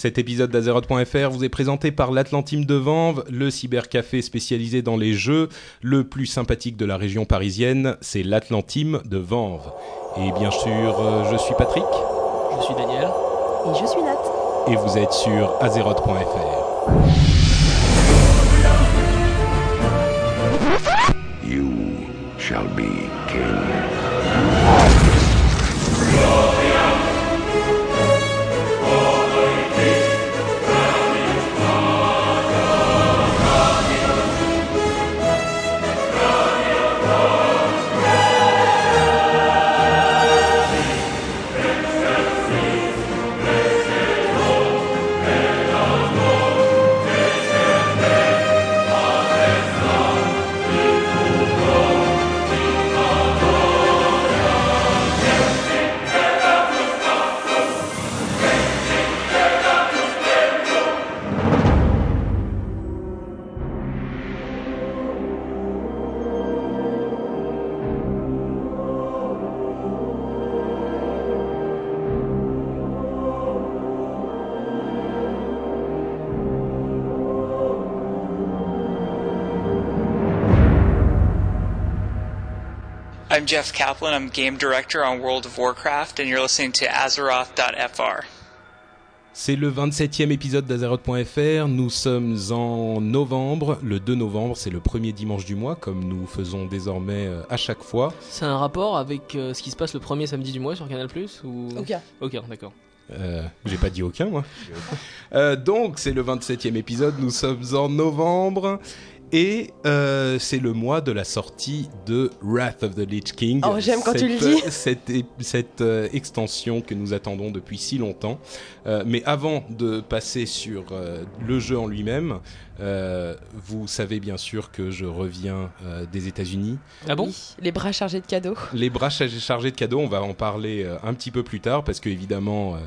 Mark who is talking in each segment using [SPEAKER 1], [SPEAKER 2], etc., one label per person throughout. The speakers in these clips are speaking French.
[SPEAKER 1] Cet épisode d'Azeroth.fr vous est présenté par l'Atlantime de Vanves, le cybercafé spécialisé dans les jeux, le plus sympathique de la région parisienne, c'est l'Atlantime de Vanves. Et bien sûr, euh, je suis Patrick.
[SPEAKER 2] Je suis Daniel.
[SPEAKER 3] Et je suis Nat.
[SPEAKER 1] Et vous êtes sur Azeroth.fr.
[SPEAKER 4] You shall be king.
[SPEAKER 5] Jeff Kaplan. I'm game director on World of Warcraft, and you're listening to Azeroth.fr.
[SPEAKER 1] C'est le 27e épisode d'Azeroth.fr. Nous sommes en novembre. Le 2 novembre, c'est le premier dimanche du mois, comme nous faisons désormais euh, à chaque fois.
[SPEAKER 2] C'est un rapport avec euh, ce qui se passe le premier samedi du mois sur Canal Plus ou?
[SPEAKER 3] Aucun.
[SPEAKER 2] Aucun, d'accord.
[SPEAKER 1] Euh, J'ai pas dit aucun, moi. Euh, donc, c'est le 27e épisode. Nous sommes en novembre. Et euh, c'est le mois de la sortie de Wrath of the Lich King.
[SPEAKER 3] Oh, j'aime quand tu le
[SPEAKER 1] Cette-
[SPEAKER 3] dis.
[SPEAKER 1] Cette, é- cette, euh, extension que nous attendons depuis si longtemps. Euh, mais avant de passer sur euh, le jeu en lui-même, euh, vous savez bien sûr que je reviens euh, des États-Unis.
[SPEAKER 2] Ah bon?
[SPEAKER 3] Oui, Les bras chargés de cadeaux.
[SPEAKER 1] Les bras chargés chargés de cadeaux, on va en parler euh, un petit peu plus tard parce que évidemment, euh,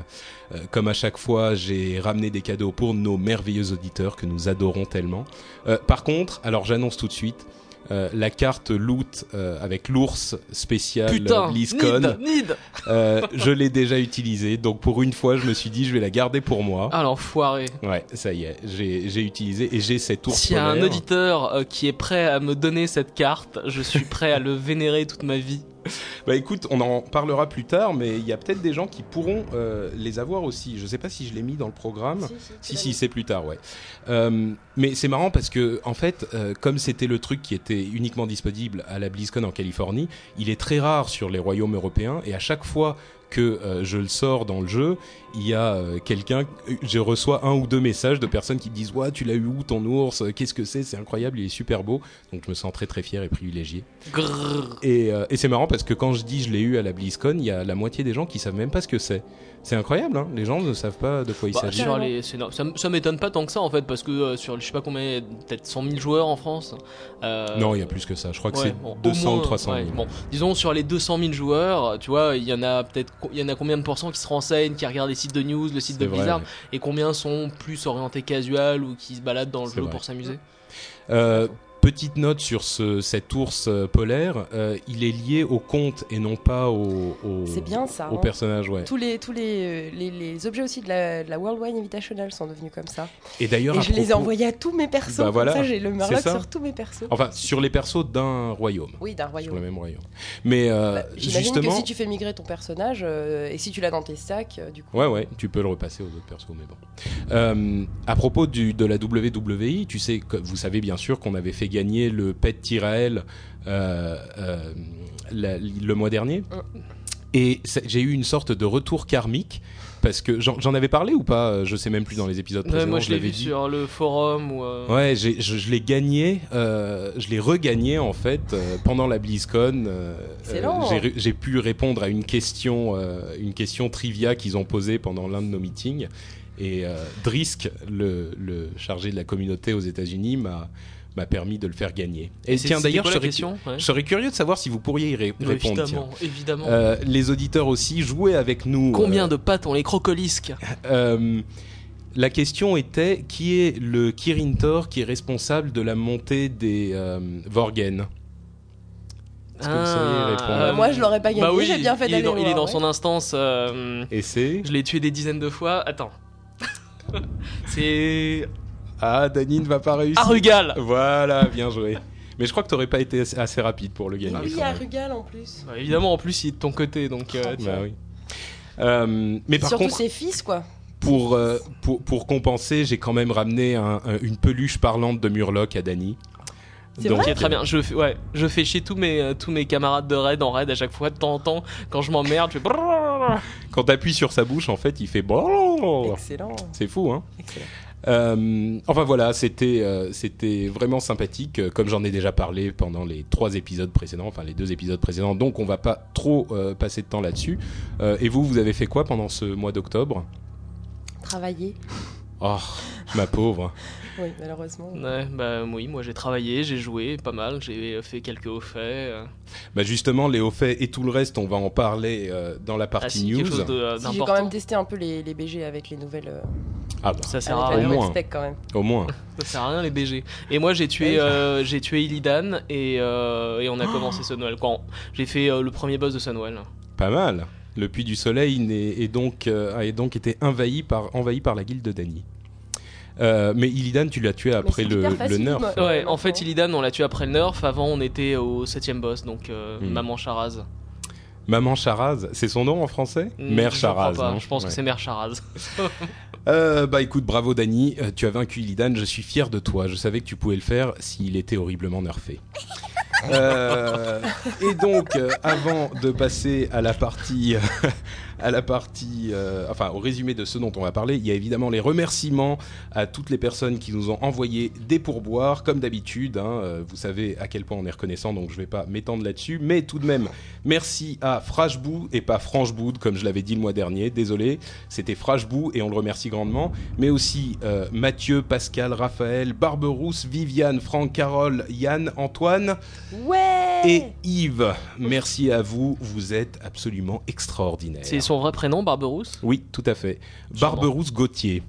[SPEAKER 1] euh, comme à chaque fois, j'ai ramené des cadeaux pour nos merveilleux auditeurs que nous adorons tellement. Euh, par contre, alors j'annonce tout de suite. Euh, la carte loot euh, avec l'ours spécial
[SPEAKER 2] Putain,
[SPEAKER 1] euh, BlizzCon,
[SPEAKER 2] Nid, Nid
[SPEAKER 1] euh, je l'ai déjà utilisée. Donc pour une fois, je me suis dit, je vais la garder pour moi.
[SPEAKER 2] Ah l'enfoiré
[SPEAKER 1] Ouais, ça y est, j'ai j'ai utilisé et j'ai cet ours
[SPEAKER 2] S'il y a un auditeur euh, qui est prêt à me donner cette carte, je suis prêt à le vénérer toute ma vie.
[SPEAKER 1] Bah écoute, on en parlera plus tard, mais il y a peut-être des gens qui pourront euh, les avoir aussi. Je sais pas si je l'ai mis dans le programme. Si, si, c'est plus tard, ouais. Euh, mais c'est marrant parce que, en fait, euh, comme c'était le truc qui était uniquement disponible à la BlizzCon en Californie, il est très rare sur les royaumes européens et à chaque fois que euh, je le sors dans le jeu, il y a euh, quelqu'un, euh, je reçois un ou deux messages de personnes qui me disent Ouais, tu l'as eu où ton ours Qu'est-ce que c'est C'est incroyable, il est super beau. Donc je me sens très très fier et privilégié.
[SPEAKER 2] Grrr.
[SPEAKER 1] Et, euh, et c'est marrant parce que quand je dis je l'ai eu à la BlizzCon, il y a la moitié des gens qui savent même pas ce que c'est. C'est incroyable, hein les gens ne savent pas de quoi il
[SPEAKER 2] Bah,
[SPEAKER 1] s'agit.
[SPEAKER 2] les, ça, ça m'étonne pas tant que ça en fait parce que euh, sur je sais pas combien, peut-être 100 000 joueurs en France. euh,
[SPEAKER 1] Non, il y a plus que ça. Je crois que
[SPEAKER 2] Ouais,
[SPEAKER 1] c'est
[SPEAKER 2] bon, au
[SPEAKER 1] 200 ou
[SPEAKER 2] moins,
[SPEAKER 1] 300
[SPEAKER 2] ouais,
[SPEAKER 1] 000.
[SPEAKER 2] bon, disons sur les 200 000 joueurs, tu vois, il y en a peut-être, il y en a combien de pourcents qui se renseignent, qui regardent les sites de news, le site de
[SPEAKER 1] vrai,
[SPEAKER 2] Blizzard,
[SPEAKER 1] ouais.
[SPEAKER 2] et combien sont plus orientés casual ou qui se baladent dans le jeu
[SPEAKER 1] vrai.
[SPEAKER 2] pour s'amuser?
[SPEAKER 1] Euh, petite note sur ce, cet ours euh, polaire, euh, il est lié au conte et non pas au, au,
[SPEAKER 3] bien ça.
[SPEAKER 1] au
[SPEAKER 3] hein.
[SPEAKER 1] personnage, ouais.
[SPEAKER 3] Tous, les, tous les, euh, les, les objets aussi de la, de la World Wide Invitational sont devenus comme ça.
[SPEAKER 1] Et d'ailleurs,
[SPEAKER 3] je les ai envoyés à tous mes persos.
[SPEAKER 1] Bah
[SPEAKER 3] comme
[SPEAKER 1] voilà,
[SPEAKER 3] ça, j'ai le Murloc sur tous mes persos.
[SPEAKER 1] Enfin, sur les persos d'un royaume.
[SPEAKER 3] Oui, d'un
[SPEAKER 1] Sur le
[SPEAKER 3] royaume.
[SPEAKER 1] même royaume. Mais euh,
[SPEAKER 3] Bah,
[SPEAKER 1] justement.
[SPEAKER 3] que si tu fais migrer ton personnage euh, et si tu l'as dans tes stacks, du coup.
[SPEAKER 1] Ouais, ouais, tu peux le repasser aux autres persos, mais bon. À propos du, de la WWE, tu sais, que, vous savez bien sûr qu'on avait fait gagner le Pet Tyrael euh, euh, le mois dernier.
[SPEAKER 3] Mm.
[SPEAKER 1] Et j'ai eu une sorte de retour karmique. Parce que j'en avais parlé ou pas euh, Je sais même plus dans les épisodes
[SPEAKER 2] Ouais,
[SPEAKER 1] précédents.
[SPEAKER 2] Moi je l'ai vu
[SPEAKER 1] dit.
[SPEAKER 2] sur le forum ou. euh,
[SPEAKER 1] Ouais, je, je l'ai gagné, euh, je l'ai regagné en fait euh, pendant la BlizzCon. euh, euh, j'ai pu répondre à une question, euh, une question trivia qu'ils ont posée pendant l'un de nos meetings. Et euh, Drisk, le, le chargé de la communauté aux États-Unis, m'a m'a permis de le faire gagner. Et, tiens, d'ailleurs, je serais,
[SPEAKER 2] question Ouais.
[SPEAKER 1] je serais curieux de savoir si vous pourriez y ré- répondre. tiens.
[SPEAKER 2] Évidemment, évidemment.
[SPEAKER 1] Euh, les auditeurs aussi, jouez avec nous.
[SPEAKER 2] Combien
[SPEAKER 1] euh,
[SPEAKER 2] de pattes ont les crocolisques
[SPEAKER 1] euh, la question était qui est le Kirin Tor qui est responsable de la montée des euh, Vorgen? Que
[SPEAKER 3] Euh, moi, je l'aurais pas gagné,
[SPEAKER 2] Bah oui,
[SPEAKER 3] j'ai bien fait
[SPEAKER 2] il est dans, il est dans
[SPEAKER 3] ouais.
[SPEAKER 2] son instance. euh,
[SPEAKER 1] Et c'est?
[SPEAKER 2] je l'ai tué des dizaines de fois. Attends. C'est
[SPEAKER 1] Ah, Dany ne va pas réussir.
[SPEAKER 2] Arugal.
[SPEAKER 1] Voilà, bien joué. Mais je crois que t'aurais pas été assez- rapide pour le gagner.
[SPEAKER 3] Oui, il y
[SPEAKER 1] quand
[SPEAKER 3] a
[SPEAKER 1] même.
[SPEAKER 3] Rugal en plus.
[SPEAKER 2] Bah, évidemment, en plus, il est de ton côté, donc. euh, tu
[SPEAKER 1] Bah oui. Euh, mais par
[SPEAKER 3] Surtout
[SPEAKER 1] contre,
[SPEAKER 3] ses fils, quoi.
[SPEAKER 1] pour, euh, pour, pour compenser, j'ai quand même ramené un- un- une peluche parlante de Murloc à Dany.
[SPEAKER 3] C'est
[SPEAKER 1] Donc,
[SPEAKER 3] vrai
[SPEAKER 2] très bien. Je fais, ouais, je fais chier tous mes, tous mes camarades de raid en raid à chaque fois, de temps en temps. Quand je m'emmerde, je fais.
[SPEAKER 1] Quand t'appuies sur sa bouche, en fait, il fait.
[SPEAKER 3] Excellent.
[SPEAKER 1] C'est fou, hein
[SPEAKER 3] Excellent.
[SPEAKER 1] Euh, enfin voilà, c'était euh, c'était vraiment sympathique, euh, comme j'en ai déjà parlé pendant les trois épisodes précédents, enfin les deux épisodes précédents, donc on va pas trop passer de temps là-dessus. Et vous, vous avez fait quoi pendant ce mois d'octobre?
[SPEAKER 3] Travailler.
[SPEAKER 1] Oh, ma pauvre.
[SPEAKER 3] Oui, malheureusement.
[SPEAKER 2] Ouais, bah oui, moi j'ai travaillé, j'ai joué pas mal, j'ai fait quelques hauts faits. euh.
[SPEAKER 1] Bah justement, les hauts faits et tout le reste, on va en parler euh, dans la
[SPEAKER 2] Ah,
[SPEAKER 1] partie
[SPEAKER 2] si,
[SPEAKER 1] news.
[SPEAKER 2] quelque chose de- euh,
[SPEAKER 3] Si, j'ai quand même testé un peu les, les BG avec les nouvelles. euh,
[SPEAKER 1] Ah bah,
[SPEAKER 2] Ça sert à
[SPEAKER 3] avec
[SPEAKER 1] au
[SPEAKER 2] rien.
[SPEAKER 3] nouvelle
[SPEAKER 1] moins.
[SPEAKER 3] spec quand même.
[SPEAKER 1] au moins.
[SPEAKER 2] Ça sert à rien les BG. Et moi j'ai tué, euh, j'ai tué Illidan et, euh, et on a commencé Sunwell. Quand j'ai fait euh, le premier boss de Sunwell.
[SPEAKER 1] Pas mal. Le Puits du Soleil est donc, euh, a donc été envahi par, envahi par la guilde de Dany. Euh, mais Illidan, tu l'as tué après le, le nerf.
[SPEAKER 2] Ouais, en fait. Illidan on l'a tué après le nerf. Avant on était au septième boss, donc euh,
[SPEAKER 1] Hmm.
[SPEAKER 2] Maman Charaz.
[SPEAKER 1] Maman Charaz, c'est son nom en français?
[SPEAKER 2] Hmm,
[SPEAKER 1] Mère
[SPEAKER 2] je
[SPEAKER 1] Charaz.
[SPEAKER 2] crois pas,
[SPEAKER 1] non
[SPEAKER 2] Je pense
[SPEAKER 1] Ouais.
[SPEAKER 2] que c'est Mère Charaz.
[SPEAKER 1] Euh, bah écoute, bravo Dany, Euh, tu as vaincu Illidan, je suis fier de toi. Je savais que tu pouvais le faire s'il était horriblement nerfé. Euh, et donc, euh, avant de passer à la partie, à la partie, euh, enfin au résumé de ce dont on va parler, il y a évidemment les remerciements à toutes les personnes qui nous ont envoyé des pourboires, comme d'habitude. hein, euh, vous savez à quel point on est reconnaissant, donc je vais pas m'étendre là-dessus. Mais tout de même, merci à Frashbou et pas Francheboud, comme je l'avais dit le mois dernier. Désolé, c'était Frashbou et on le remercie grandement. Mais aussi euh, Mathieu, Pascal, Raphaël, Barberousse, Viviane, Franck, Carole, Yann, Antoine
[SPEAKER 3] Ouais
[SPEAKER 1] et Yves. Merci à vous, vous êtes absolument extraordinaires.
[SPEAKER 2] C'est son vrai prénom, Barberousse?
[SPEAKER 1] Oui, tout à fait. Barberousse Gauthier.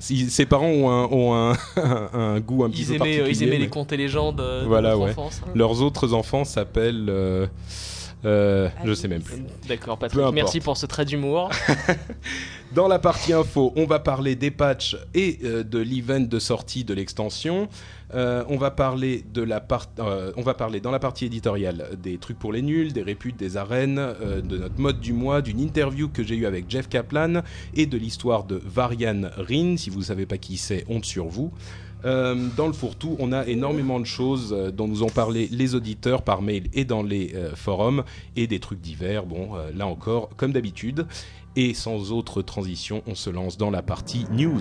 [SPEAKER 1] Ses parents ont un, ont un, un goût un petit
[SPEAKER 2] ils
[SPEAKER 1] peu
[SPEAKER 2] aimaient,
[SPEAKER 1] particulier.
[SPEAKER 2] euh, ils aimaient
[SPEAKER 1] mais
[SPEAKER 2] les contes et légendes euh, de
[SPEAKER 1] Voilà,
[SPEAKER 2] notre
[SPEAKER 1] ouais.
[SPEAKER 2] enfance.
[SPEAKER 1] Leurs autres enfants s'appellent... euh, euh, je sais même plus.
[SPEAKER 2] D'accord, Patrick, merci pour ce trait d'humour.
[SPEAKER 1] Dans la partie info, on va parler des patchs et euh, de l'event de sortie de l'extension. Euh, on va parler de la part, euh, on va parler dans la partie éditoriale des trucs pour les nuls, des réputes, des arènes, euh, de notre mode du mois, d'une interview que j'ai eue avec Jeff Kaplan et de l'histoire de Varian Rin. Si vous ne savez pas qui c'est, honte sur vous. Dans le fourre-tout, on a énormément de choses dont nous ont parlé les auditeurs par mail et dans les forums et des trucs divers. Bon, là encore, comme d'habitude. Et sans autre transition, on se lance dans la partie news.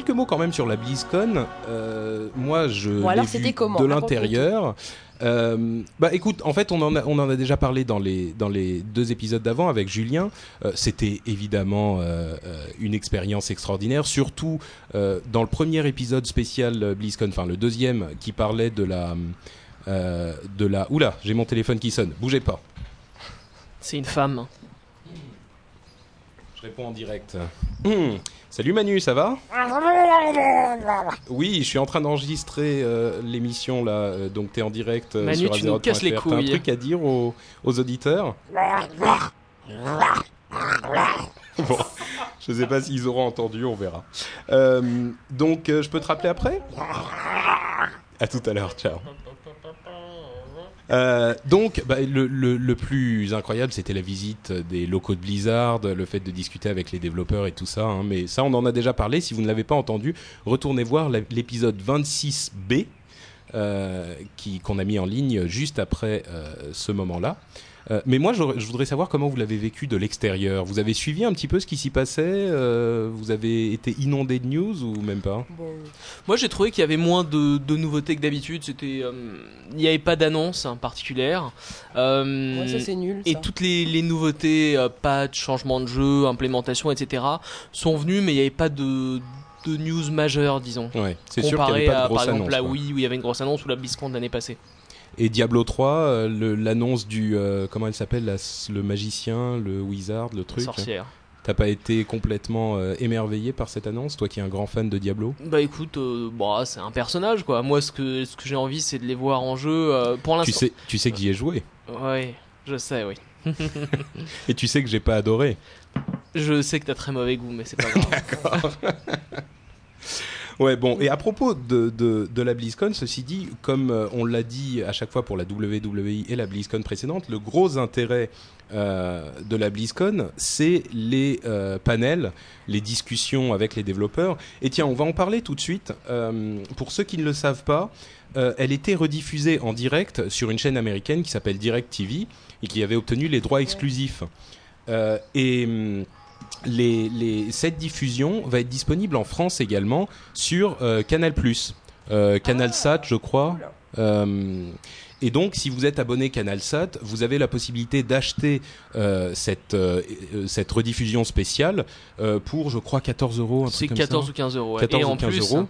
[SPEAKER 1] Quelques mots quand même sur la BlizzCon. Euh, moi, je
[SPEAKER 3] Bon, alors,
[SPEAKER 1] vu
[SPEAKER 3] comment
[SPEAKER 1] de? L'intérieur. Euh, bah écoute, en fait, on en a, on en a déjà parlé dans les, dans les deux épisodes d'avant avec Julien. Euh, C'était évidemment euh, une expérience extraordinaire, surtout euh, dans le premier épisode spécial BlizzCon, enfin le deuxième, qui parlait de la, euh, de la. Oula, j'ai mon téléphone qui sonne. Bougez pas.
[SPEAKER 2] C'est une femme.
[SPEAKER 1] Je réponds en direct. Hmm. Salut Manu, ça va? Oui, je suis en train d'enregistrer euh, l'émission là, euh, donc t'es en direct euh,
[SPEAKER 2] Manu,
[SPEAKER 1] sur
[SPEAKER 2] tu nous casses les
[SPEAKER 1] T'as un
[SPEAKER 2] couilles.
[SPEAKER 1] truc à dire aux, aux auditeurs? Bon, je sais pas s'ils auront entendu, on verra. Euh, donc, je peux te rappeler après? À tout à l'heure, ciao. Euh, donc, bah, le, plus incroyable, c'était la visite des locaux de Blizzard, le fait de discuter avec les développeurs et tout ça. hein. mais ça, on en a déjà parlé. Si vous ne l'avez pas entendu, retournez voir l'épisode 26B. euh, qu'on a mis en ligne juste après euh, ce moment-là. Euh, mais moi, je, je voudrais savoir comment vous l'avez vécu de l'extérieur. Vous avez suivi un petit peu ce qui s'y passait euh, Vous avez été inondé de news ou même pas?
[SPEAKER 3] Bon,
[SPEAKER 2] Moi, j'ai trouvé qu'il y avait moins de, de nouveautés que d'habitude. C'était, euh, il n'y avait pas d'annonce hein, particulière. Euh,
[SPEAKER 3] ouais, ça c'est nul.
[SPEAKER 2] et toutes les, les nouveautés, euh, patch, changement de jeu, implémentation, etc., sont venues, mais il n'y avait pas de, de news majeures, disons.
[SPEAKER 1] Ouais, c'est sûr qu'il n'y
[SPEAKER 2] Comparé
[SPEAKER 1] avait pas de
[SPEAKER 2] à,
[SPEAKER 1] grosse
[SPEAKER 2] par exemple,
[SPEAKER 1] annonce.
[SPEAKER 2] la. Wii où il y avait une grosse annonce ou la BlizzCon de l'année passée.
[SPEAKER 1] Et Diablo 3, euh, l'annonce du euh, comment elle s'appelle, le magicien, le wizard, le truc.
[SPEAKER 2] Sorcière.
[SPEAKER 1] T'as pas été complètement euh, émerveillé par cette annonce, toi qui es un grand fan de Diablo?
[SPEAKER 2] Bah écoute, euh, bah, c'est un personnage quoi. Moi, ce que, ce que j'ai envie, c'est de les voir en jeu. euh, pour
[SPEAKER 1] Tu
[SPEAKER 2] l'instant.
[SPEAKER 1] sais, tu sais que j'y ai joué.
[SPEAKER 2] Ouais, je sais, oui.
[SPEAKER 1] Et tu sais que j'ai pas adoré.
[SPEAKER 2] Je sais que t'as très mauvais goût, mais c'est pas grave.
[SPEAKER 1] Ouais, bon, et à propos de, de, de la BlizzCon, ceci dit, comme euh, on l'a dit à chaque fois pour la WWE et la BlizzCon précédente, le gros intérêt euh, de la BlizzCon, c'est les euh, panels, les discussions avec les développeurs. Et tiens, on va en parler tout de suite. Euh, pour ceux qui ne le savent pas, elle était rediffusée en direct sur une chaîne américaine qui s'appelle Direct TV et qui avait obtenu les droits exclusifs. Et hum, les, les- cette diffusion va être disponible en France également sur euh, Canal+, euh, CanalSat, je crois. Euh, et donc, si vous êtes abonné CanalSat, vous avez la possibilité d'acheter euh, cette, cette rediffusion spéciale euh, pour, je crois, 14 euros. un
[SPEAKER 2] C'est
[SPEAKER 1] truc comme
[SPEAKER 2] 14
[SPEAKER 1] ça.
[SPEAKER 2] ou 15 euros. ouais.
[SPEAKER 1] 14
[SPEAKER 2] Et
[SPEAKER 1] ou
[SPEAKER 2] en
[SPEAKER 1] 15
[SPEAKER 2] plus,
[SPEAKER 1] euros.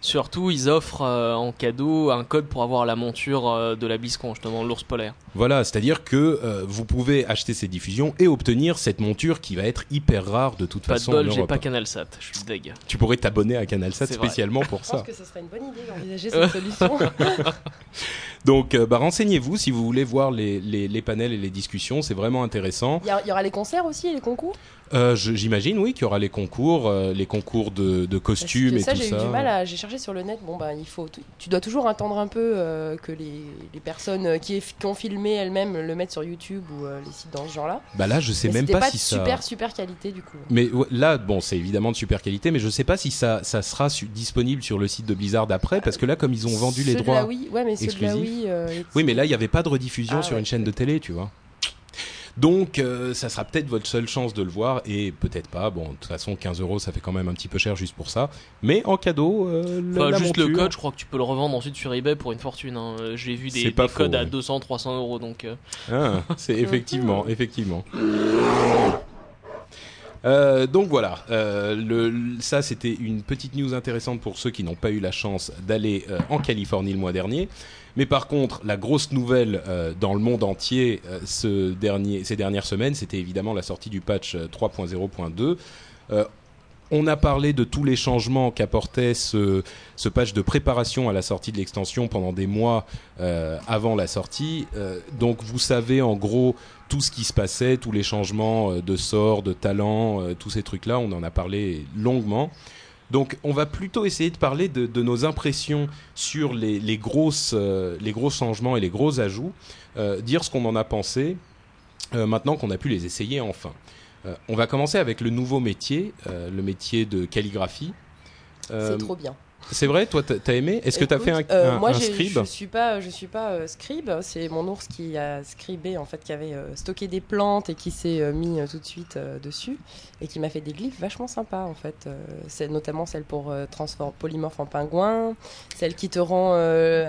[SPEAKER 2] Surtout, ils offrent euh, en cadeau un code pour avoir la monture euh, de la BlizzCon, justement, l'ours polaire.
[SPEAKER 1] Voilà, c'est-à-dire que euh, vous pouvez acheter ces diffusions et obtenir cette monture qui va être hyper rare de toute
[SPEAKER 2] Pas
[SPEAKER 1] façon
[SPEAKER 2] de
[SPEAKER 1] en
[SPEAKER 2] bol, j'ai pas CanalSat. Je suis deg.
[SPEAKER 1] Tu pourrais t'abonner à CanalSat spécialement pour
[SPEAKER 3] Je
[SPEAKER 1] ça.
[SPEAKER 3] pense que ce serait une bonne idée d'envisager cette solution.
[SPEAKER 1] Donc, euh, bah, renseignez-vous si vous voulez voir les, les, les panels et les discussions, c'est vraiment intéressant.
[SPEAKER 3] Il y, y aura les concerts aussi, les concours?
[SPEAKER 1] Euh, J'imagine, oui, qu'il y aura les concours, euh, les concours de, de costumes
[SPEAKER 3] que
[SPEAKER 1] et
[SPEAKER 3] ça,
[SPEAKER 1] tout
[SPEAKER 3] j'ai
[SPEAKER 1] ça.
[SPEAKER 3] eu du mal à. J'ai cherché sur le net. Bon, bah, il faut. Tu, dois toujours attendre un peu euh, que les, les personnes qui, qui ont filmé elles-mêmes le mettent sur YouTube ou les sites dans ce genre-là.
[SPEAKER 1] Bah là, je sais
[SPEAKER 3] Mais
[SPEAKER 1] même pas,
[SPEAKER 3] pas
[SPEAKER 1] si ça.
[SPEAKER 3] super, super qualité du coup.
[SPEAKER 1] Mais ouais, là, bon, c'est évidemment de super qualité, mais je sais pas si ça, ça sera su- disponible sur le site de Blizzard après, parce que là, comme ils ont vendu les
[SPEAKER 3] Ceux de
[SPEAKER 1] droits.
[SPEAKER 3] la Wii, ouais, mais ceux de la
[SPEAKER 1] exclusifs.
[SPEAKER 3] Wii.
[SPEAKER 1] Oui, mais là, il n'y avait pas de rediffusion
[SPEAKER 3] Ah
[SPEAKER 1] sur
[SPEAKER 3] ouais,
[SPEAKER 1] une chaîne de télé, tu vois. Donc, euh, ça sera peut-être votre seule chance de le voir, et peut-être pas. Bon, de toute façon, 15 euros, ça fait quand même un petit peu cher juste pour ça. Mais en cadeau, euh, la,
[SPEAKER 2] Enfin,
[SPEAKER 1] la
[SPEAKER 2] juste le code, je crois que tu peux le revendre ensuite sur eBay pour une fortune. hein. Euh, J'ai vu des,
[SPEAKER 1] pas
[SPEAKER 2] des
[SPEAKER 1] faux,
[SPEAKER 2] codes à
[SPEAKER 1] ouais.
[SPEAKER 2] 200, 300 euros. Donc, euh,
[SPEAKER 1] Ah, c'est effectivement, effectivement. Euh, donc voilà, euh, le, le- ça c'était une petite news intéressante pour ceux qui n'ont pas eu la chance d'aller euh, en Californie le mois dernier. Mais par contre, la grosse nouvelle euh, dans le monde entier euh, ces dernières semaines, c'était évidemment la sortie du patch euh, 3.0.2. Euh, on a parlé de tous les changements qu'apportait ce, patch de préparation à la sortie de l'extension pendant des mois avant la sortie. Donc vous savez en gros tout ce qui se passait, tous les changements de sort, de talent, tous ces trucs-là, on en a parlé longuement. Donc on va plutôt essayer de parler de, de nos impressions sur les, les grosses, euh, les gros changements et les gros ajouts, euh, dire ce qu'on en a pensé euh, maintenant qu'on a pu les essayer enfin. On va commencer avec le nouveau métier, le métier de calligraphie.
[SPEAKER 3] C'est trop bien.
[SPEAKER 1] C'est vrai, toi t'as aimé? Est-ce que t'as fait un,
[SPEAKER 3] euh,
[SPEAKER 1] un-
[SPEAKER 3] moi,
[SPEAKER 1] un
[SPEAKER 3] j'ai-
[SPEAKER 1] scribe?
[SPEAKER 3] Je suis pas, je suis pas euh, scribe. C'est mon ours qui a scribé en fait, qui avait euh, stocké des plantes et qui s'est euh, mis tout de suite dessus et qui m'a fait des glyphes vachement sympas en fait. C'est notamment celle pour euh, transform polymorphe en pingouin, celle qui te rend à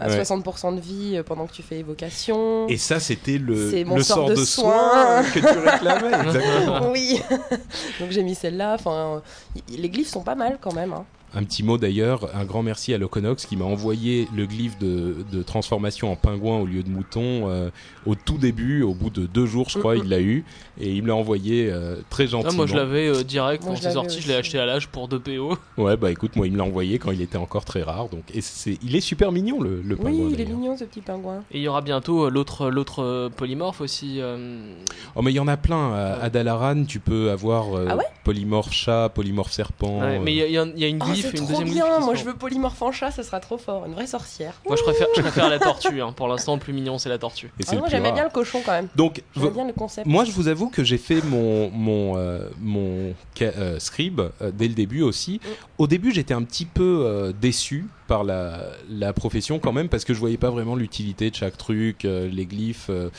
[SPEAKER 1] Ouais.
[SPEAKER 3] 60% de vie pendant que tu fais évocation.
[SPEAKER 1] Et ça, c'était le,
[SPEAKER 3] C'est mon
[SPEAKER 1] le
[SPEAKER 3] sort
[SPEAKER 1] sort
[SPEAKER 3] de
[SPEAKER 1] de
[SPEAKER 3] soin.
[SPEAKER 1] soin que tu réclamais. Exactement.
[SPEAKER 3] Oui. Donc j'ai mis celle-là. Enfin, les glyphes sont pas mal quand même. hein.
[SPEAKER 1] Un petit mot d'ailleurs, un grand merci à Loconox qui m'a envoyé le glyphe de, de transformation en pingouin au lieu de mouton euh, au tout début, au bout de deux jours, je crois, il l'a eu et il me l'a envoyé euh, très
[SPEAKER 2] ah,
[SPEAKER 1] gentiment.
[SPEAKER 2] moi je l'avais euh, direct
[SPEAKER 3] Moi,
[SPEAKER 2] quand
[SPEAKER 3] je
[SPEAKER 2] c'est sorti. Je l'ai acheté à l'âge pour 2 PO.
[SPEAKER 1] Ouais, bah écoute, moi il me l'a envoyé quand il était encore très rare, donc et c'est, il est super mignon le, le pingouin.
[SPEAKER 3] Oui, il est mignon ce petit pingouin.
[SPEAKER 2] Et il y aura bientôt euh, l'autre l'autre euh, polymorphe aussi. euh,
[SPEAKER 1] Oh mais il y en a plein. À, à Dalaran, tu peux avoir euh,
[SPEAKER 3] Ah ouais?
[SPEAKER 1] polymorphe chat, polymorphe serpent.
[SPEAKER 2] ouais,
[SPEAKER 1] euh,
[SPEAKER 2] mais y, y il y a une
[SPEAKER 3] Oh,
[SPEAKER 2] glyphe,
[SPEAKER 3] c'est
[SPEAKER 2] une
[SPEAKER 3] trop
[SPEAKER 2] deuxième
[SPEAKER 3] bien. Moi, je veux polymorphe en chat, ce sera trop fort. Une vraie sorcière.
[SPEAKER 2] Moi, je préfère, je préfère la tortue. hein. Pour l'instant, le plus mignon, c'est la tortue.
[SPEAKER 1] Et c'est
[SPEAKER 3] Ah,
[SPEAKER 1] le
[SPEAKER 3] moi,
[SPEAKER 1] plus
[SPEAKER 3] j'aimais
[SPEAKER 1] rare.
[SPEAKER 3] bien le cochon quand même.
[SPEAKER 1] Donc,
[SPEAKER 3] J'aimais
[SPEAKER 1] vo-
[SPEAKER 3] bien le concept.
[SPEAKER 1] moi, je vous avoue que j'ai fait mon mon euh, mon ca- euh, scribe euh, dès le début aussi.
[SPEAKER 3] Mm.
[SPEAKER 1] Au début, j'étais un petit peu euh, déçu par la la profession quand même parce que je voyais pas vraiment l'utilité de chaque truc. euh, les glyphes euh,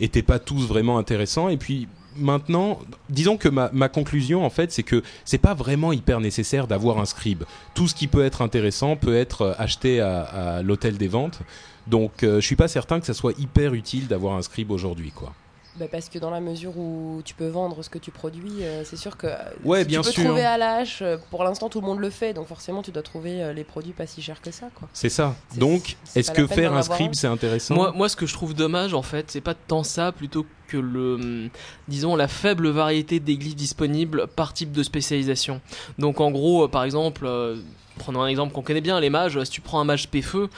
[SPEAKER 1] étaient pas tous vraiment intéressants. Et puis maintenant, disons que ma, conclusion en fait, c'est que c'est pas vraiment hyper nécessaire d'avoir un scribe. Tout ce qui peut être intéressant peut être euh, acheté à, à l'hôtel des ventes. Donc, euh, je suis pas certain que ça soit hyper utile d'avoir un scribe aujourd'hui, quoi.
[SPEAKER 3] Bah, parce que dans la mesure où tu peux vendre ce que tu produis, euh, c'est sûr que euh,
[SPEAKER 1] Ouais,
[SPEAKER 3] si
[SPEAKER 1] bien
[SPEAKER 3] tu peux
[SPEAKER 1] sûr.
[SPEAKER 3] trouver à l'âge, euh, pour l'instant tout le monde le fait, donc forcément tu dois trouver euh, les produits pas si chers que ça. Quoi.
[SPEAKER 1] C'est ça.
[SPEAKER 3] C'est-
[SPEAKER 1] Donc,
[SPEAKER 3] c'est
[SPEAKER 1] est-ce que faire un scribe c'est intéressant
[SPEAKER 2] Moi, moi, ce que je trouve dommage, en fait, c'est pas tant ça, plutôt que le, hum, disons, la faible variété des glyphes disponibles par type de spécialisation. Donc, en gros, par exemple, euh, prenons un exemple qu'on connaît bien, les mages. Si tu prends un mage P-feu,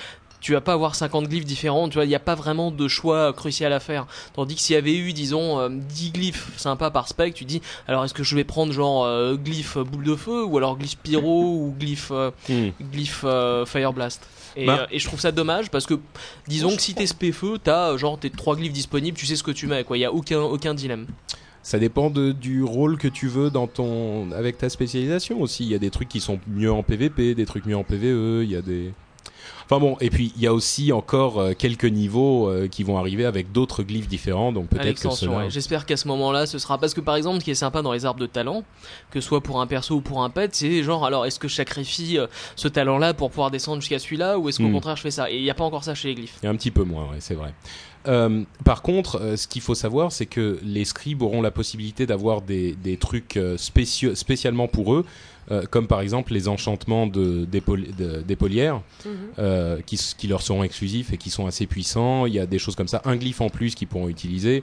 [SPEAKER 2] tu vas pas avoir 50 glyphes différents, tu vois, il n'y a pas vraiment de choix crucial à faire. Tandis que s'il y avait eu, disons, euh, 10 glyphes sympas par spec, tu dis, alors est-ce que je vais prendre genre euh, glyphe boule de feu, ou alors glyphe pyro, ou glyphe, euh,
[SPEAKER 1] Hmm.
[SPEAKER 2] glyph euh, Fire Blast? Et,
[SPEAKER 1] Bah.
[SPEAKER 2] euh, et je trouve ça dommage parce que disons
[SPEAKER 3] Moi,
[SPEAKER 2] que si t'es spé-feu, t'as euh, genre tes trois glyphes disponibles, tu sais ce que tu mets quoi, il y a aucun aucun dilemme.
[SPEAKER 1] Ça dépend de, du rôle que tu veux dans ton avec ta spécialisation aussi. Il y a des trucs qui sont mieux en PVP, des trucs mieux en PVE. Il y a des Enfin bon, et puis il y a aussi encore euh, quelques niveaux euh, qui vont arriver avec d'autres glyphes différents, donc peut-être que cela.
[SPEAKER 2] ouais. J'espère qu'à ce moment-là, ce sera parce que par exemple, ce qui est sympa dans les arbres de talent, que ce soit pour un perso ou pour un pet, c'est genre alors est-ce que je sacrifie euh, ce talent-là pour pouvoir descendre jusqu'à celui-là ou est-ce qu'au
[SPEAKER 1] Hmm.
[SPEAKER 2] contraire je fais ça? Et il n'y a pas encore ça chez les glyphes.
[SPEAKER 1] Il y a un petit peu moins, ouais, c'est vrai. Euh, par contre, euh, ce qu'il faut savoir, c'est que les scribes auront la possibilité d'avoir des, des trucs euh, spécialement pour eux, euh, comme par exemple les enchantements de, d'épaulières de, d'épaulières, euh, qui, leur seront exclusifs et qui sont assez puissants. Il y a des choses comme ça, un glyphe en plus qu'ils pourront utiliser.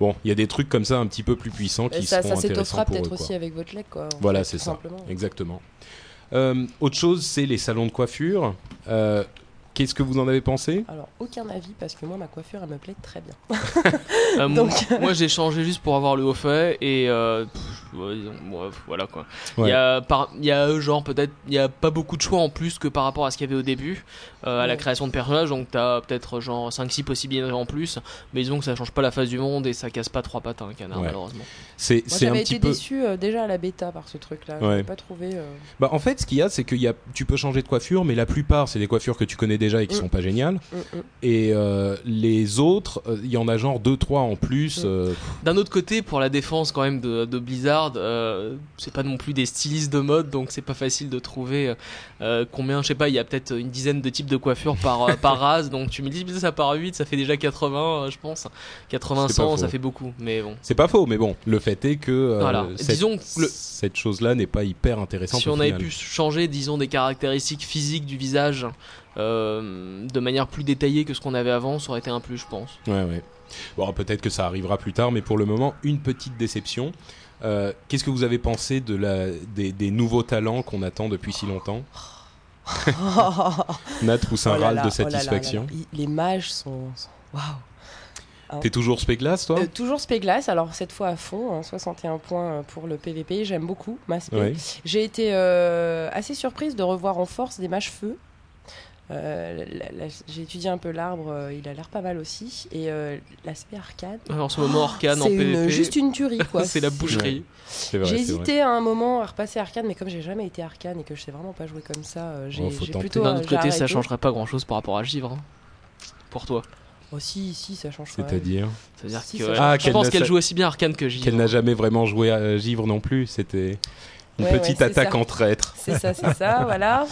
[SPEAKER 1] Bon, il y a des trucs comme ça un petit peu plus puissants qui
[SPEAKER 3] ça,
[SPEAKER 1] seront
[SPEAKER 3] ça
[SPEAKER 1] intéressants
[SPEAKER 3] s'étoffera
[SPEAKER 1] pour eux.
[SPEAKER 3] peut-être aussi avec votre leg. Quoi,
[SPEAKER 1] Voilà, c'est ça.
[SPEAKER 3] simplement.
[SPEAKER 1] Exactement. Euh, autre chose, c'est les salons de coiffure. Euh, Qu'est-ce que vous en avez pensé?
[SPEAKER 3] Alors, aucun avis parce que moi, ma coiffure, elle me plaît très bien.
[SPEAKER 2] Euh,
[SPEAKER 3] Donc-
[SPEAKER 2] moi, moi, j'ai changé juste pour avoir le haut fait et euh, pff, ouais, disons, ouais, voilà quoi. Il
[SPEAKER 1] Ouais.
[SPEAKER 2] y a par, il y a euh, genre peut-être il y a pas beaucoup de choix en plus que par rapport à ce qu'il y avait au début euh, à la création de personnages donc t'as peut-être genre 5 6 possibilités en plus mais disons que ça change pas la face du monde et ça casse pas trois pattes à un canard
[SPEAKER 1] Ouais.
[SPEAKER 2] malheureusement.
[SPEAKER 1] C'est
[SPEAKER 3] Moi,
[SPEAKER 1] c'est un
[SPEAKER 3] j'avais
[SPEAKER 1] petit
[SPEAKER 3] été
[SPEAKER 1] peu.
[SPEAKER 3] déçu euh, déjà à la bêta par ce truc-là. Je
[SPEAKER 1] Ouais.
[SPEAKER 3] n'ai pas trouvé. euh,
[SPEAKER 1] Bah, en fait, ce qu'il y a, c'est que y a, tu peux changer de coiffure, mais la plupart, c'est des coiffures que tu connais déjà et qui
[SPEAKER 3] Mm.
[SPEAKER 1] sont pas géniales.
[SPEAKER 3] mm, mm.
[SPEAKER 1] Et euh, les autres, euh, il y en a genre deux, trois en plus.
[SPEAKER 3] Mm.
[SPEAKER 1] euh,
[SPEAKER 2] D'un autre côté pour la défense quand même de, de Blizzard euh, c'est pas non plus des stylistes de mode donc c'est pas facile de trouver euh, euh, combien je sais pas il y a peut-être une dizaine de types de coiffures par euh, par race donc tu me dis ça par 8 ça fait déjà 80 euh, je pense 80
[SPEAKER 1] C'est pas
[SPEAKER 2] 100
[SPEAKER 1] faux.
[SPEAKER 2] ça fait beaucoup mais bon
[SPEAKER 1] C'est pas faux, mais bon, le fait est que euh,
[SPEAKER 2] Voilà.
[SPEAKER 1] cette,
[SPEAKER 2] Disons que le-
[SPEAKER 1] cette chose-là n'est pas hyper intéressante.
[SPEAKER 2] si on avait pu changer, disons, des caractéristiques physiques du visage euh, de manière plus détaillée que ce qu'on avait avant, ça aurait été un plus, je pense.
[SPEAKER 1] Ouais, ouais. Bon, peut-être que ça arrivera plus tard, mais pour le moment, une petite déception. Euh, Qu'est-ce que vous avez pensé de la, des, des nouveaux talents qu'on attend depuis si longtemps? Nat pousse un
[SPEAKER 3] Oh
[SPEAKER 1] râle de
[SPEAKER 3] oh là là là
[SPEAKER 1] satisfaction.
[SPEAKER 3] Les mages sont. Waouh!
[SPEAKER 1] T'es toujours Spéglas, toi?
[SPEAKER 3] Euh, toujours Spéglas, alors cette fois à fond, hein, 61 points euh, pour le PVP, j'aime beaucoup ma.
[SPEAKER 1] Ouais.
[SPEAKER 3] J'ai été euh, assez surprise de revoir en force des mages feu. Euh, J'ai étudié un peu l'arbre, euh, il a l'air pas mal aussi. Et euh, l'aspect arcade,
[SPEAKER 2] En ce moment, Arcane en
[SPEAKER 3] c'est une-
[SPEAKER 2] PvP,
[SPEAKER 3] juste une tuerie quoi.
[SPEAKER 2] c'est la boucherie.
[SPEAKER 1] C'est
[SPEAKER 3] J'ai
[SPEAKER 1] c'est vrai.
[SPEAKER 3] hésité à un moment à repasser arcade, mais comme j'ai jamais été arcane et que je sais vraiment pas jouer comme ça, euh, j'ai
[SPEAKER 1] Oh,
[SPEAKER 3] plutôt.
[SPEAKER 2] D'un autre côté, ça changerait pas grand chose par rapport à Givre. hein. Pour toi.
[SPEAKER 3] Oh, si, si, ça change quand même.
[SPEAKER 1] C'est-à-dire
[SPEAKER 2] Ça veut dire
[SPEAKER 3] Si,
[SPEAKER 2] que.
[SPEAKER 1] Ah,
[SPEAKER 2] je pense qu'elle joue aussi bien Arcane que Givre.
[SPEAKER 1] qu'elle n'a jamais vraiment joué à Givre non plus. C'était une
[SPEAKER 3] Ouais,
[SPEAKER 1] petite attaque
[SPEAKER 3] ça.
[SPEAKER 1] en traître.
[SPEAKER 3] C'est ça, c'est ça, voilà.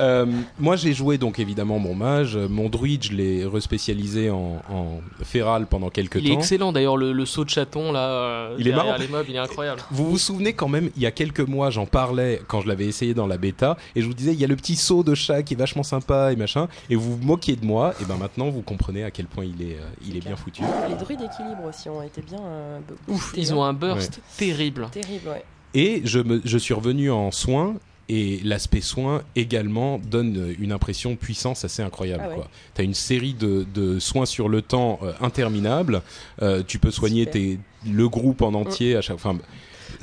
[SPEAKER 1] Euh, moi, j'ai joué donc évidemment mon mage. Mon druide, je l'ai respécialisé en, en féral pendant quelques
[SPEAKER 2] Il est
[SPEAKER 1] temps.
[SPEAKER 2] excellent d'ailleurs, le, le saut de chaton là. euh,
[SPEAKER 1] Il est marrant.
[SPEAKER 2] les mobs, il est incroyable.
[SPEAKER 1] Vous vous souvenez quand même, il y a quelques mois, j'en parlais quand je l'avais essayé dans la bêta, et je vous disais, il y a le petit saut de chat qui est vachement sympa et machin, et vous vous moquiez de moi, et ben maintenant vous comprenez à quel point il est, euh, il est bien foutu.
[SPEAKER 3] Les druides d'équilibre aussi ont été bien. euh,
[SPEAKER 2] Ouf, ils ont un burst terrible.
[SPEAKER 3] Terrible, ouais.
[SPEAKER 1] Et je, me, je suis revenu en soins, et l'aspect soin également donne une impression de puissance assez incroyable.
[SPEAKER 3] Ah ouais.
[SPEAKER 1] Tu as une série de, de soins sur le temps euh, interminables, Euh, tu peux soigner tes, le groupe en entier à chaque fois.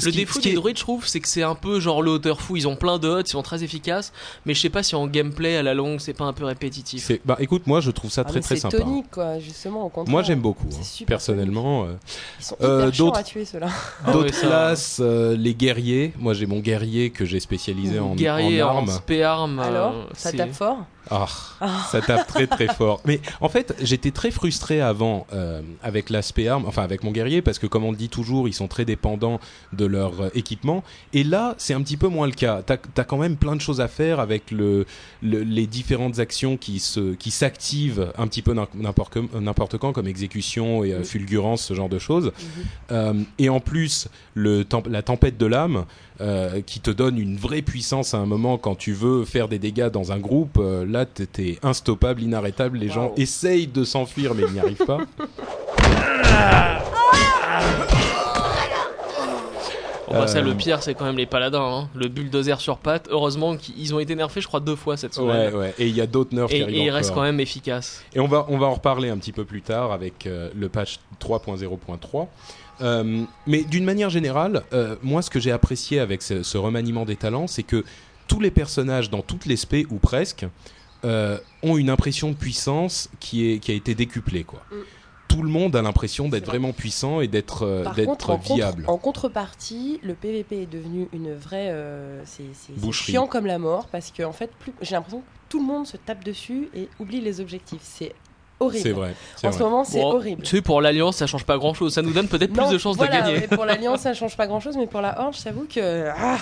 [SPEAKER 2] Le
[SPEAKER 1] qui-
[SPEAKER 2] défaut des
[SPEAKER 1] est-
[SPEAKER 2] droïdes, je trouve, c'est que c'est un peu genre le hauteur fou. Ils ont plein de hots, ils sont très efficaces, mais je sais pas si en gameplay à la longue c'est pas un peu répétitif.
[SPEAKER 1] c'est- bah écoute, moi je trouve ça
[SPEAKER 3] Ah,
[SPEAKER 1] très très
[SPEAKER 3] c'est
[SPEAKER 1] sympa.
[SPEAKER 3] tonique, quoi, justement, au contraire.
[SPEAKER 1] Moi j'aime beaucoup,
[SPEAKER 3] C'est
[SPEAKER 1] hein.
[SPEAKER 3] super
[SPEAKER 1] personnellement. euh,
[SPEAKER 3] Ils sont
[SPEAKER 1] Euh, d'autres-
[SPEAKER 3] à tuer, ceux-là.
[SPEAKER 2] Ah
[SPEAKER 1] D'autres
[SPEAKER 2] ouais,
[SPEAKER 1] classes, euh, les guerriers. Moi j'ai mon guerrier que j'ai spécialisé en,
[SPEAKER 2] Guerrier
[SPEAKER 1] en
[SPEAKER 2] en,
[SPEAKER 1] armes.
[SPEAKER 2] spé armes.
[SPEAKER 3] Alors,
[SPEAKER 2] euh,
[SPEAKER 3] ça
[SPEAKER 2] c'est-
[SPEAKER 3] tape fort
[SPEAKER 1] Ah, ça tape très très fort. Mais en fait, j'étais très frustré avant euh, avec l'aspect arme, enfin avec mon guerrier, parce que comme on le dit toujours, ils sont très dépendants de leur euh, équipement. Et là, c'est un petit peu moins le cas. T'as as quand même plein de choses à faire avec le, le- les différentes actions qui se qui s'activent un petit peu n'im- n'importe quand, comme exécution et euh, fulgurance, ce genre de choses. Euh, et en plus, le la tempête de l'âme, euh, qui te donne une vraie puissance à un moment quand tu veux faire des dégâts dans un groupe. euh, là, t'es- instoppable, inarrêtable. Les gens essayent de s'enfuir, mais ils n'y arrivent pas.
[SPEAKER 2] Bon, bah, ça,
[SPEAKER 1] Euh,
[SPEAKER 2] le pire, c'est quand même les paladins. hein. Le bulldozer sur pattes. Heureusement qu'ils ont été nerfés, je crois, deux fois cette semaine.
[SPEAKER 1] ouais. Et il y a d'autres nerfs
[SPEAKER 2] Et,
[SPEAKER 1] qui arrivent
[SPEAKER 2] et ils restent quand même efficaces.
[SPEAKER 1] Et on va, on va en reparler un petit peu plus tard avec euh, le patch 3.0.3. Euh, mais d'une manière générale, euh, moi, ce que j'ai apprécié avec ce, ce remaniement des talents, c'est que tous les personnages dans toutes les spé ou presque euh, ont une impression de puissance qui, est, qui a été décuplée. Quoi.
[SPEAKER 3] Mm.
[SPEAKER 1] Tout le monde a l'impression d'être
[SPEAKER 3] vrai.
[SPEAKER 1] vraiment puissant et d'être euh,
[SPEAKER 3] Par
[SPEAKER 1] d'être
[SPEAKER 3] contre, en, contre-
[SPEAKER 1] viable.
[SPEAKER 3] en contrepartie, le PVP est devenu une vraie. euh, c'est c'est- chiant comme la mort parce que en fait, plus- j'ai l'impression que tout le monde se tape dessus et oublie les objectifs. C'est horrible.
[SPEAKER 1] C'est vrai.
[SPEAKER 3] En
[SPEAKER 1] vrai.
[SPEAKER 3] ce moment, c'est
[SPEAKER 2] Bon,
[SPEAKER 3] horrible.
[SPEAKER 2] Tu sais, pour l'Alliance, ça change pas grand chose. Ça nous donne peut-être plus de chances
[SPEAKER 3] voilà,
[SPEAKER 2] de gagner.
[SPEAKER 3] mais pour l'Alliance, ça change pas grand-chose, mais pour la Horde, je t'avoue que. Ah,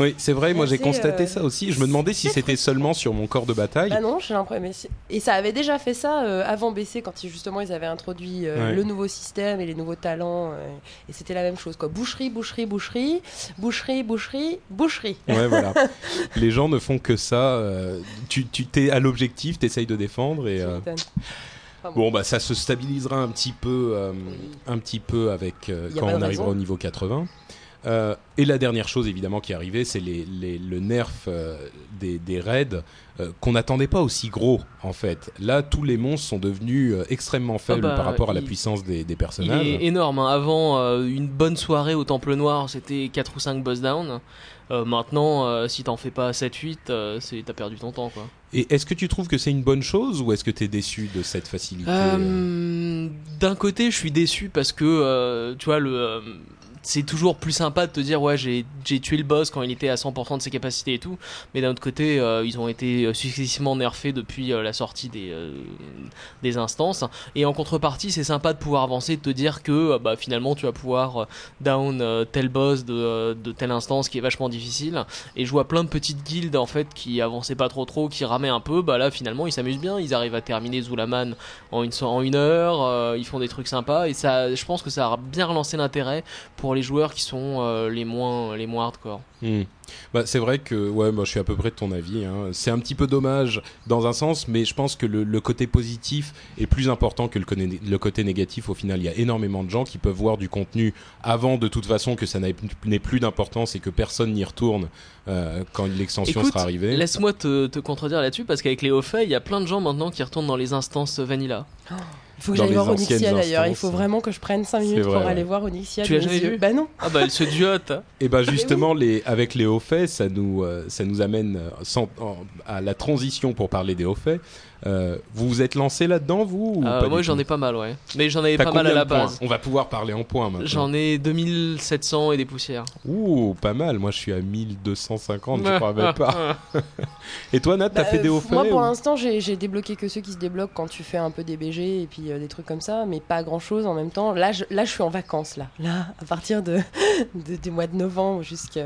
[SPEAKER 1] Oui, c'est vrai. Moi, j'ai constaté
[SPEAKER 3] euh,
[SPEAKER 1] ça aussi. Je me demandais si c'était seulement sur mon corps de bataille.
[SPEAKER 3] bah non, j'ai l'impression. Et ça avait déjà fait ça euh, avant BC, quand ils, justement ils avaient introduit euh,
[SPEAKER 1] Ouais.
[SPEAKER 3] le nouveau système et les nouveaux talents. euh, et c'était la même chose, quoi. Boucherie, boucherie, boucherie, boucherie, boucherie, boucherie.
[SPEAKER 1] Ouais, voilà. Les gens ne font que ça. euh, tu tu t'es à l'objectif, t'essayes de défendre et. Bon, bah ça se stabilisera un petit peu, euh, un petit peu avec euh, quand on arrivera au niveau 80. Euh, et la dernière chose évidemment qui est arrivée, c'est les, les- le nerf des, des raids qu'on n'attendait pas aussi gros en fait. Là, tous les monstres sont devenus extrêmement faibles
[SPEAKER 2] bah,
[SPEAKER 1] par rapport à la
[SPEAKER 2] il-
[SPEAKER 1] puissance des, des
[SPEAKER 2] Il
[SPEAKER 1] personnages.
[SPEAKER 2] est énorme. hein. Avant, une bonne soirée au Temple Noir, c'était 4 ou 5 boss down. Euh, maintenant, euh, si t'en fais pas 7-8, euh, c'est- t'as perdu ton temps. Quoi.
[SPEAKER 1] Et est-ce que tu trouves que c'est une bonne chose ou est-ce que tu es déçu de cette facilité
[SPEAKER 2] D'un côté, je suis déçu parce que, tu vois, le. C'est toujours plus sympa de te dire ouais j'ai tué le boss quand il était à 100% de ses capacités et tout. Mais d'un autre côté euh, ils ont été euh, successivement nerfés depuis euh, la sortie des des instances. Et en contrepartie c'est sympa de pouvoir avancer de te dire que bah finalement tu vas pouvoir down tel boss de, telle instance qui est vachement difficile. Et je vois plein de petites guildes en fait qui avançaient pas trop trop qui ramaient un peu. Bah là finalement ils s'amusent bien. Ils arrivent à terminer Zulaman en une, en une heure ils font des trucs sympas. Et ça je pense que ça a bien relancé l'intérêt pour les joueurs qui sont euh, les moins les moins hardcore
[SPEAKER 1] Hmm. Bah, c'est vrai que ouais, moi je suis à peu près de ton avis. hein. C'est un petit peu dommage dans un sens, mais je pense que le, le côté positif est plus important que le, côté- le côté négatif. Au final, il y a énormément de gens qui peuvent voir du contenu avant de toute façon que ça n'ait plus d'importance et que personne n'y retourne euh, quand l'extension sera arrivée.
[SPEAKER 2] laisse-moi te, te contredire là-dessus parce qu'avec les hauts faits il y a plein de gens maintenant qui retournent dans les instances vanilla
[SPEAKER 3] Il faut que j'aille voir Onyxia d'ailleurs. Il faut vraiment que je prenne 5
[SPEAKER 1] C'est
[SPEAKER 3] minutes
[SPEAKER 1] vrai,
[SPEAKER 3] pour aller voir Onyxia.
[SPEAKER 2] Tu l'as jamais vu
[SPEAKER 3] Bah non.
[SPEAKER 2] ah bah elle se diote
[SPEAKER 1] Et ben justement, les, avec les hauts nous, euh, ça nous amène euh, à la transition pour parler des hauts faits. Euh, vous vous êtes lancé là-dedans, vous ou
[SPEAKER 2] Euh, moi j'en ai pas mal ouais mais j'en avais
[SPEAKER 1] T'as
[SPEAKER 2] pas mal à la base
[SPEAKER 1] On va pouvoir parler en points maintenant.
[SPEAKER 2] j'en ai 2700 et des poussières
[SPEAKER 1] Ouh, pas mal. Moi, je suis à 1250, je crois même pas. Et toi, Nat, t'as
[SPEAKER 3] Bah,
[SPEAKER 1] fait des hauts faits
[SPEAKER 3] Moi, pour
[SPEAKER 1] ou-
[SPEAKER 3] l'instant, j'ai débloqué que ceux qui se débloquent quand tu fais un peu des BG et puis euh, des trucs comme ça, mais pas grand chose en même temps. Là, je, là, je suis en vacances. Là, là à partir de, de- du mois de novembre jusqu'à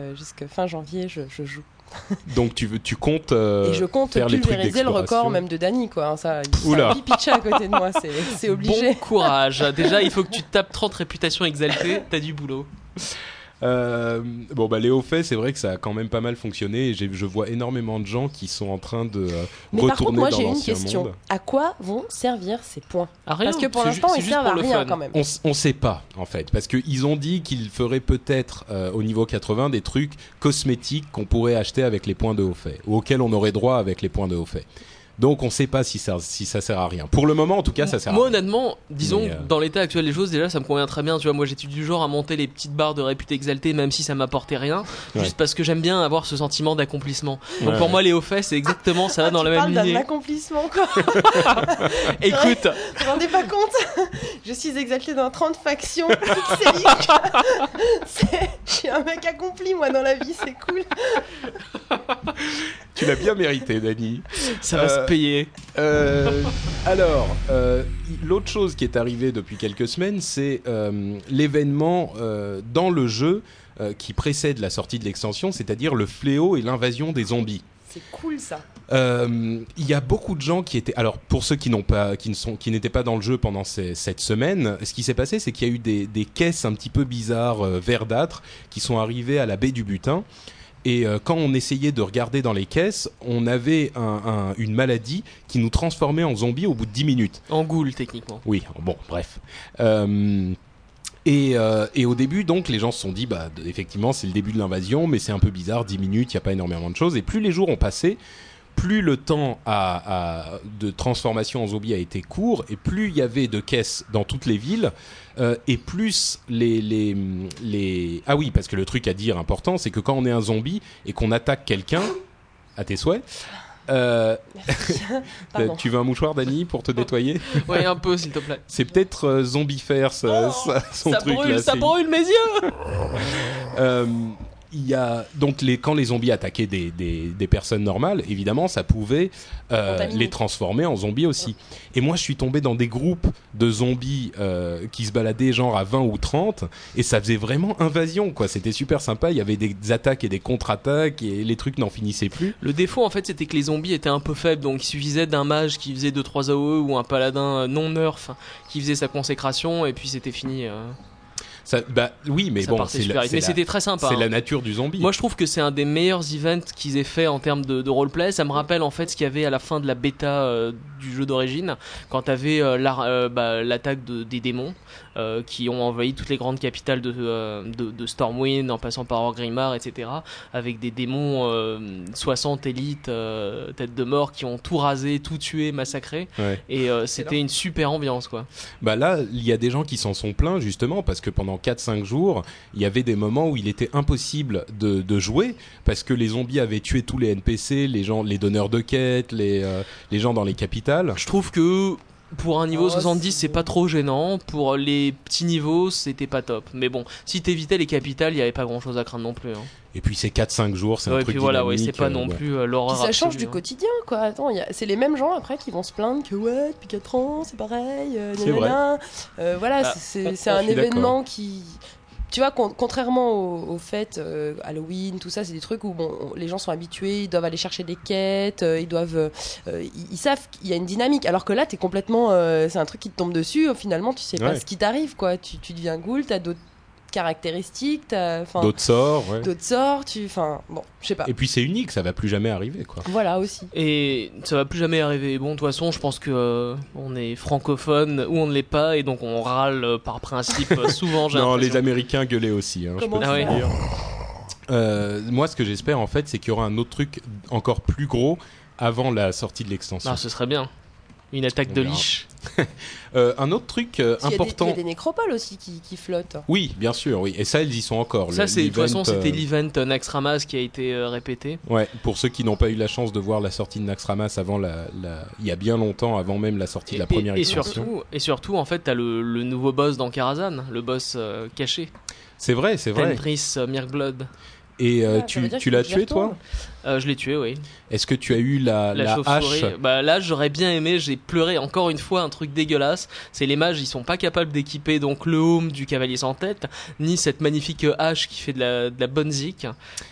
[SPEAKER 3] fin janvier, je, je joue.
[SPEAKER 1] Donc, tu, veux, tu comptes euh,
[SPEAKER 3] et je compte
[SPEAKER 1] faire les trucs
[SPEAKER 3] pulvériser le record même de Dany, quoi. hein, Ça, il
[SPEAKER 1] Oula.
[SPEAKER 3] pitché à côté de moi, c'est obligé.
[SPEAKER 2] bon courage déjà il faut que tu tapes 30 réputations exaltées t'as du boulot
[SPEAKER 1] Euh, bon, bah, les hauts faits, c'est vrai que ça a quand même pas mal fonctionné. Et je vois énormément de gens qui sont en train de euh,
[SPEAKER 3] Mais par contre,
[SPEAKER 1] retourner
[SPEAKER 3] moi, j'ai une question.
[SPEAKER 1] monde.
[SPEAKER 3] À quoi vont servir ces points?
[SPEAKER 2] Ah, rien,
[SPEAKER 3] Parce que pour l'instant, ils servent à rien
[SPEAKER 2] fun.
[SPEAKER 3] quand même.
[SPEAKER 1] On, on sait pas en fait parce qu'ils ont dit qu'ils feraient peut-être euh, au niveau 80 des trucs cosmétiques qu'on pourrait acheter avec les points de haut fait ou auxquels on aurait droit avec les points de haut fait. Donc on sait pas si ça, si ça sert à rien. Pour le moment, en tout cas, ça sert
[SPEAKER 2] Moi,
[SPEAKER 1] à rien.
[SPEAKER 2] honnêtement, disons,
[SPEAKER 1] euh,
[SPEAKER 2] dans l'état actuel des choses, déjà, ça me convient très bien. Tu vois, moi, j'étais du genre à monter les petites barres de réputé exalté, même si ça m'apportait rien,
[SPEAKER 1] Ouais.
[SPEAKER 2] juste parce que j'aime bien avoir ce sentiment d'accomplissement. Donc
[SPEAKER 1] Ouais.
[SPEAKER 2] pour moi, les hauts faits, c'est exactement ça, va dans
[SPEAKER 3] tu
[SPEAKER 2] la
[SPEAKER 3] parles
[SPEAKER 2] même
[SPEAKER 3] d'un
[SPEAKER 2] lignée.
[SPEAKER 3] accomplissement, quoi.
[SPEAKER 2] Écoute,
[SPEAKER 3] Vous vous rendez pas compte Je suis exalté dans 30 factions Je suis un mec accompli, moi, dans la vie, c'est cool.
[SPEAKER 1] Tu l'as bien mérité, Dani.
[SPEAKER 2] ça va
[SPEAKER 1] Euh,
[SPEAKER 2] se
[SPEAKER 1] Euh, alors, euh, l'autre chose qui est arrivée depuis quelques semaines, c'est euh, l'événement euh, dans le jeu euh, qui précède la sortie de l'extension, c'est-à-dire le fléau et l'invasion des zombies.
[SPEAKER 3] C'est cool, ça.
[SPEAKER 1] Euh, Il y a beaucoup de gens qui étaient. Alors, pour ceux qui n'ont pas, qui ne sont, qui n'étaient pas dans le jeu pendant ces- cette semaine, ce qui s'est passé, c'est qu'il y a eu des, des caisses un petit peu bizarres, euh, verdâtres, qui sont arrivées à la baie du Butin. Et euh, quand on essayait de regarder dans les caisses, on avait un- un- une maladie qui nous transformait en zombies au bout de 10 minutes.
[SPEAKER 2] En goule, techniquement.
[SPEAKER 1] Oui, bon, bref. Euh, et, euh, et au début, donc, les gens se sont dit, bah, effectivement, c'est le début de l'invasion, mais c'est un peu bizarre, 10 minutes, il n'y a pas énormément de choses. Et plus les jours ont passé, plus le temps à- à- de transformation en zombie a été court, et plus il y avait de caisses dans toutes les villes, euh, et plus les, les, les... Ah oui, parce que le truc à dire important, c'est que quand on est un zombie et qu'on attaque quelqu'un, à tes souhaits, euh, tu veux un mouchoir, Dani, pour te nettoyer?
[SPEAKER 2] Ouais, un peu, s'il te plaît.
[SPEAKER 1] c'est peut-être euh, Zombiefaire, ça, ça- son
[SPEAKER 2] Oh, ça
[SPEAKER 1] truc
[SPEAKER 2] brûle,
[SPEAKER 1] là.
[SPEAKER 2] ça brûle mes yeux
[SPEAKER 1] Euh, il y a donc les quand les zombies attaquaient des, des, des personnes normales, évidemment, ça pouvait euh, les transformer en zombies aussi. Et moi, je suis tombé dans des groupes de zombies euh, qui se baladaient genre à 20 ou 30, et ça faisait vraiment invasion, quoi. C'était super sympa. Il y avait des attaques et des contre-attaques, et les trucs n'en finissaient plus.
[SPEAKER 2] Le défaut en fait c'était que les zombies étaient un peu faibles donc il suffisait d'un mage qui faisait 2-3 AOE ou un paladin non nerf qui faisait sa consécration et puis c'était fini. euh,
[SPEAKER 1] Ça, bah oui, mais
[SPEAKER 2] ça
[SPEAKER 1] bon, c'est la,
[SPEAKER 2] Mais c'était très sympa.
[SPEAKER 1] c'est
[SPEAKER 2] hein.
[SPEAKER 1] la nature du zombie.
[SPEAKER 2] Moi je trouve que c'est un des meilleurs events qu'ils aient fait en termes de, de roleplay. Ça me rappelle en fait ce qu'il y avait à la fin de la bêta euh, du jeu d'origine quand t'avais euh, euh, bah, l'attaque de- des démons euh, qui ont envahi toutes les grandes capitales de, euh, de, de Stormwind en passant par Orgrimmar etc. Avec des démons euh, 60 élites euh, tête de mort qui ont tout rasé, tout tué, massacré.
[SPEAKER 1] Ouais.
[SPEAKER 2] Et euh, c'était une super ambiance quoi.
[SPEAKER 1] Bah là, il y a des gens qui s'en sont plaints justement parce que pendant 4-5 jours, il y avait des moments où il était impossible de, de jouer parce que les zombies avaient tué tous les NPC, les gens, les donneurs de quêtes, les, euh, les gens dans les capitales.
[SPEAKER 2] Je trouve que pour un niveau
[SPEAKER 3] Oh,
[SPEAKER 2] 70
[SPEAKER 3] c'est
[SPEAKER 2] pas trop gênant, pour les petits niveaux c'était pas top. Mais bon, si t'évitais les capitales, il y avait pas grand chose à craindre non plus. Hein.
[SPEAKER 1] Et puis c'est 4-5 jours, c'est
[SPEAKER 2] Ouais,
[SPEAKER 1] un
[SPEAKER 2] et
[SPEAKER 1] truc
[SPEAKER 2] puis voilà, ouais, c'est pas
[SPEAKER 1] euh,
[SPEAKER 2] non
[SPEAKER 1] ouais.
[SPEAKER 2] plus euh, l'horreur
[SPEAKER 3] ça change
[SPEAKER 2] absolue,
[SPEAKER 3] du
[SPEAKER 2] hein.
[SPEAKER 3] quotidien, quoi. Attends, a- c'est les mêmes gens après qui vont se plaindre que ouais, depuis 4 ans, c'est pareil. euh,
[SPEAKER 1] C'est.
[SPEAKER 3] Euh, voilà,
[SPEAKER 2] Bah,
[SPEAKER 3] c'est- un événement qui. Tu vois, con- contrairement aux, aux fêtes euh, Halloween, tout ça, c'est des trucs où bon, on- les gens sont habitués, ils doivent aller chercher des quêtes, euh, ils doivent, euh, ils, ils savent qu'il y a une dynamique. Alors que là, t'es complètement, c'est un truc qui te tombe dessus. Finalement, tu sais pas ce qui t'arrive, quoi. Tu, tu deviens ghoul, t'as d'autres caractéristiques,
[SPEAKER 1] D'autres sorts, ouais.
[SPEAKER 3] d'autres sorts. Tu, enfin, bon, je sais pas.
[SPEAKER 1] Et puis c'est unique, ça va plus jamais arriver quoi.
[SPEAKER 3] Voilà aussi.
[SPEAKER 2] Et ça va plus jamais arriver. Bon, de toute façon, je pense que euh, on est francophone ou on ne l'est pas, et donc on râle euh, par principe euh, souvent.
[SPEAKER 1] Non, les. Américains gueulaient aussi, hein, je
[SPEAKER 3] Comment
[SPEAKER 1] peux
[SPEAKER 2] Ah
[SPEAKER 1] dire. Euh, moi, ce que j'espère en fait, c'est qu'il y aura un autre truc encore plus gros avant la sortie de l'extension.
[SPEAKER 2] Ah, ce serait bien. Une attaque
[SPEAKER 1] On
[SPEAKER 2] de
[SPEAKER 1] verra.
[SPEAKER 2] liche.
[SPEAKER 1] Euh, un autre truc euh,
[SPEAKER 3] Il
[SPEAKER 1] important.
[SPEAKER 3] Il y a des nécropoles aussi qui, qui flottent.
[SPEAKER 1] Oui, bien sûr, oui. Et ça, ils y sont encore.
[SPEAKER 2] Ça, c'est de toute façon, c'était
[SPEAKER 1] euh,
[SPEAKER 2] l'event euh, Naxxramas qui a été euh, répété.
[SPEAKER 1] Ouais, pour ceux qui n'ont pas eu la chance de voir la sortie de Naxxramas avant la, la- il y a bien longtemps, avant même la sortie de la
[SPEAKER 2] Et-
[SPEAKER 1] première
[SPEAKER 2] et, et surtout, et surtout, en fait, t'as le, le nouveau boss dans Karazhan, le boss euh, caché,
[SPEAKER 1] C'est vrai, c'est vrai.
[SPEAKER 2] Euh, Mirkblood.
[SPEAKER 1] Et euh,
[SPEAKER 3] Ah,
[SPEAKER 1] tu, l'as tué, toi?
[SPEAKER 2] Euh, je l'ai tué, oui.
[SPEAKER 1] Est-ce que tu as eu la,
[SPEAKER 2] La,
[SPEAKER 1] la
[SPEAKER 2] chauve-souris.
[SPEAKER 1] hache
[SPEAKER 2] Bah là, j'aurais bien aimé. J'ai pleuré encore une fois un truc dégueulasse. C'est les mages, ils sont pas capables d'équiper donc le home du cavalier sans tête, ni cette magnifique hache qui fait de la, de la bonne zik.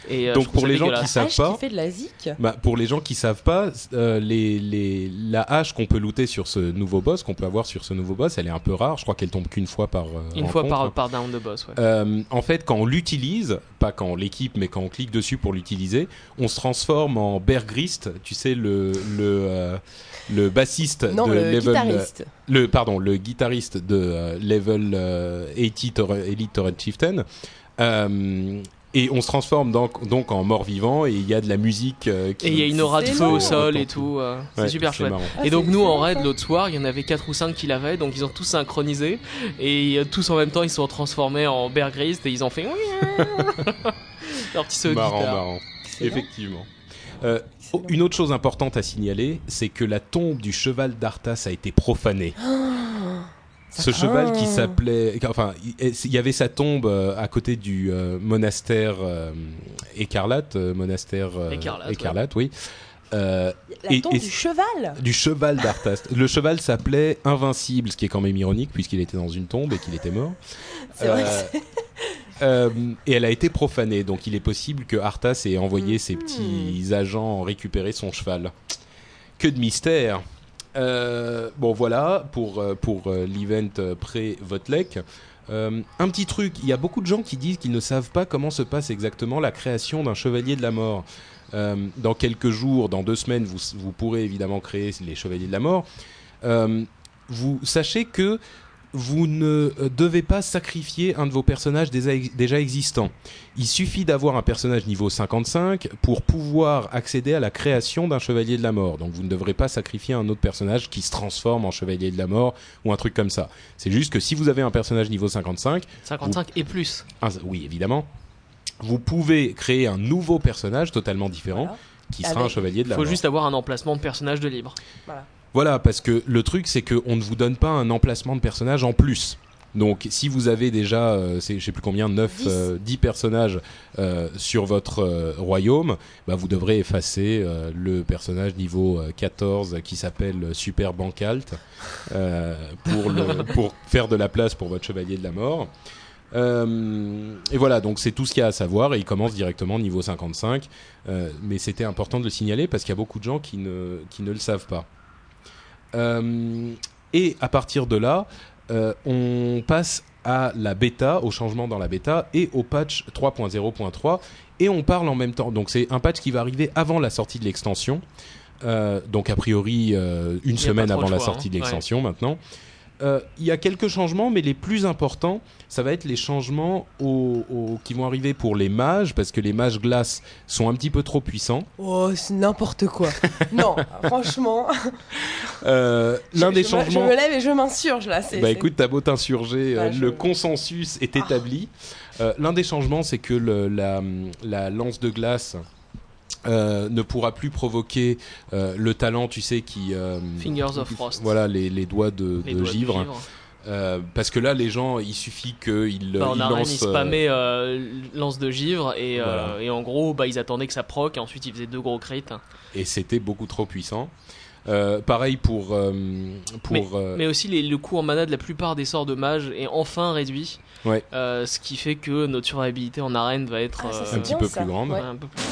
[SPEAKER 2] Et euh,
[SPEAKER 1] Donc,
[SPEAKER 2] trouve
[SPEAKER 1] pour les gens qui savent pas-
[SPEAKER 3] qui fait de la zik.
[SPEAKER 1] Bah, pour les gens qui savent pas, euh, les, les, la hache qu'on peut looter sur ce nouveau boss, qu'on peut avoir sur ce nouveau boss, elle est un peu rare. Je crois qu'elle tombe qu'une fois par euh,
[SPEAKER 2] une fois par, par down de boss. Ouais.
[SPEAKER 1] Euh, en fait, quand on l'utilise, pas quand on l'équipe, mais quand on clique dessus pour l'utiliser, on se transforme en Bergrist, tu sais, le, le, euh, le bassiste
[SPEAKER 3] Non,
[SPEAKER 1] de
[SPEAKER 3] le
[SPEAKER 1] level.
[SPEAKER 3] guitariste.
[SPEAKER 1] Le, pardon, le guitariste de euh, level euh, 80 Tor- Elite Torrent Chieftain. Euh, Et on se transforme donc, donc en mort-vivant et il y a de la musique euh, qui...
[SPEAKER 2] Et il y a une aura de feu au sol et tout. euh, c'est
[SPEAKER 1] Ouais,
[SPEAKER 2] super chouette.
[SPEAKER 1] marrant.
[SPEAKER 3] Ah,
[SPEAKER 2] et donc nous en raid l'autre soir, il y en avait 4 ou 5 qui l'avaient, donc ils ont tous synchronisé et euh, tous en même temps ils se sont transformés en Bear Grylls et ils ont fait leur petit saut
[SPEAKER 1] marrant.
[SPEAKER 3] Excellent.
[SPEAKER 1] Effectivement. Euh, oh, une autre chose importante à signaler, c'est que la tombe du cheval d'Arthas a été profanée. Ce
[SPEAKER 3] craint.
[SPEAKER 1] cheval qui s'appelait, enfin, il il y avait sa tombe euh, à côté du euh, monastère euh, écarlate, monastère
[SPEAKER 2] Écarlate, ouais.
[SPEAKER 1] oui, Euh,
[SPEAKER 3] La tombe
[SPEAKER 1] et-
[SPEAKER 3] du cheval
[SPEAKER 1] du cheval d'Arthas. Le cheval s'appelait Invincible, ce qui est quand même ironique puisqu'il était dans une tombe et qu'il était mort.
[SPEAKER 3] C'est vrai que
[SPEAKER 1] Euh,
[SPEAKER 3] c'est-
[SPEAKER 1] euh, et elle a été profanée, donc il est possible que Arthas ait envoyé ses
[SPEAKER 3] Mhm.
[SPEAKER 1] petits agents récupérer son cheval. Que de mystère Euh, Bon voilà pour, euh, pour l'event pré-Votlek. Euh, un petit truc, il y a beaucoup de gens qui disent qu'ils ne savent pas comment se passe exactement la création d'un chevalier de la mort. Euh, dans quelques jours, dans deux semaines, vous, vous pourrez évidemment créer les chevaliers de la mort. Vous sachez que vous ne euh, devez pas sacrifier un de vos personnages déjà, déjà existants. Il suffit d'avoir un personnage niveau 55 pour pouvoir accéder à la création d'un chevalier de la mort. Donc vous ne devrez pas sacrifier un autre personnage qui se transforme en chevalier de la mort ou un truc comme ça. C'est juste que si vous avez un personnage niveau 55,
[SPEAKER 2] 55 et plus.
[SPEAKER 1] ah, oui évidemment, vous pouvez créer un nouveau personnage totalement différent
[SPEAKER 3] Voilà.
[SPEAKER 1] qui sera
[SPEAKER 3] Avec-
[SPEAKER 1] un chevalier de
[SPEAKER 2] Il
[SPEAKER 1] la
[SPEAKER 2] faut
[SPEAKER 1] mort.
[SPEAKER 2] juste avoir un emplacement de personnage de libre.
[SPEAKER 1] Voilà, parce que le truc, c'est qu'on ne vous donne pas un emplacement de personnage en plus. Donc, si vous avez déjà, euh, je sais plus combien, 9,
[SPEAKER 3] Dix.
[SPEAKER 1] 10 personnages euh, sur votre euh, royaume, bah, vous devrez effacer euh, le personnage niveau euh, 14 qui s'appelle Super Bancalt euh, pour, le, pour faire de la place pour votre chevalier de la mort. Euh, et voilà, donc c'est tout ce qu'il y a à savoir et il commence directement niveau 55. Euh, mais c'était important de le signaler parce qu'il y a beaucoup de gens qui ne, qui ne le savent pas. Euh, et à partir de là, euh, on passe à la bêta, au changement dans la bêta et au patch 3.0.3 et on parle en même temps. Donc c'est un patch qui va arriver avant la sortie de l'extension. Euh, donc a priori euh, une semaine avant la sortie
[SPEAKER 2] hein.
[SPEAKER 1] de l'extension maintenant. Euh, Il y a quelques changements, mais les plus importants, ça va être les changements au- au- qui vont arriver pour les mages, parce que les mages glace sont un petit peu trop puissants.
[SPEAKER 3] Oh, c'est n'importe quoi. non, franchement.
[SPEAKER 1] Euh, L'un des
[SPEAKER 3] je me-
[SPEAKER 1] changements...
[SPEAKER 3] Je me lève et je m'insurge là.
[SPEAKER 1] Bah écoute, t'as beau t'insurger, euh,
[SPEAKER 3] je-
[SPEAKER 1] le consensus est établi. L'un des changements, c'est que le- la, la lance de glace euh, ne pourra plus provoquer euh, le talent, tu sais, qui... euh,
[SPEAKER 2] Fingers of Frost.
[SPEAKER 1] Voilà, les, les doigts de,
[SPEAKER 2] Les
[SPEAKER 1] de
[SPEAKER 2] doigts de
[SPEAKER 1] givre. Euh, parce que là, les gens, il suffit qu'ils
[SPEAKER 2] Bah,
[SPEAKER 1] ils
[SPEAKER 2] arène,
[SPEAKER 1] lancent...
[SPEAKER 2] ils spammaient euh, lance de givre et, euh, et en gros, bah, ils attendaient que ça proc et ensuite ils faisaient deux gros crits.
[SPEAKER 1] et c'était beaucoup trop puissant. Euh, pareil pour... euh, pour euh,
[SPEAKER 2] Mais aussi, les- le coût en mana de la plupart des sorts de mage est enfin réduit.
[SPEAKER 1] Ouais.
[SPEAKER 2] Euh, ce qui fait que notre survivabilité en arène va être
[SPEAKER 3] Ah, ça,
[SPEAKER 2] euh,
[SPEAKER 1] un petit
[SPEAKER 3] bien,
[SPEAKER 1] peu
[SPEAKER 3] ça.
[SPEAKER 1] plus grande.
[SPEAKER 3] Ouais.
[SPEAKER 2] ouais, un peu plus.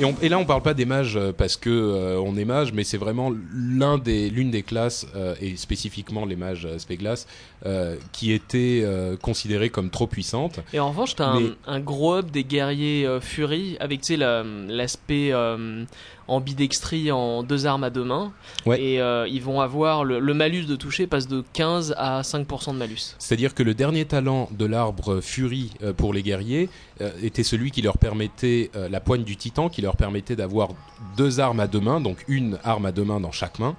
[SPEAKER 1] Et, on- et là, on parle pas des mages euh, parce que euh, on est mage, mais c'est vraiment l'un des l'une des classes euh, et spécifiquement les mages euh, Spéglas euh, qui étaient euh, considérées comme trop puissantes.
[SPEAKER 2] Et en revanche, t'as
[SPEAKER 1] Mais-
[SPEAKER 2] un, un gros up des guerriers euh, Fury avec tu sais, la- euh, ambidextrie en deux armes à deux mains.
[SPEAKER 1] Ouais.
[SPEAKER 2] Et euh, ils vont avoir le, le malus de toucher passe de 15 à 5% de malus.
[SPEAKER 1] C'est-à-dire que le dernier talent de l'arbre Fury euh, pour les guerriers euh, était celui qui leur permettait euh, la poigne du titan, qui leur permettait d'avoir deux armes à deux mains, donc une arme à deux mains dans chaque main.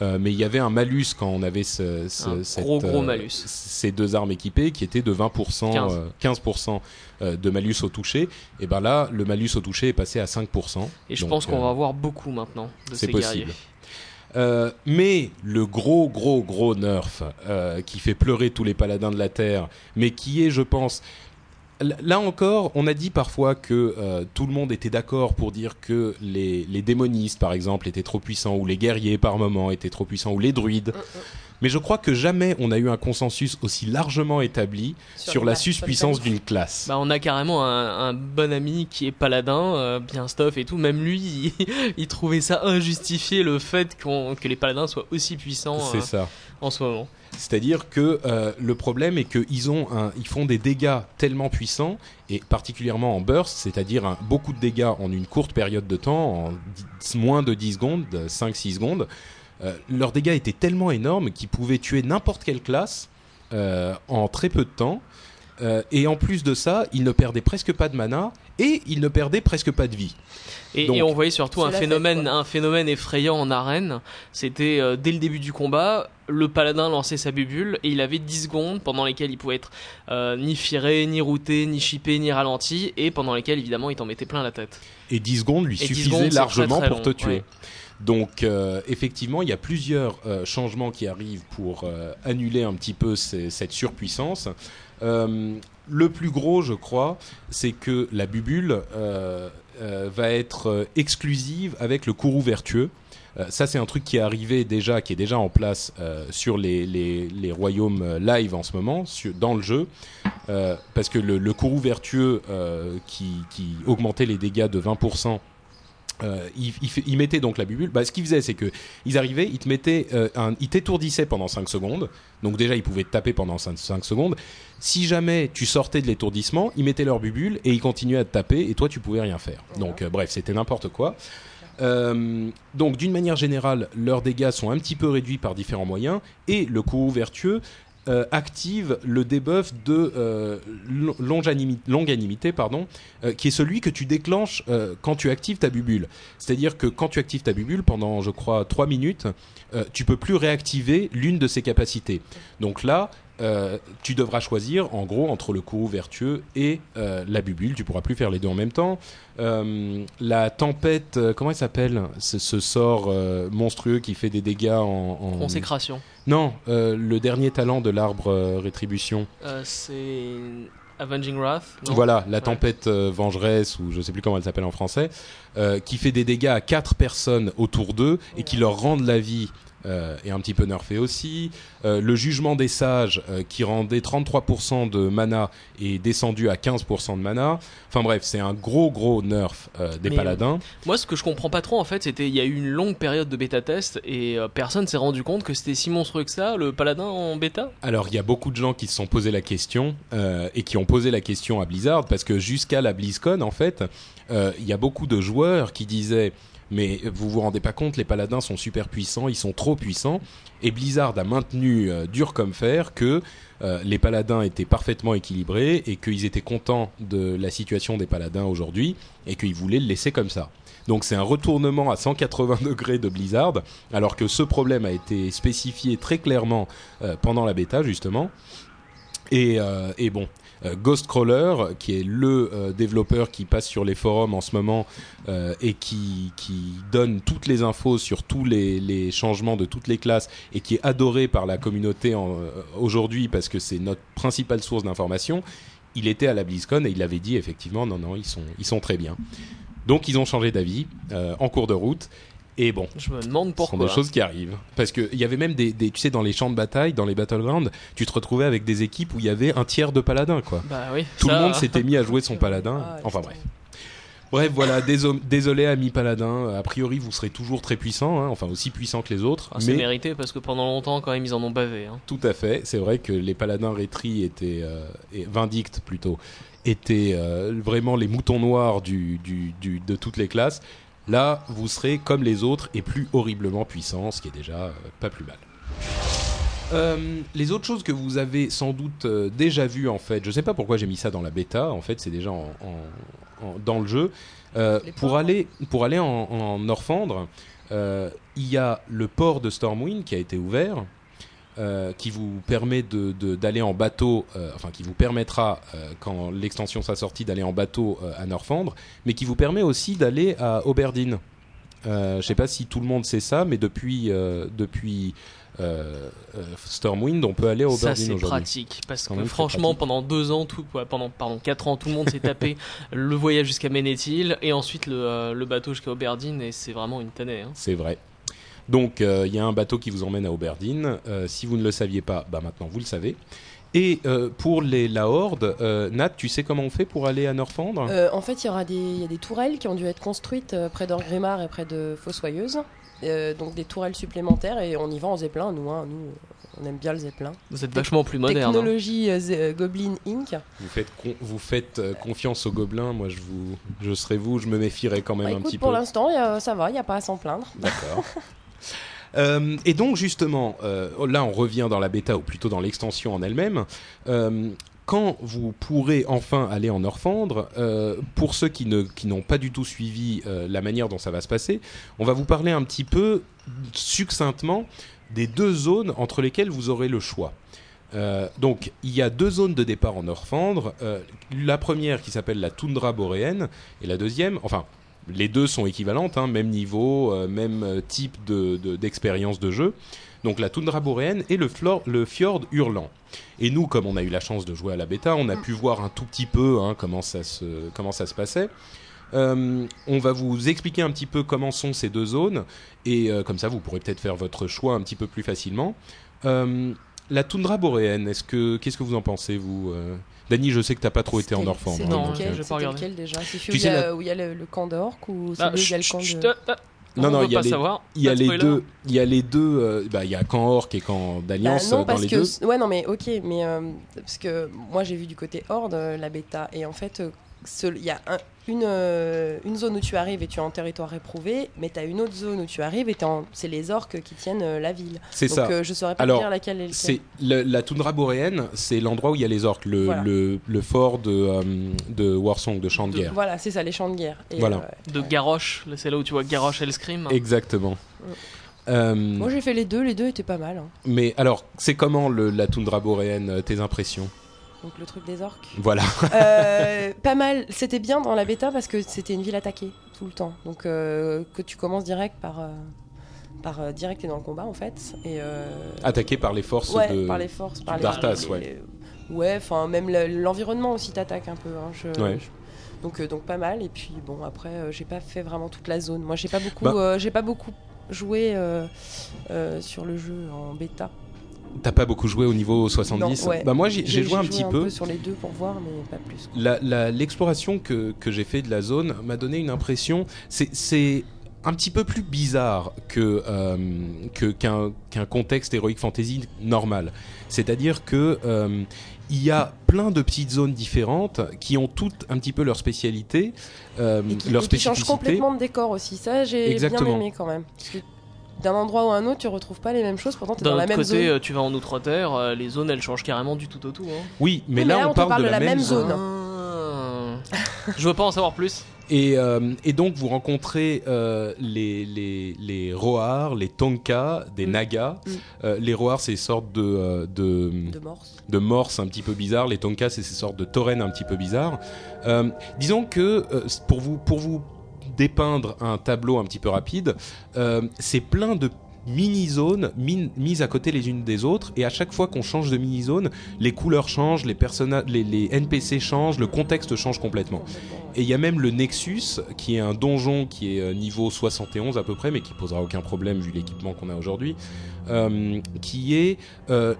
[SPEAKER 1] Euh, mais il y avait un malus quand on avait ce, ce-
[SPEAKER 2] Un
[SPEAKER 1] cette,
[SPEAKER 2] gros, gros
[SPEAKER 1] euh,
[SPEAKER 2] malus.
[SPEAKER 1] ces deux armes équipées qui étaient de 20%,
[SPEAKER 2] 15.
[SPEAKER 1] euh, 15% de malus au toucher. Et ben là, le malus au toucher est passé à 5%.
[SPEAKER 2] Et je
[SPEAKER 1] Donc,
[SPEAKER 2] pense qu'on va avoir beaucoup maintenant de ces
[SPEAKER 1] possible.
[SPEAKER 2] guerriers.
[SPEAKER 1] Euh, mais le gros, gros, gros nerf euh, qui fait pleurer tous les paladins de la Terre, mais qui est, je pense, là encore, on a dit parfois que euh, tout le monde était d'accord pour dire que les, les démonistes, par exemple, étaient trop puissants, ou les guerriers, par moment, étaient trop puissants, ou les druides. Mais je crois que jamais on a eu un consensus aussi largement établi sur, la
[SPEAKER 3] sur les
[SPEAKER 1] suspuissance d'une classe.
[SPEAKER 2] Bah, on a carrément un, un bon ami qui est paladin, euh, bien stuff et tout. Même lui, il, il trouvait ça injustifié le fait que les paladins soient aussi puissants
[SPEAKER 1] C'est
[SPEAKER 2] euh,
[SPEAKER 1] ça.
[SPEAKER 2] en ce moment.
[SPEAKER 1] C'est-à-dire que euh, le problème est qu'ils ont un, ils font des dégâts tellement puissants et particulièrement en burst, c'est-à-dire beaucoup de dégâts en une courte période de temps, en moins de 10 secondes, 5-6 secondes. Euh, leurs dégâts étaient tellement énormes qu'ils pouvaient tuer n'importe quelle classe euh, en très peu de temps. Euh, et en plus de ça, il ne perdait presque pas de mana et il ne perdait presque pas de vie.
[SPEAKER 2] Et,
[SPEAKER 1] Donc-
[SPEAKER 2] et on voyait surtout un phénomène, un phénomène effrayant en arène. C'était euh, dès le début du combat, le paladin lançait sa bubule et il avait 10 secondes pendant lesquelles il pouvait être euh, ni firé, ni routé, ni chippé, ni ralenti, et pendant lesquelles évidemment il t'en mettait plein la tête.
[SPEAKER 1] Et 10 secondes lui
[SPEAKER 2] Et 10
[SPEAKER 1] suffisaient
[SPEAKER 2] secondes,
[SPEAKER 1] largement
[SPEAKER 2] très, très
[SPEAKER 1] pour te tuer.
[SPEAKER 2] ouais.
[SPEAKER 1] Donc euh, effectivement, il y a plusieurs euh, changements qui arrivent pour euh, annuler un petit peu cette surpuissance. Le plus gros, je crois, c'est que la bubule va être exclusive avec le courroux vertueux. Ça, c'est un truc qui est arrivé déjà, qui est déjà en place sur les, royaumes live en ce moment, dans le jeu, parce que le, le courroux vertueux qui augmentait les dégâts de 20%. Euh, il, il fait- il mettait donc la bubule. Bah, ce qu'ils faisaient, c'est que ils arrivaient, ils te mettaient, euh, ils t'étourdissaient pendant 5 secondes. Donc déjà, ils pouvaient te taper pendant 5, 5 secondes. Si jamais tu sortais de l'étourdissement, ils mettaient leur bubule et ils continuaient à te taper et toi, tu pouvais rien faire. Donc euh, bref, c'était n'importe quoi. Donc d'une manière générale, leurs dégâts sont un petit peu réduits par différents moyens et le courroux vertueux euh, active le debuff de euh, lo- longanimi- longanimité, pardon, euh, qui est celui que tu déclenches quand tu actives ta bubule. C'est-à-dire que quand tu actives ta bubule pendant, je crois, 3 minutes, tu peux plus réactiver l'une de ses capacités. Donc là, euh, tu devras choisir en gros entre le courroux vertueux et euh, la bubule. Tu pourras plus faire les deux en même temps. Euh, la tempête, comment elle s'appelle ce, ce sort monstrueux qui fait des dégâts en. en-
[SPEAKER 2] Consécration.
[SPEAKER 1] Non, le dernier talent de l'arbre rétribution.
[SPEAKER 2] C'est Avenging Wrath. non?
[SPEAKER 1] Voilà, la tempête euh, vengeresse, ou je sais plus comment elle s'appelle en français, euh, qui fait des dégâts à quatre personnes autour d'eux et qui leur rendent la vie. Euh, et un petit peu nerfé aussi. Euh, le jugement des sages euh, qui rendait 33% de mana est descendu à 15% de mana. Enfin bref, c'est un gros gros nerf des
[SPEAKER 2] Mais,
[SPEAKER 1] paladins.
[SPEAKER 2] Moi, ce que je comprends pas trop, en fait, c'était il y a eu une longue période de bêta test et personne s'est rendu compte que c'était si monstrueux que ça, le paladin en bêta?
[SPEAKER 1] Alors, il y a beaucoup de gens qui se sont posé la question et qui ont posé la question à Blizzard parce que jusqu'à la BlizzCon, en fait, il y a beaucoup de joueurs qui disaient mais vous vous rendez pas compte, les paladins sont super puissants, ils sont trop puissants. Et Blizzard a maintenu euh, dur comme fer que euh, les paladins étaient parfaitement équilibrés et qu'ils étaient contents de la situation des paladins aujourd'hui et qu'ils voulaient le laisser comme ça. Donc c'est un retournement à 180 degrés de Blizzard, alors que ce problème a été spécifié très clairement euh, pendant la bêta justement. Et, bon, Ghostcrawler, qui est le euh, développeur qui passe sur les forums en ce moment euh, et qui, donne toutes les infos sur tous les, changements de toutes les classes et qui est adoré par la communauté euh, aujourd'hui parce que c'est notre principale source d'information, il était à la BlizzCon et il avait dit effectivement non non ils sont ils sont très bien. Donc ils ont changé d'avis euh, en cours de route et bon
[SPEAKER 2] Je me demande
[SPEAKER 1] ce sont
[SPEAKER 2] pourquoi.
[SPEAKER 1] des choses qui arrivent. Parce qu'il y avait même des, des- tu sais, dans les champs de bataille, dans les battlegrounds, tu te retrouvais avec des équipes où il y avait un tiers de paladins, quoi.
[SPEAKER 2] Bah oui.
[SPEAKER 1] Tout
[SPEAKER 2] ça-
[SPEAKER 1] le monde s'était mis à jouer son paladin.
[SPEAKER 3] Ah,
[SPEAKER 1] Enfin
[SPEAKER 3] putain.
[SPEAKER 1] bref. Bref, voilà, déso- désolé amis paladins. A priori, vous serez toujours très puissants, hein, enfin aussi puissants que les autres.
[SPEAKER 2] Ah, c'est
[SPEAKER 1] mais
[SPEAKER 2] mérité parce que pendant longtemps, quand même, ils en ont bavé. hein.
[SPEAKER 1] tout à fait, c'est vrai que les paladins rétri étaient, euh, et plutôt, étaient euh, vraiment les moutons noirs du, du- du- de toutes les classes. Là, vous serez comme les autres et plus horriblement puissants, ce qui est déjà euh, pas plus mal. Euh, les autres choses que vous avez sans doute euh, déjà vues en fait, je sais pas pourquoi j'ai mis ça dans la bêta, en fait c'est déjà en- en- en- dans le jeu. Euh, pour, aller, pour aller en, en Orphandre, euh, il y a le port de Stormwind qui a été ouvert, euh, qui vous permet de- de- en bateau, euh, enfin qui vous permettra, euh, quand l'extension sera sortie, d'aller en bateau à Norfandre, mais qui vous permet aussi d'aller à Oberdine. Euh, je sais pas si tout le monde sait ça, mais depuis, depuis euh, Stormwind, on peut aller à
[SPEAKER 2] Ça, c'est pratique. Parce que franchement, pendant deux ans, tout, ouais, pendant pardon, quatre ans, tout le monde s'est tapé le voyage jusqu'à Ménéthil et ensuite le, euh, le bateau jusqu'à Oberdine et c'est vraiment une tannée. hein.
[SPEAKER 1] C'est vrai. Donc, euh, il y a un bateau qui vous emmène à Oberdine. Euh, si vous ne le saviez pas, bah maintenant vous le savez. Et euh, pour les, la Horde, euh, Nat, tu sais comment on fait pour aller à Norfandre
[SPEAKER 3] Euh, en fait, il y aura des, il y a des tourelles qui ont dû être construites euh, près d'Orgrimmar et près de Fossoyeuse. Euh, donc des tourelles supplémentaires et on y va en zeppelin. Nous, hein, nous, on aime bien le zeppelin.
[SPEAKER 2] Vous êtes vachement plus moderne. hein.
[SPEAKER 3] Technologie Goblin Inc.
[SPEAKER 1] Vous faites, con- vous faites euh, confiance aux gobelins. Moi, je, vous, je serais vous, je me méfierais quand même
[SPEAKER 3] Bah,
[SPEAKER 1] un petit
[SPEAKER 3] pour
[SPEAKER 1] peu.
[SPEAKER 3] l'instant, y a- ça va, il n'y a pas à s'en plaindre.
[SPEAKER 1] D'accord. Euh, et donc justement, euh, là on revient dans la bêta ou plutôt dans l'extension en elle-même. Euh, quand vous pourrez enfin aller en Orfandre, pour ceux qui n'ont pas du tout suivi la manière dont ça va se passer, on va vous parler un petit peu succinctement des deux zones entre lesquelles vous aurez le choix. Donc, il y a deux zones de départ en Orfandre. La première qui s'appelle la toundra boréenne, et la deuxième, enfin, les deux sont équivalentes, hein, même niveau, euh, même euh, type de- de- d'expérience de, jeu. Donc, la toundra boréenne et le, fjord hurlant. Et nous, comme on a eu la chance de jouer à la bêta, on a pu voir un tout petit peu hein, comment, ça se, comment passait. Euh, on va vous expliquer un petit peu comment sont ces deux zones et comme ça vous pourrez peut-être faire votre choix un petit peu plus facilement. La toundra boréenne, est-ce que qu'est-ce que vous en pensez vous euh? Dany, je sais que t'as pas trop été en Orfandre.
[SPEAKER 3] c'était
[SPEAKER 1] hein,
[SPEAKER 3] lequel,
[SPEAKER 1] euh,
[SPEAKER 2] je vais pas
[SPEAKER 3] lequel déjà? C'est celui
[SPEAKER 1] Tu
[SPEAKER 3] où il y
[SPEAKER 1] sais,
[SPEAKER 3] a-
[SPEAKER 1] la-
[SPEAKER 3] où il y a le, le camp d'orques ou celui où il y a le camp de...
[SPEAKER 1] Non,
[SPEAKER 2] on
[SPEAKER 1] non, il y a
[SPEAKER 2] pas
[SPEAKER 1] les-
[SPEAKER 2] savoir.
[SPEAKER 1] il y a
[SPEAKER 2] Pas de
[SPEAKER 1] les
[SPEAKER 2] spoiler.
[SPEAKER 1] deux, il y a les deux, euh, bah, il y a camp orc et camp
[SPEAKER 3] Bah
[SPEAKER 1] d'alliance
[SPEAKER 3] non,
[SPEAKER 1] euh, dans
[SPEAKER 3] parce
[SPEAKER 1] les
[SPEAKER 3] que
[SPEAKER 1] deux.
[SPEAKER 3] ouais non mais ok mais euh, parce que moi j'ai vu du côté horde euh, la bêta et en fait euh, il y a un- une, euh, une zone où tu arrives et tu es en territoire éprouvé mais tu as une autre zone où tu arrives et en- c'est les orques qui tiennent euh, la ville
[SPEAKER 1] C'est
[SPEAKER 3] donc
[SPEAKER 1] ça.
[SPEAKER 3] euh, je saurais pas
[SPEAKER 1] Alors,
[SPEAKER 3] dire laquelle est.
[SPEAKER 1] C'est le- la toundra boréenne, c'est l'endroit où il y a les orques, le,
[SPEAKER 3] Voilà.
[SPEAKER 1] le, le fort de, euh, de Warsong, de champ de
[SPEAKER 3] De-
[SPEAKER 1] guerre.
[SPEAKER 3] voilà c'est ça les champs de guerre Et,
[SPEAKER 1] Voilà.
[SPEAKER 3] euh,
[SPEAKER 2] De Garrosh, c'est là où tu vois Garrosh Hellscream.
[SPEAKER 1] Exactement.
[SPEAKER 3] Ouais.
[SPEAKER 1] Euh,
[SPEAKER 3] moi j'ai fait les deux les deux étaient pas mal hein.
[SPEAKER 1] mais alors, c'est comment le, la toundra boréenne, tes impressions?
[SPEAKER 3] Donc le truc des orques
[SPEAKER 1] Voilà.
[SPEAKER 3] Euh, pas mal. C'était bien dans la bêta parce que c'était une ville attaquée tout le temps. Donc euh, que tu commences direct par, euh, par direct et dans le combat en fait. Et
[SPEAKER 1] Attaqué par les forces
[SPEAKER 3] ouais,
[SPEAKER 1] de.
[SPEAKER 3] par les forces, par
[SPEAKER 1] d'Arthas, ouais.
[SPEAKER 3] Ouais, enfin même le- l'environnement aussi t'attaque un peu. hein, je-
[SPEAKER 1] Ouais.
[SPEAKER 3] je- Donc, donc pas mal. Et puis bon après j'ai pas fait vraiment toute la zone. Moi j'ai pas beaucoup,
[SPEAKER 1] Bah.
[SPEAKER 3] j'ai pas beaucoup joué sur le jeu en bêta.
[SPEAKER 1] T'as pas beaucoup joué au niveau 70
[SPEAKER 3] Non, ouais.
[SPEAKER 1] Bah moi j'ai joué un petit peu.
[SPEAKER 3] sur les deux pour voir mais pas plus.
[SPEAKER 1] L'exploration que, que j'ai fait de la zone m'a donné une impression. C'est- un petit peu plus bizarre que euh, que- qu'un qu'un contexte héroïque fantasy normal. C'est-à-dire que euh, il y a plein de petites zones différentes qui ont toutes un petit peu leur spécialité, euh,
[SPEAKER 3] et qui,
[SPEAKER 1] leur
[SPEAKER 3] et qui change
[SPEAKER 1] spécificité.
[SPEAKER 3] complètement de décor aussi. Ça, j'ai bien aimé quand même. Parce que d'un endroit ou un autre, tu retrouves pas les mêmes choses. Pourtant, tu dans la même
[SPEAKER 2] côté,
[SPEAKER 3] zone.
[SPEAKER 2] euh, tu vas en Outre-Terre, euh, les zones elles changent carrément du tout au tout. hein.
[SPEAKER 1] Oui, mais,
[SPEAKER 3] Oui, mais
[SPEAKER 1] là,
[SPEAKER 3] là,
[SPEAKER 1] on, parle, de la, même zone.
[SPEAKER 3] zone.
[SPEAKER 2] Ah. Je veux pas en savoir plus.
[SPEAKER 1] Et, euh, et donc vous rencontrez euh, les, les, les Roars, les Tonka, des
[SPEAKER 3] Mm.
[SPEAKER 1] Nagas.
[SPEAKER 3] Mm.
[SPEAKER 1] Euh, les Roars, c'est sortes de, euh, de,
[SPEAKER 3] De morse.
[SPEAKER 1] de morses un petit peu bizarres. Les Tonka, c'est ces sortes de taurennes un petit peu bizarres. Euh, disons que euh, pour vous pour vous dépeindre un tableau un petit peu rapide, euh, c'est plein de mini-zones min- mises à côté les unes des autres et à chaque fois qu'on change de mini-zone, les couleurs changent, les, NPC changent, le contexte change complètement. Et il y a même le Nexus, qui est un donjon qui est euh, niveau 71 à peu près, mais qui posera aucun problème vu l'équipement qu'on a aujourd'hui, euh, qui est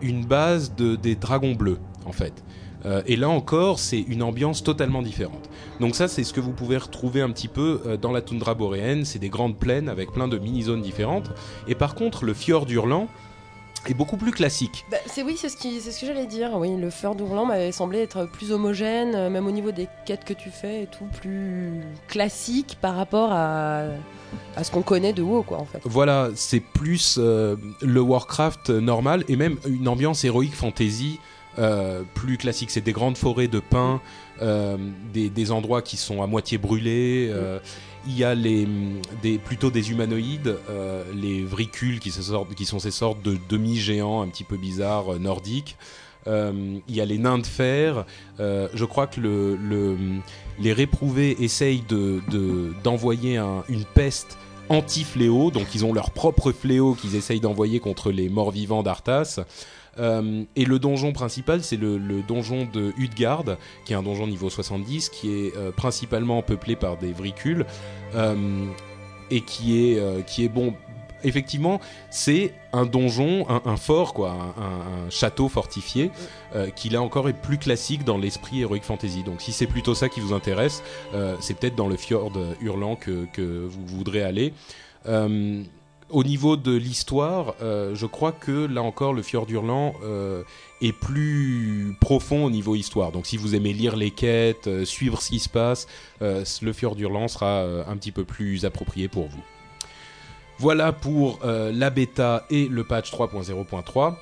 [SPEAKER 1] une base de, des dragons bleus, en fait. Euh, et là encore, c'est une ambiance totalement différente. Donc ça, c'est ce que vous pouvez retrouver un petit peu euh, dans la toundra boréenne. C'est des grandes plaines avec plein de mini-zones différentes. Et par contre, le fjord hurlant est beaucoup plus classique.
[SPEAKER 3] Bah, c'est oui, c'est ce, qui, c'est ce que j'allais dire. Oui, le Feur d'Ourlan m'avait semblé être plus homogène, euh, même au niveau des quêtes que tu fais et tout, plus classique par rapport à, à ce qu'on connaît de WoW, quoi, en fait.
[SPEAKER 1] Voilà, c'est plus euh, le Warcraft normal et même une ambiance héroïque fantasy euh, plus classique. C'est des grandes forêts de pins, euh, des, endroits qui sont à moitié brûlés. euh, il y a les, des, plutôt des humanoïdes, les vricules qui, sont ces sortes de demi-géants un petit peu bizarres nordiques. Il y a les nains de fer. Je crois que le, le- les réprouvés essayent de- de- d'envoyer un- une peste anti-fléau, donc ils ont leur propre fléau qu'ils essayent d'envoyer contre les morts-vivants d'Arthas. Euh, et le donjon principal, c'est le, donjon de Utgard, qui est un donjon niveau 70, qui est euh, principalement peuplé par des vricules, euh, et qui est, qui est bon. Effectivement, c'est un donjon, un, fort, quoi, un, château fortifié, qui là encore est plus classique dans l'esprit Heroic Fantasy. Donc si c'est plutôt ça qui vous intéresse, c'est peut-être dans le fjord hurlant que vous voudrez aller. Au niveau de l'histoire, euh, je crois que là encore, le Fjord Hurlant euh, est plus profond au niveau histoire. Donc, si vous aimez lire les quêtes, euh, suivre ce qui se passe, euh, le Fjord Hurlant sera un petit peu plus approprié pour vous. Voilà pour la bêta et le patch 3.0.3.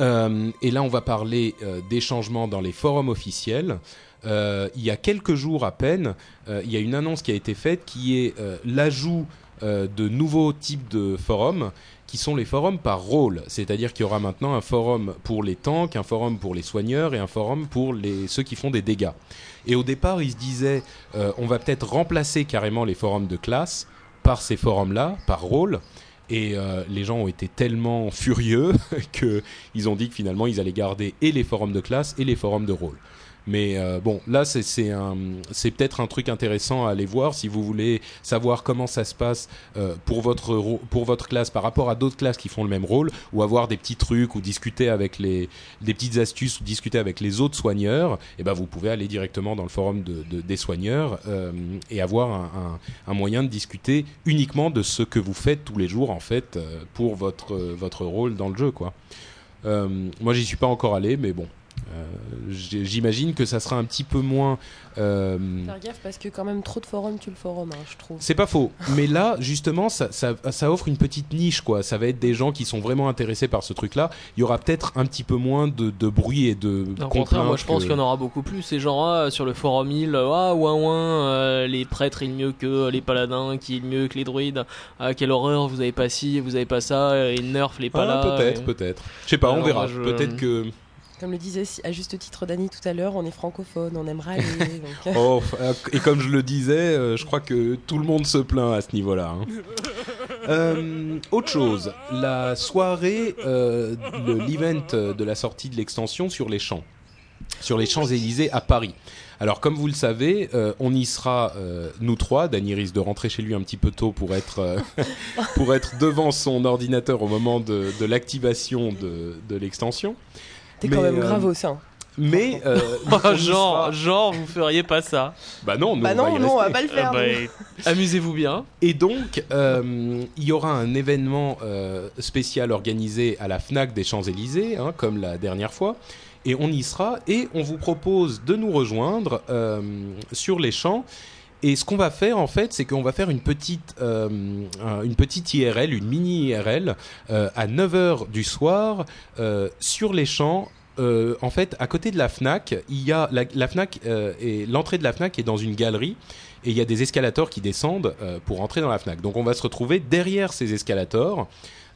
[SPEAKER 1] Euh, et là, on va parler des changements dans les forums officiels. Il y a quelques jours à peine, il y a une annonce qui a été faite qui est l'ajout euh, de nouveaux types de forums qui sont les forums par rôle. C'est-à-dire qu'il y aura maintenant un forum pour les tanks, un forum pour les soigneurs et un forum pour les, ceux qui font des dégâts. Et au départ, ils se disaient, euh, on va peut-être remplacer carrément les forums de classe par ces forums-là, par rôle. Et euh, les gens ont été tellement furieux qu'ils ont dit que finalement, ils allaient garder et les forums de classe et les forums de rôle. Mais euh, bon, là, c'est- peut-être un truc intéressant à aller voir si vous voulez savoir comment ça se passe euh, pour, votre, classe par rapport à d'autres classes qui font le même rôle, ou avoir des petits trucs, ou discuter avec les, des petites astuces, ou discuter avec les autres soigneurs, et ben vous pouvez aller directement dans le forum de, de- des soigneurs euh, et avoir un, moyen de discuter uniquement de ce que vous faites tous les jours, en fait, pour votre, rôle dans le jeu, quoi. Moi, j'y suis pas encore allé, mais bon. Euh, J'imagine que ça sera un petit peu moins. euh,
[SPEAKER 3] Faire gaffe parce que quand même trop de forums tue le forum, hein, je trouve.
[SPEAKER 1] c'est pas faux. Mais là, justement, ça, ça, ça offre une petite niche, quoi. Ça va être des gens qui sont vraiment intéressés par ce truc-là. Il y aura peut-être un petit peu moins de, de bruit et de
[SPEAKER 2] Au contraire, moi je pense
[SPEAKER 1] que-
[SPEAKER 2] qu'il y en aura beaucoup plus. Ces gens ah, sur le forum il, ah ouin ouin, euh, les prêtres ils mieux que les paladins, qui est mieux que les druides. Ah quelle horreur, vous avez pas ci, vous avez pas ça, et nerf les
[SPEAKER 1] Ah,
[SPEAKER 2] palas.
[SPEAKER 1] peut-être,
[SPEAKER 2] et-
[SPEAKER 1] peut-être. Je sais pas, on verra.
[SPEAKER 2] je-
[SPEAKER 1] Peut-être que.
[SPEAKER 3] Comme le disait à juste titre Dany tout à l'heure, on est francophone, on aime râler. donc, euh,
[SPEAKER 1] Oh, euh, et comme je le disais, euh, je crois que tout le monde se plaint à ce niveau-là. hein. Euh, autre chose, la soirée, euh, le- l'event de la sortie de l'extension sur les champs, sur les Champs-Élysées à Paris. Alors, comme vous le savez, euh, on y sera, euh, nous trois. Dany risque de rentrer chez lui un petit peu tôt pour être, euh, pour être devant son ordinateur au moment de, de l'activation de, de l'extension.
[SPEAKER 3] T'es quand même
[SPEAKER 1] euh,
[SPEAKER 3] gravos, hein.
[SPEAKER 1] Mais, euh,
[SPEAKER 2] Oh, genre, genre, vous feriez pas ça.
[SPEAKER 1] bah non, nous,
[SPEAKER 3] Bah
[SPEAKER 1] on va
[SPEAKER 3] non,
[SPEAKER 1] y
[SPEAKER 3] non, on va pas le
[SPEAKER 2] Euh,
[SPEAKER 3] faire.
[SPEAKER 2] bah,
[SPEAKER 3] nous.
[SPEAKER 2] Amusez-vous bien.
[SPEAKER 1] Et donc, euh, il y aura un événement euh, spécial organisé à la FNAC des Champs-Élysées, hein, comme la dernière fois. Et on y sera et on vous propose de nous rejoindre euh, sur les champs. Et ce qu'on va faire en fait, c'est qu'on va faire une petite, euh, un- une petite IRL, une mini IRL euh, à 9h du soir euh, sur les champs. En fait, à côté de la Fnac, il y a la, Fnac et l'entrée de la Fnac est dans une galerie et il y a des escalators qui descendent pour entrer dans la Fnac. Donc on va se retrouver derrière ces escalators.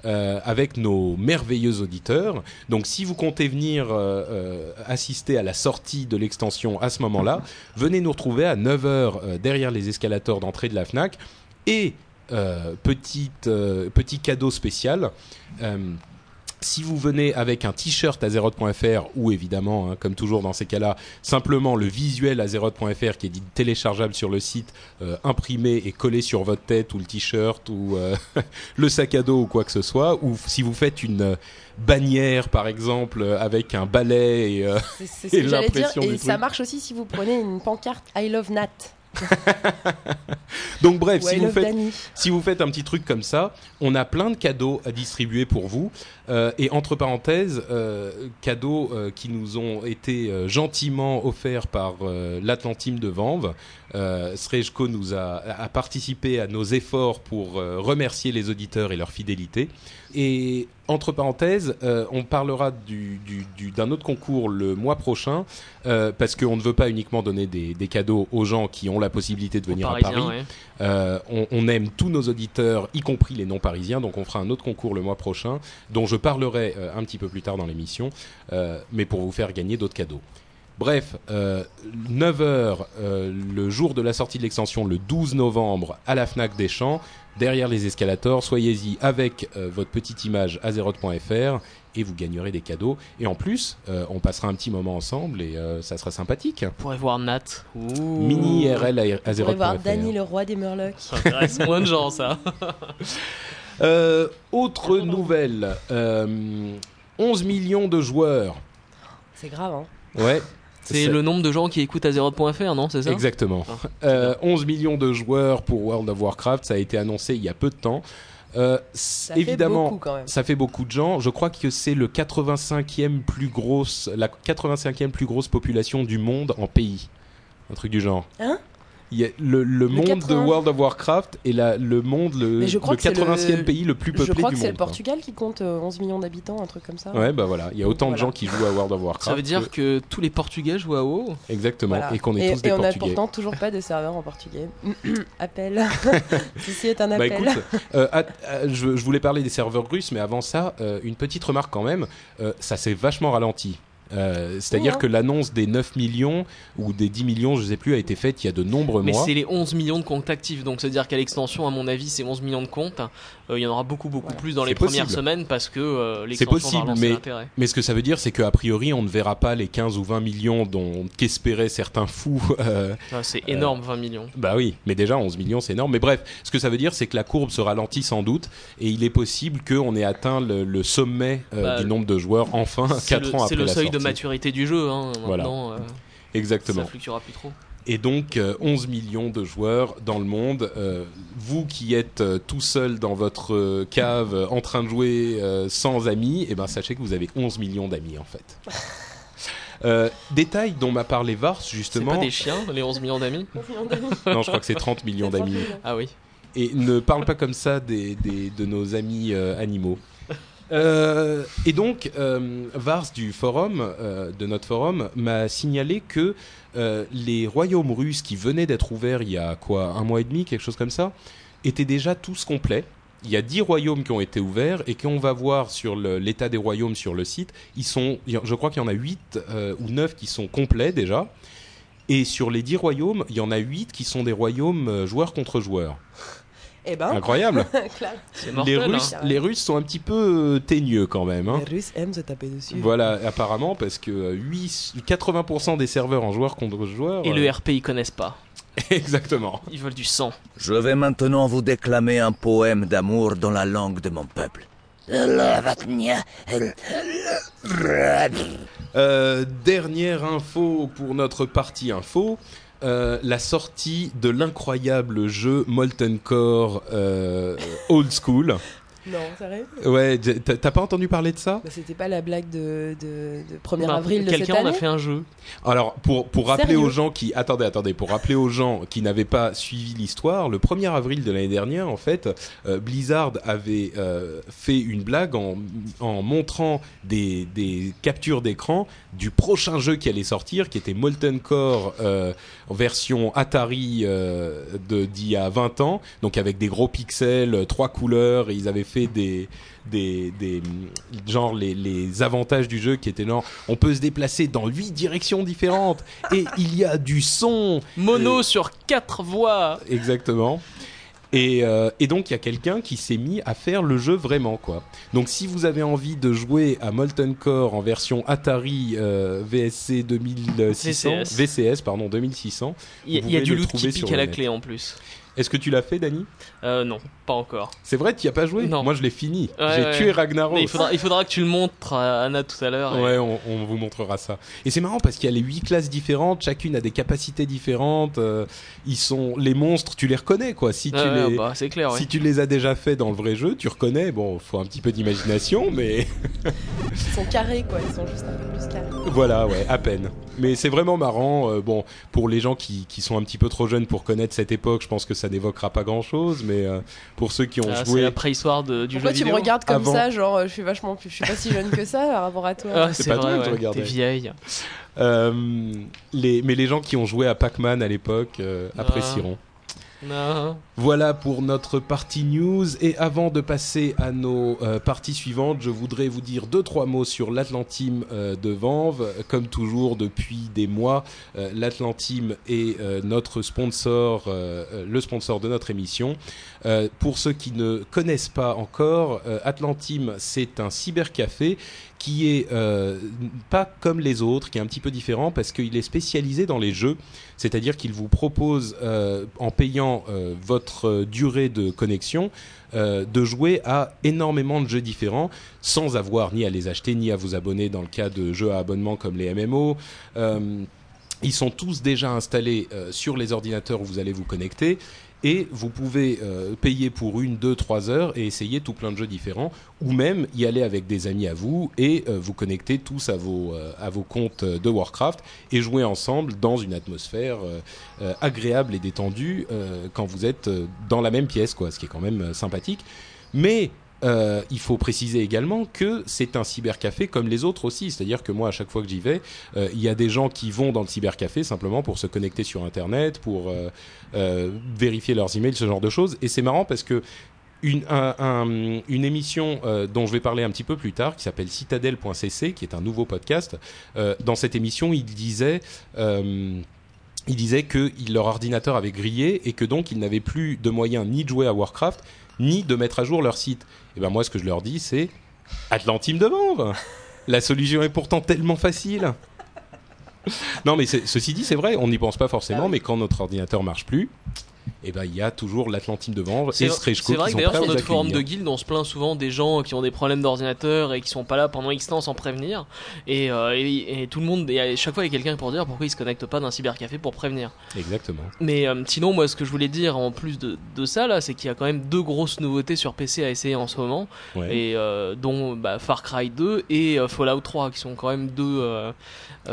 [SPEAKER 1] Euh, avec nos merveilleux auditeurs. Donc si vous comptez venir euh, euh, assister à la sortie de l'extension à ce moment-là, venez nous retrouver à 9h euh, derrière les escalators d'entrée de la FNAC. Et petite, petit cadeau spécial. Si vous venez avec un t-shirt Azeroth.fr ou évidemment, hein, comme toujours dans ces cas-là, simplement le visuel Azeroth.fr qui est dit téléchargeable sur le site, euh, imprimé et collé sur votre tête ou le t-shirt ou euh, le sac à dos ou quoi que ce soit, ou si vous faites une euh, bannière par exemple avec un balai et euh,
[SPEAKER 3] C'est c'est ce
[SPEAKER 1] et
[SPEAKER 3] que j'allais dire.
[SPEAKER 1] l'impression
[SPEAKER 3] Et ça
[SPEAKER 1] truc.
[SPEAKER 3] marche aussi si vous prenez une pancarte I love Nat
[SPEAKER 1] donc bref, si vous faites. Si vous faites un petit truc comme ça, on a plein de cadeaux à distribuer pour vous. Euh, et entre parenthèses, euh, cadeaux euh, qui nous ont été gentiment offerts par l'Atlantime de Vanves. Euh, Srejko nous a, a participé à nos efforts pour euh, remercier les auditeurs et leur fidélité. Et entre parenthèses, euh, on parlera du- du- du- d'un autre concours le mois prochain, euh, parce qu'on ne veut pas uniquement donner des, des cadeaux aux gens qui ont la possibilité de venir à Paris.
[SPEAKER 2] ouais.
[SPEAKER 1] Euh, on, on aime tous nos auditeurs, y compris les non-parisiens, donc on fera un autre concours le mois prochain, dont je parlerai un petit peu plus tard dans l'émission, mais pour vous faire gagner d'autres cadeaux. Bref, euh, 9h, le jour de la sortie de l'extension, le 12 novembre, à la FNAC des Champs, derrière les escalators, soyez-y avec euh, votre petite image azeroth.fr et vous gagnerez des cadeaux. Et en plus, euh, on passera un petit moment ensemble et euh, ça sera sympathique.
[SPEAKER 2] On pourrait voir Nat. Ouh.
[SPEAKER 1] Mini IRL à
[SPEAKER 3] Vous pourrez
[SPEAKER 1] azeroth.fr.
[SPEAKER 3] voir Dany le roi des Murlocs.
[SPEAKER 2] Ça intéresse moins de gens, ça.
[SPEAKER 1] Euh, autre nouvelle, euh, 11 millions de joueurs.
[SPEAKER 3] C'est grave, hein.
[SPEAKER 1] Ouais.
[SPEAKER 2] C'est le nombre de gens qui écoutent Azeroth.fr, non C'est ça?
[SPEAKER 1] Exactement.
[SPEAKER 2] Ah,
[SPEAKER 1] Euh, 11 millions de joueurs pour World of Warcraft, ça a été annoncé il y a peu de temps. Euh,
[SPEAKER 3] Ça fait
[SPEAKER 1] évidemment,
[SPEAKER 3] beaucoup quand même.
[SPEAKER 1] ça fait beaucoup de gens. Je crois que c'est le 85e plus grosse, la 85e plus grosse population du monde en pays. Un truc du genre.
[SPEAKER 3] Hein?
[SPEAKER 1] Y a le, le monde de
[SPEAKER 3] 80.
[SPEAKER 1] World of Warcraft est la, le monde, le,
[SPEAKER 3] je crois
[SPEAKER 1] le
[SPEAKER 3] que c'est
[SPEAKER 1] 80e
[SPEAKER 3] le-
[SPEAKER 1] pays le plus
[SPEAKER 3] Je
[SPEAKER 1] peuplé
[SPEAKER 3] crois
[SPEAKER 1] du
[SPEAKER 3] que c'est
[SPEAKER 1] monde.
[SPEAKER 3] le. Portugal qui compte euh, 11 millions d'habitants, un truc comme ça.
[SPEAKER 1] Ouais, bah voilà, il y a autant de
[SPEAKER 3] Voilà.
[SPEAKER 1] gens qui jouent à World of Warcraft.
[SPEAKER 2] Ça veut dire que tous les Portugais jouent à WoW
[SPEAKER 1] Exactement,
[SPEAKER 3] Voilà.
[SPEAKER 1] et qu'on est
[SPEAKER 3] et,
[SPEAKER 1] tous des
[SPEAKER 3] et on n'a
[SPEAKER 1] Portugais.
[SPEAKER 3] pourtant toujours pas de serveur en portugais. Appel. Ceci est un
[SPEAKER 1] Bah
[SPEAKER 3] appel.
[SPEAKER 1] écoute, euh, euh, je, je voulais parler des serveurs russes, mais avant ça, euh, une petite remarque quand même, euh, ça s'est vachement ralenti. Euh, C'est-à-dire
[SPEAKER 3] Oui, hein.
[SPEAKER 1] que l'annonce des 9 millions ou des 10 millions, je sais plus, a été faite il y a de nombreux
[SPEAKER 2] Mais
[SPEAKER 1] mois.
[SPEAKER 2] c'est les 11 millions de comptes actifs, donc c'est-à-dire qu'à l'extension, à mon avis, c'est 11 millions de comptes. Euh, Il y en aura beaucoup, beaucoup
[SPEAKER 3] Voilà.
[SPEAKER 2] plus dans les
[SPEAKER 1] C'est
[SPEAKER 2] premières semaines parce que euh, l'extension va
[SPEAKER 1] possible, mais-
[SPEAKER 2] l'intérêt.
[SPEAKER 1] Mais ce que ça veut dire, c'est qu'a priori, on ne verra pas les 15 ou 20 millions dont qu'espéraient certains fous. euh,
[SPEAKER 2] Ah, c'est énorme, 20 millions.
[SPEAKER 1] Bah oui, mais déjà 11 millions, c'est énorme. Mais bref, ce que ça veut dire, c'est que la courbe se ralentit sans doute, et il est possible qu'on ait atteint le, le sommet euh,
[SPEAKER 2] Bah,
[SPEAKER 1] du nombre de joueurs enfin
[SPEAKER 2] C'est
[SPEAKER 1] 4
[SPEAKER 2] le,
[SPEAKER 1] ans
[SPEAKER 2] c'est
[SPEAKER 1] après
[SPEAKER 2] le
[SPEAKER 1] la
[SPEAKER 2] seuil
[SPEAKER 1] sortie.
[SPEAKER 2] de maturité du jeu. Hein.
[SPEAKER 1] Voilà.
[SPEAKER 2] Euh,
[SPEAKER 1] Exactement.
[SPEAKER 2] ça fluctuera plus trop.
[SPEAKER 1] Et donc euh, 11 millions de joueurs dans le monde. Euh, vous qui êtes euh, tout seul dans votre euh, cave euh, en train de jouer euh, sans amis, et ben sachez que vous avez 11 millions d'amis en fait. Euh, détail dont m'a parlé Vars
[SPEAKER 2] C'est
[SPEAKER 1] justement.
[SPEAKER 2] pas des chiens, les 11 millions d'amis
[SPEAKER 3] 11 millions d'amis.
[SPEAKER 1] Non, je crois que c'est 30 millions
[SPEAKER 3] C'est 30
[SPEAKER 1] d'amis.
[SPEAKER 2] Ah oui.
[SPEAKER 1] Et ne parle pas comme ça des, des- de nos amis euh, animaux. Euh, et donc, euh, Vars du forum, euh, de notre forum, m'a signalé que euh, les royaumes russes qui venaient d'être ouverts il y a quoi, un mois et demi, quelque chose comme ça, étaient déjà tous complets. Il y a 10 royaumes qui ont été ouverts et qu'on va voir sur l'état des royaumes sur le site, ils sont, je crois qu'il y en a 8 euh, ou 9 qui sont complets déjà. Et sur les 10 royaumes, il y en a 8 qui sont des royaumes euh, joueurs contre joueurs.
[SPEAKER 3] Eh ben,
[SPEAKER 1] Incroyable. les. Russes,
[SPEAKER 2] hein.
[SPEAKER 1] les Russes sont un petit peu euh, teigneux quand même. hein.
[SPEAKER 3] Les Russes aiment se taper dessus.
[SPEAKER 1] Voilà, apparemment, parce que euh, 8, 80% des serveurs en joueurs contre joueurs.
[SPEAKER 2] Et
[SPEAKER 1] euh,
[SPEAKER 2] le RP, ils connaissent pas.
[SPEAKER 1] Exactement.
[SPEAKER 2] Ils veulent du sang.
[SPEAKER 6] Je vais maintenant vous déclamer un poème d'amour dans la langue de mon peuple.
[SPEAKER 1] Euh, dernière info pour notre partie info. Euh, la sortie de l'incroyable jeu Molten Core euh, Old School.
[SPEAKER 3] Non, sérieux
[SPEAKER 1] Ouais, t'as pas entendu parler de ça?
[SPEAKER 3] Bah, C'était pas la blague de, de, de 1er
[SPEAKER 2] Bah,
[SPEAKER 3] avril de cette
[SPEAKER 2] Quelqu'un en
[SPEAKER 3] année
[SPEAKER 2] a fait un jeu.
[SPEAKER 1] Alors, pour, pour rappeler
[SPEAKER 3] Sérieux?
[SPEAKER 1] aux gens qui... Attendez, attendez. Pour rappeler aux gens qui n'avaient pas suivi l'histoire, le 1er avril de l'année dernière, en fait, euh, Blizzard avait euh, fait une blague en, en montrant des, des captures d'écran du prochain jeu qui allait sortir, qui était Molten Core euh, version Atari euh, de- d'il y a 20 ans, donc avec des gros pixels, trois couleurs, et ils avaient fait des... Des, des genre les, les avantages du jeu qui étaient genre on peut se déplacer dans huit directions différentes et il y a du son
[SPEAKER 2] Mono
[SPEAKER 1] Euh,
[SPEAKER 2] sur 4 voix.
[SPEAKER 1] exactement et, euh, et donc il y a quelqu'un qui s'est mis à faire le jeu vraiment quoi. Donc si vous avez envie de jouer à Molten Core en version Atari euh, VSC 2600
[SPEAKER 2] VCS.
[SPEAKER 1] VCS pardon 2600,
[SPEAKER 2] Il y a, y a du loot qui pique à la
[SPEAKER 1] net.
[SPEAKER 2] clé en plus.
[SPEAKER 1] Est-ce que tu l'as fait Dany
[SPEAKER 2] Euh, non, pas encore.
[SPEAKER 1] C'est vrai tu y as pas joué?
[SPEAKER 2] Non.
[SPEAKER 1] Moi je l'ai fini.
[SPEAKER 2] Ouais,
[SPEAKER 1] J'ai
[SPEAKER 2] ouais.
[SPEAKER 1] tué Ragnaros.
[SPEAKER 2] Mais il faudra, il faudra que tu le montres à Anna tout à l'heure. et-
[SPEAKER 1] Ouais, on, on vous montrera ça. Et c'est marrant parce qu'il y a les huit classes différentes, chacune a des capacités différentes. euh, ils sont les monstres, tu les reconnais quoi. Si tu
[SPEAKER 2] Ouais,
[SPEAKER 1] les
[SPEAKER 2] bah, c'est clair, ouais.
[SPEAKER 1] si tu les as déjà fait dans le vrai jeu, tu reconnais. Bon, faut un petit peu d'imagination, mais
[SPEAKER 3] Ils sont carrés, quoi. Ils sont juste un peu plus carrés.
[SPEAKER 1] voilà, ouais, à peine. Mais c'est vraiment marrant. euh, bon, pour les gens qui, qui sont un petit peu trop jeunes pour connaître cette époque, je pense que ça n'évoquera pas grand chose. Mais euh, pour ceux qui ont
[SPEAKER 2] Ah, c'est
[SPEAKER 1] joué,
[SPEAKER 2] la préhistoire de- du
[SPEAKER 3] Pourquoi
[SPEAKER 2] jeu
[SPEAKER 3] tu me regardes comme
[SPEAKER 1] Avant.
[SPEAKER 3] ça Genre, je suis vachement plus. Je suis pas si jeune que ça par rapport à toi.
[SPEAKER 2] Ah,
[SPEAKER 1] C'est
[SPEAKER 2] c'est
[SPEAKER 1] pas
[SPEAKER 2] vrai,
[SPEAKER 1] toi
[SPEAKER 2] ouais. T'es vieille.
[SPEAKER 1] euh, les, mais les gens qui ont joué à Pac-Man à l'époque euh,
[SPEAKER 2] Ah.
[SPEAKER 1] Voilà pour notre partie news. Et avant de passer à nos euh, parties suivantes, je voudrais vous dire deux trois mots sur l'Atlantime euh, de Vanves. Comme toujours depuis des mois, euh, l'Atlantime est euh, notre sponsor, le sponsor de notre émission. Pour ceux qui ne connaissent pas encore, Atlantime c'est un cybercafé qui est pas comme les autres, qui est un petit peu différent parce qu'il est spécialisé dans les jeux. C'est-à-dire qu'il vous propose, euh, en payant euh, votre durée de connexion, euh, de jouer à énormément de jeux différents sans avoir ni à les acheter ni à vous abonner dans le cas de jeux à abonnement comme les MMO. Ils sont tous déjà installés sur les ordinateurs où vous allez vous connecter. Et vous pouvez euh, payer pour une, deux, trois heures et essayer tout plein de jeux différents, ou même y aller avec des amis à vous et euh, vous connecter tous à vos, euh, à vos comptes de Warcraft et jouer ensemble dans une atmosphère agréable et détendue quand vous êtes dans la même pièce, quoi, ce qui est quand même sympathique. Mais euh, il faut préciser également que c'est un cybercafé comme les autres aussi. C'est-à-dire que moi, à chaque fois que j'y vais, euh, il y a des gens qui vont dans le cybercafé simplement pour se connecter sur Internet, pour euh, vérifier leurs emails, ce genre de choses. Et c'est marrant parce que une, un- un- une émission dont je vais parler un petit peu plus tard, qui s'appelle Citadel.cc, qui est un nouveau podcast, dans cette émission, il disait... euh, il disait que leur ordinateur avait grillé et que donc ils n'avaient plus de moyens ni de jouer à Warcraft ni de mettre à jour leur site. Et ben moi ce que je leur dis c'est Atlantime de Vanves. La solution est pourtant tellement facile. Non mais ceci dit c'est vrai, on n'y pense pas forcément, mais quand notre ordinateur marche plus, et ben il y a toujours l'Atlantime de Vanves
[SPEAKER 2] C'est
[SPEAKER 1] et Strejko
[SPEAKER 2] c'est vrai que d'ailleurs sur notre forum de guilde on se plaint souvent des gens qui ont des problèmes d'ordinateur et qui sont pas là pendant X temps sans prévenir et, euh, et, et tout le monde et à chaque fois il y a quelqu'un pour dire pourquoi ils se connectent pas d'un cybercafé pour prévenir
[SPEAKER 1] Exactement.
[SPEAKER 2] mais euh, sinon moi ce que je voulais dire en plus de, de ça là c'est qu'il y a quand même deux grosses nouveautés sur PC à essayer en ce moment
[SPEAKER 1] Ouais.
[SPEAKER 2] et euh, dont bah, Far Cry 2 et Fallout 3 qui sont quand même deux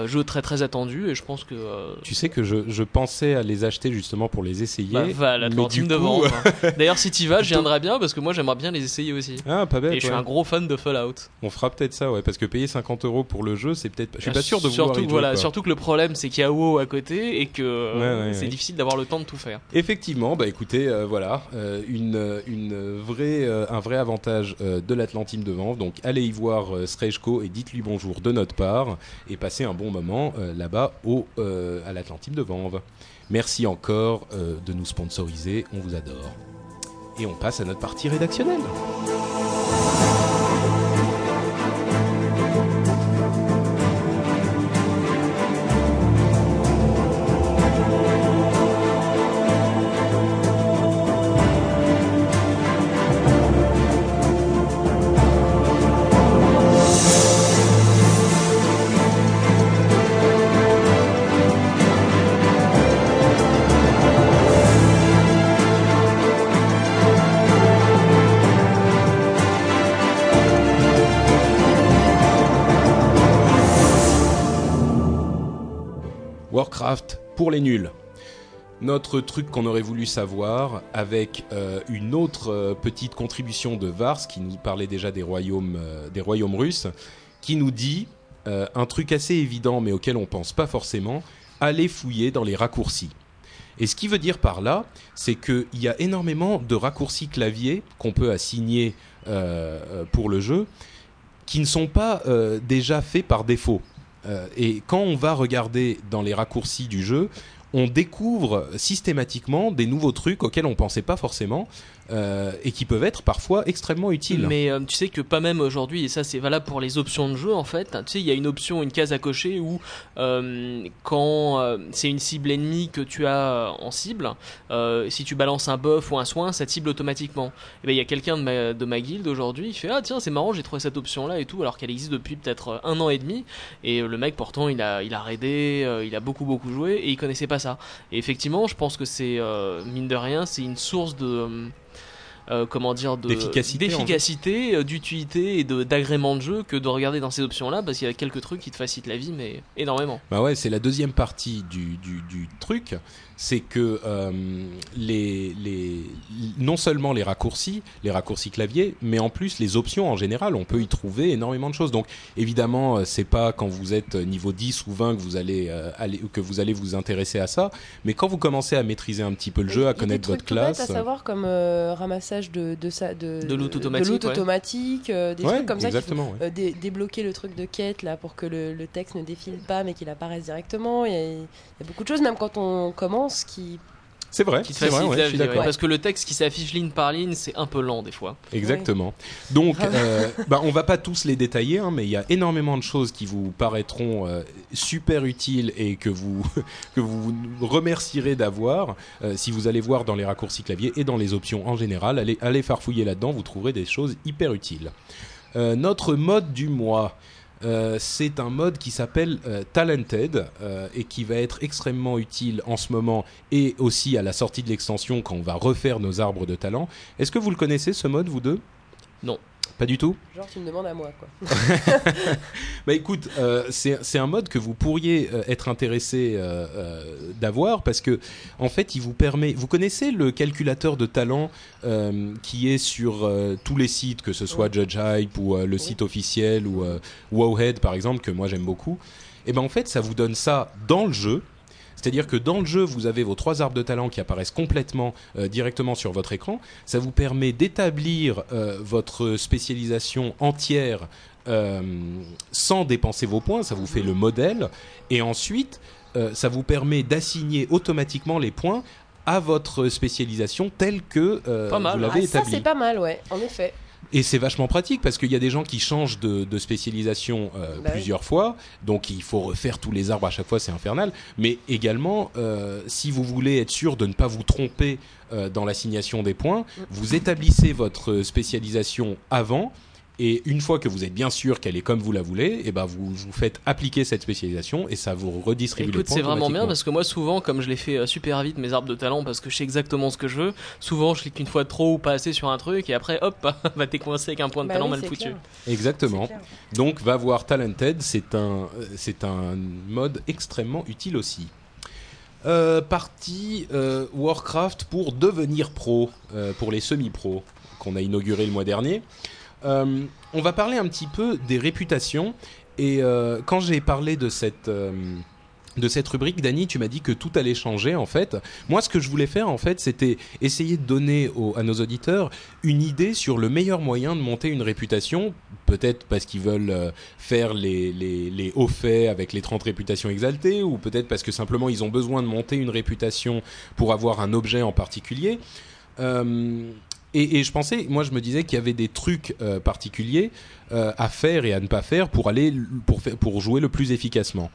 [SPEAKER 2] jeux très très attendus et je pense que
[SPEAKER 1] Tu sais que je, je pensais à les acheter justement pour les essayer.
[SPEAKER 2] bah, va à
[SPEAKER 1] mais
[SPEAKER 2] l'Atlantime
[SPEAKER 1] du
[SPEAKER 2] de
[SPEAKER 1] coup-
[SPEAKER 2] Vanves. D'ailleurs, si tu vas, je viendrai bien parce que moi j'aimerais bien les essayer aussi.
[SPEAKER 1] Ah, pas bête.
[SPEAKER 2] Et je suis
[SPEAKER 1] ouais.
[SPEAKER 2] un gros fan de Fallout.
[SPEAKER 1] On fera peut-être ça, ouais, parce que payer 50 euros pour le jeu, c'est peut-être. Je suis pas sûr de vouloir
[SPEAKER 2] surtout,
[SPEAKER 1] y jouer,
[SPEAKER 2] voilà, surtout que le problème c'est qu'il y a WoW à côté et que euh,
[SPEAKER 1] Ouais,
[SPEAKER 2] c'est difficile d'avoir le temps de tout faire.
[SPEAKER 1] Effectivement, bah écoutez, euh, voilà, euh, une, une vraie, euh, un vrai avantage de l'Atlantime de Vanves. Donc allez y voir Strejko et dites-lui bonjour de notre part et passez un bon moment là-bas au, à l'Atlantime de Vanves. Merci encore euh, de nous sponsoriser, on vous adore. Et on passe à notre partie rédactionnelle. Pour les nuls. Notre truc qu'on aurait voulu savoir avec euh, une autre euh, petite contribution de Vars qui nous parlait déjà des royaumes, euh, des royaumes russes, qui nous dit un truc assez évident mais auquel on pense pas forcément, aller fouiller dans les raccourcis. Et ce qui veut dire par là, c'est qu'il y a énormément de raccourcis clavier qu'on peut assigner pour le jeu qui ne sont pas déjà faits par défaut. Euh, et quand on va regarder dans les raccourcis du jeu, on découvre systématiquement des nouveaux trucs auxquels on pensait pas forcément euh, et qui peuvent être parfois extrêmement utiles.
[SPEAKER 2] Mais euh, tu sais que pas même aujourd'hui, et ça c'est valable pour les options de jeu en fait, tu sais, il y a une option, une case à cocher où euh, quand c'est une cible ennemie que tu as en cible, si tu balances un buff ou un soin, ça cible automatiquement. Et ben il y a quelqu'un de ma, de ma guilde aujourd'hui, il fait Ah tiens, c'est marrant, j'ai trouvé cette option là et tout, alors qu'elle existe depuis peut-être un an et demi. Et le mec pourtant il a, il a raidé, il a beaucoup beaucoup joué et il connaissait pas ça. Et effectivement, je pense que c'est, mine de rien, c'est une source de. Euh, comment dire de
[SPEAKER 1] D'efficacité, en fait.
[SPEAKER 2] d'efficacité, euh, d'utilité et de d'agrément de jeu que de regarder dans ces options là parce qu'il y a quelques trucs qui te facilitent la vie mais énormément.
[SPEAKER 1] Bah ouais, c'est la deuxième partie du, du, du truc, c'est que euh, les, les, non seulement les raccourcis, les raccourcis clavier, mais en plus les options en général, on peut y trouver énormément de choses. Donc évidemment, euh, c'est pas quand vous êtes niveau 10 ou 20 que vous allez, euh, aller, que vous allez vous intéresser à ça, mais quand vous commencez à maîtriser un petit peu le jeu,
[SPEAKER 3] y
[SPEAKER 1] à
[SPEAKER 3] a des
[SPEAKER 1] connaître
[SPEAKER 3] trucs
[SPEAKER 1] votre
[SPEAKER 3] tout bêtes
[SPEAKER 1] classe.
[SPEAKER 3] à savoir comme euh, ramassage de de, ça, de,
[SPEAKER 2] De loot automatique,
[SPEAKER 3] loot
[SPEAKER 2] ouais.
[SPEAKER 3] automatique, euh, des
[SPEAKER 1] Ouais,
[SPEAKER 3] trucs comme ça.
[SPEAKER 1] ouais.
[SPEAKER 3] euh, débloquer le truc de quête là pour que le, le texte ne défile pas mais qu'il apparaisse directement. Il y, a, il y a beaucoup de choses, même quand on commence, qui
[SPEAKER 1] C'est vrai,
[SPEAKER 2] Qui te
[SPEAKER 1] c'est vrai,
[SPEAKER 2] facilite
[SPEAKER 1] ouais,
[SPEAKER 2] la
[SPEAKER 1] je suis
[SPEAKER 2] vie, ouais.
[SPEAKER 1] d'accord.
[SPEAKER 2] parce que le texte qui s'affiche ligne par ligne c'est un peu lent des fois.
[SPEAKER 1] Exactement. Donc,
[SPEAKER 3] Grave.
[SPEAKER 1] euh, bah, on va pas tous les détailler, hein, mais il y a énormément de choses qui vous paraîtront euh, super utiles et que vous que vous remercierez d'avoir euh, si vous allez voir dans les raccourcis clavier et dans les options en général. Allez, allez farfouiller là-dedans, vous trouverez des choses hyper utiles. Euh, notre mode du mois. Euh, c'est un mode qui s'appelle euh, Talented euh, et qui va être extrêmement utile en ce moment et aussi à la sortie de l'extension quand on va refaire nos arbres de talent. Est-ce que vous le connaissez ce mode, vous deux?
[SPEAKER 2] Non.
[SPEAKER 1] Pas du tout
[SPEAKER 3] Genre, tu me demandes à moi, quoi.
[SPEAKER 1] Bah écoute, euh, c'est c'est un mode que vous pourriez euh, être intéressé euh, euh, d'avoir parce que en fait, il vous permet. Vous connaissez le calculateur de talent qui est sur tous les sites, que ce soit Judge Hype ou le site officiel ou Wowhead par exemple, que moi j'aime beaucoup. Et ben en fait, ça vous donne ça dans le jeu. C'est-à-dire que dans le jeu, vous avez vos trois arbres de talent qui apparaissent complètement euh, directement sur votre écran. Ça vous permet d'établir euh, votre spécialisation entière euh, sans dépenser vos points. Ça vous fait le modèle. Et ensuite, euh, ça vous permet d'assigner automatiquement les points à votre spécialisation telle que euh,
[SPEAKER 2] Pas mal.
[SPEAKER 1] vous l'avez
[SPEAKER 3] Ah, ça,
[SPEAKER 1] établie.
[SPEAKER 3] c'est pas mal, ouais, en effet.
[SPEAKER 1] Et c'est vachement pratique parce qu'il y a des gens qui changent de, de spécialisation euh,
[SPEAKER 3] Bah oui.
[SPEAKER 1] plusieurs fois, donc il faut refaire tous les arbres à chaque fois, c'est infernal. Mais également, euh, si vous voulez être sûr de ne pas vous tromper euh, dans l'assignation des points,
[SPEAKER 3] Mm.
[SPEAKER 1] vous établissez votre spécialisation avant. Et une fois que vous êtes bien sûr qu'elle est comme vous la voulez, et ben vous vous faites appliquer cette spécialisation et ça vous redistribue les
[SPEAKER 2] Écoute,
[SPEAKER 1] points.
[SPEAKER 2] c'est vraiment bien parce que moi, souvent, comme je l'ai fait euh, super vite, mes arbres de talent, parce que je sais exactement ce que je veux, souvent je clique une fois trop ou pas assez sur un truc et après, hop, bah t'es coincé avec un point de
[SPEAKER 3] Bah
[SPEAKER 2] talent
[SPEAKER 3] oui,
[SPEAKER 2] mal foutu.
[SPEAKER 3] clair,
[SPEAKER 1] Exactement. Donc va voir Talented, c'est un, euh, c'est un mode extrêmement utile aussi. Euh, partie euh, Warcraft pour devenir pro, euh, pour les semi-pros qu'on a inauguré le mois dernier. Euh, on va parler un petit peu des réputations. Et euh, quand j'ai parlé de cette, euh, de cette rubrique, Dany, tu m'as dit que tout allait changer en fait. Moi, ce que je voulais faire en fait, c'était essayer de donner à nos auditeurs une idée sur le meilleur moyen de monter une réputation. Peut-être parce qu'ils veulent faire les, les, les hauts faits avec les 30 réputations exaltées, ou peut-être parce que simplement ils ont besoin de monter une réputation pour avoir un objet en particulier. Euh, et, et je pensais, moi je me disais qu'il y avait des trucs euh, particuliers euh, à faire et à ne pas faire pour aller pour, jouer le plus efficacement.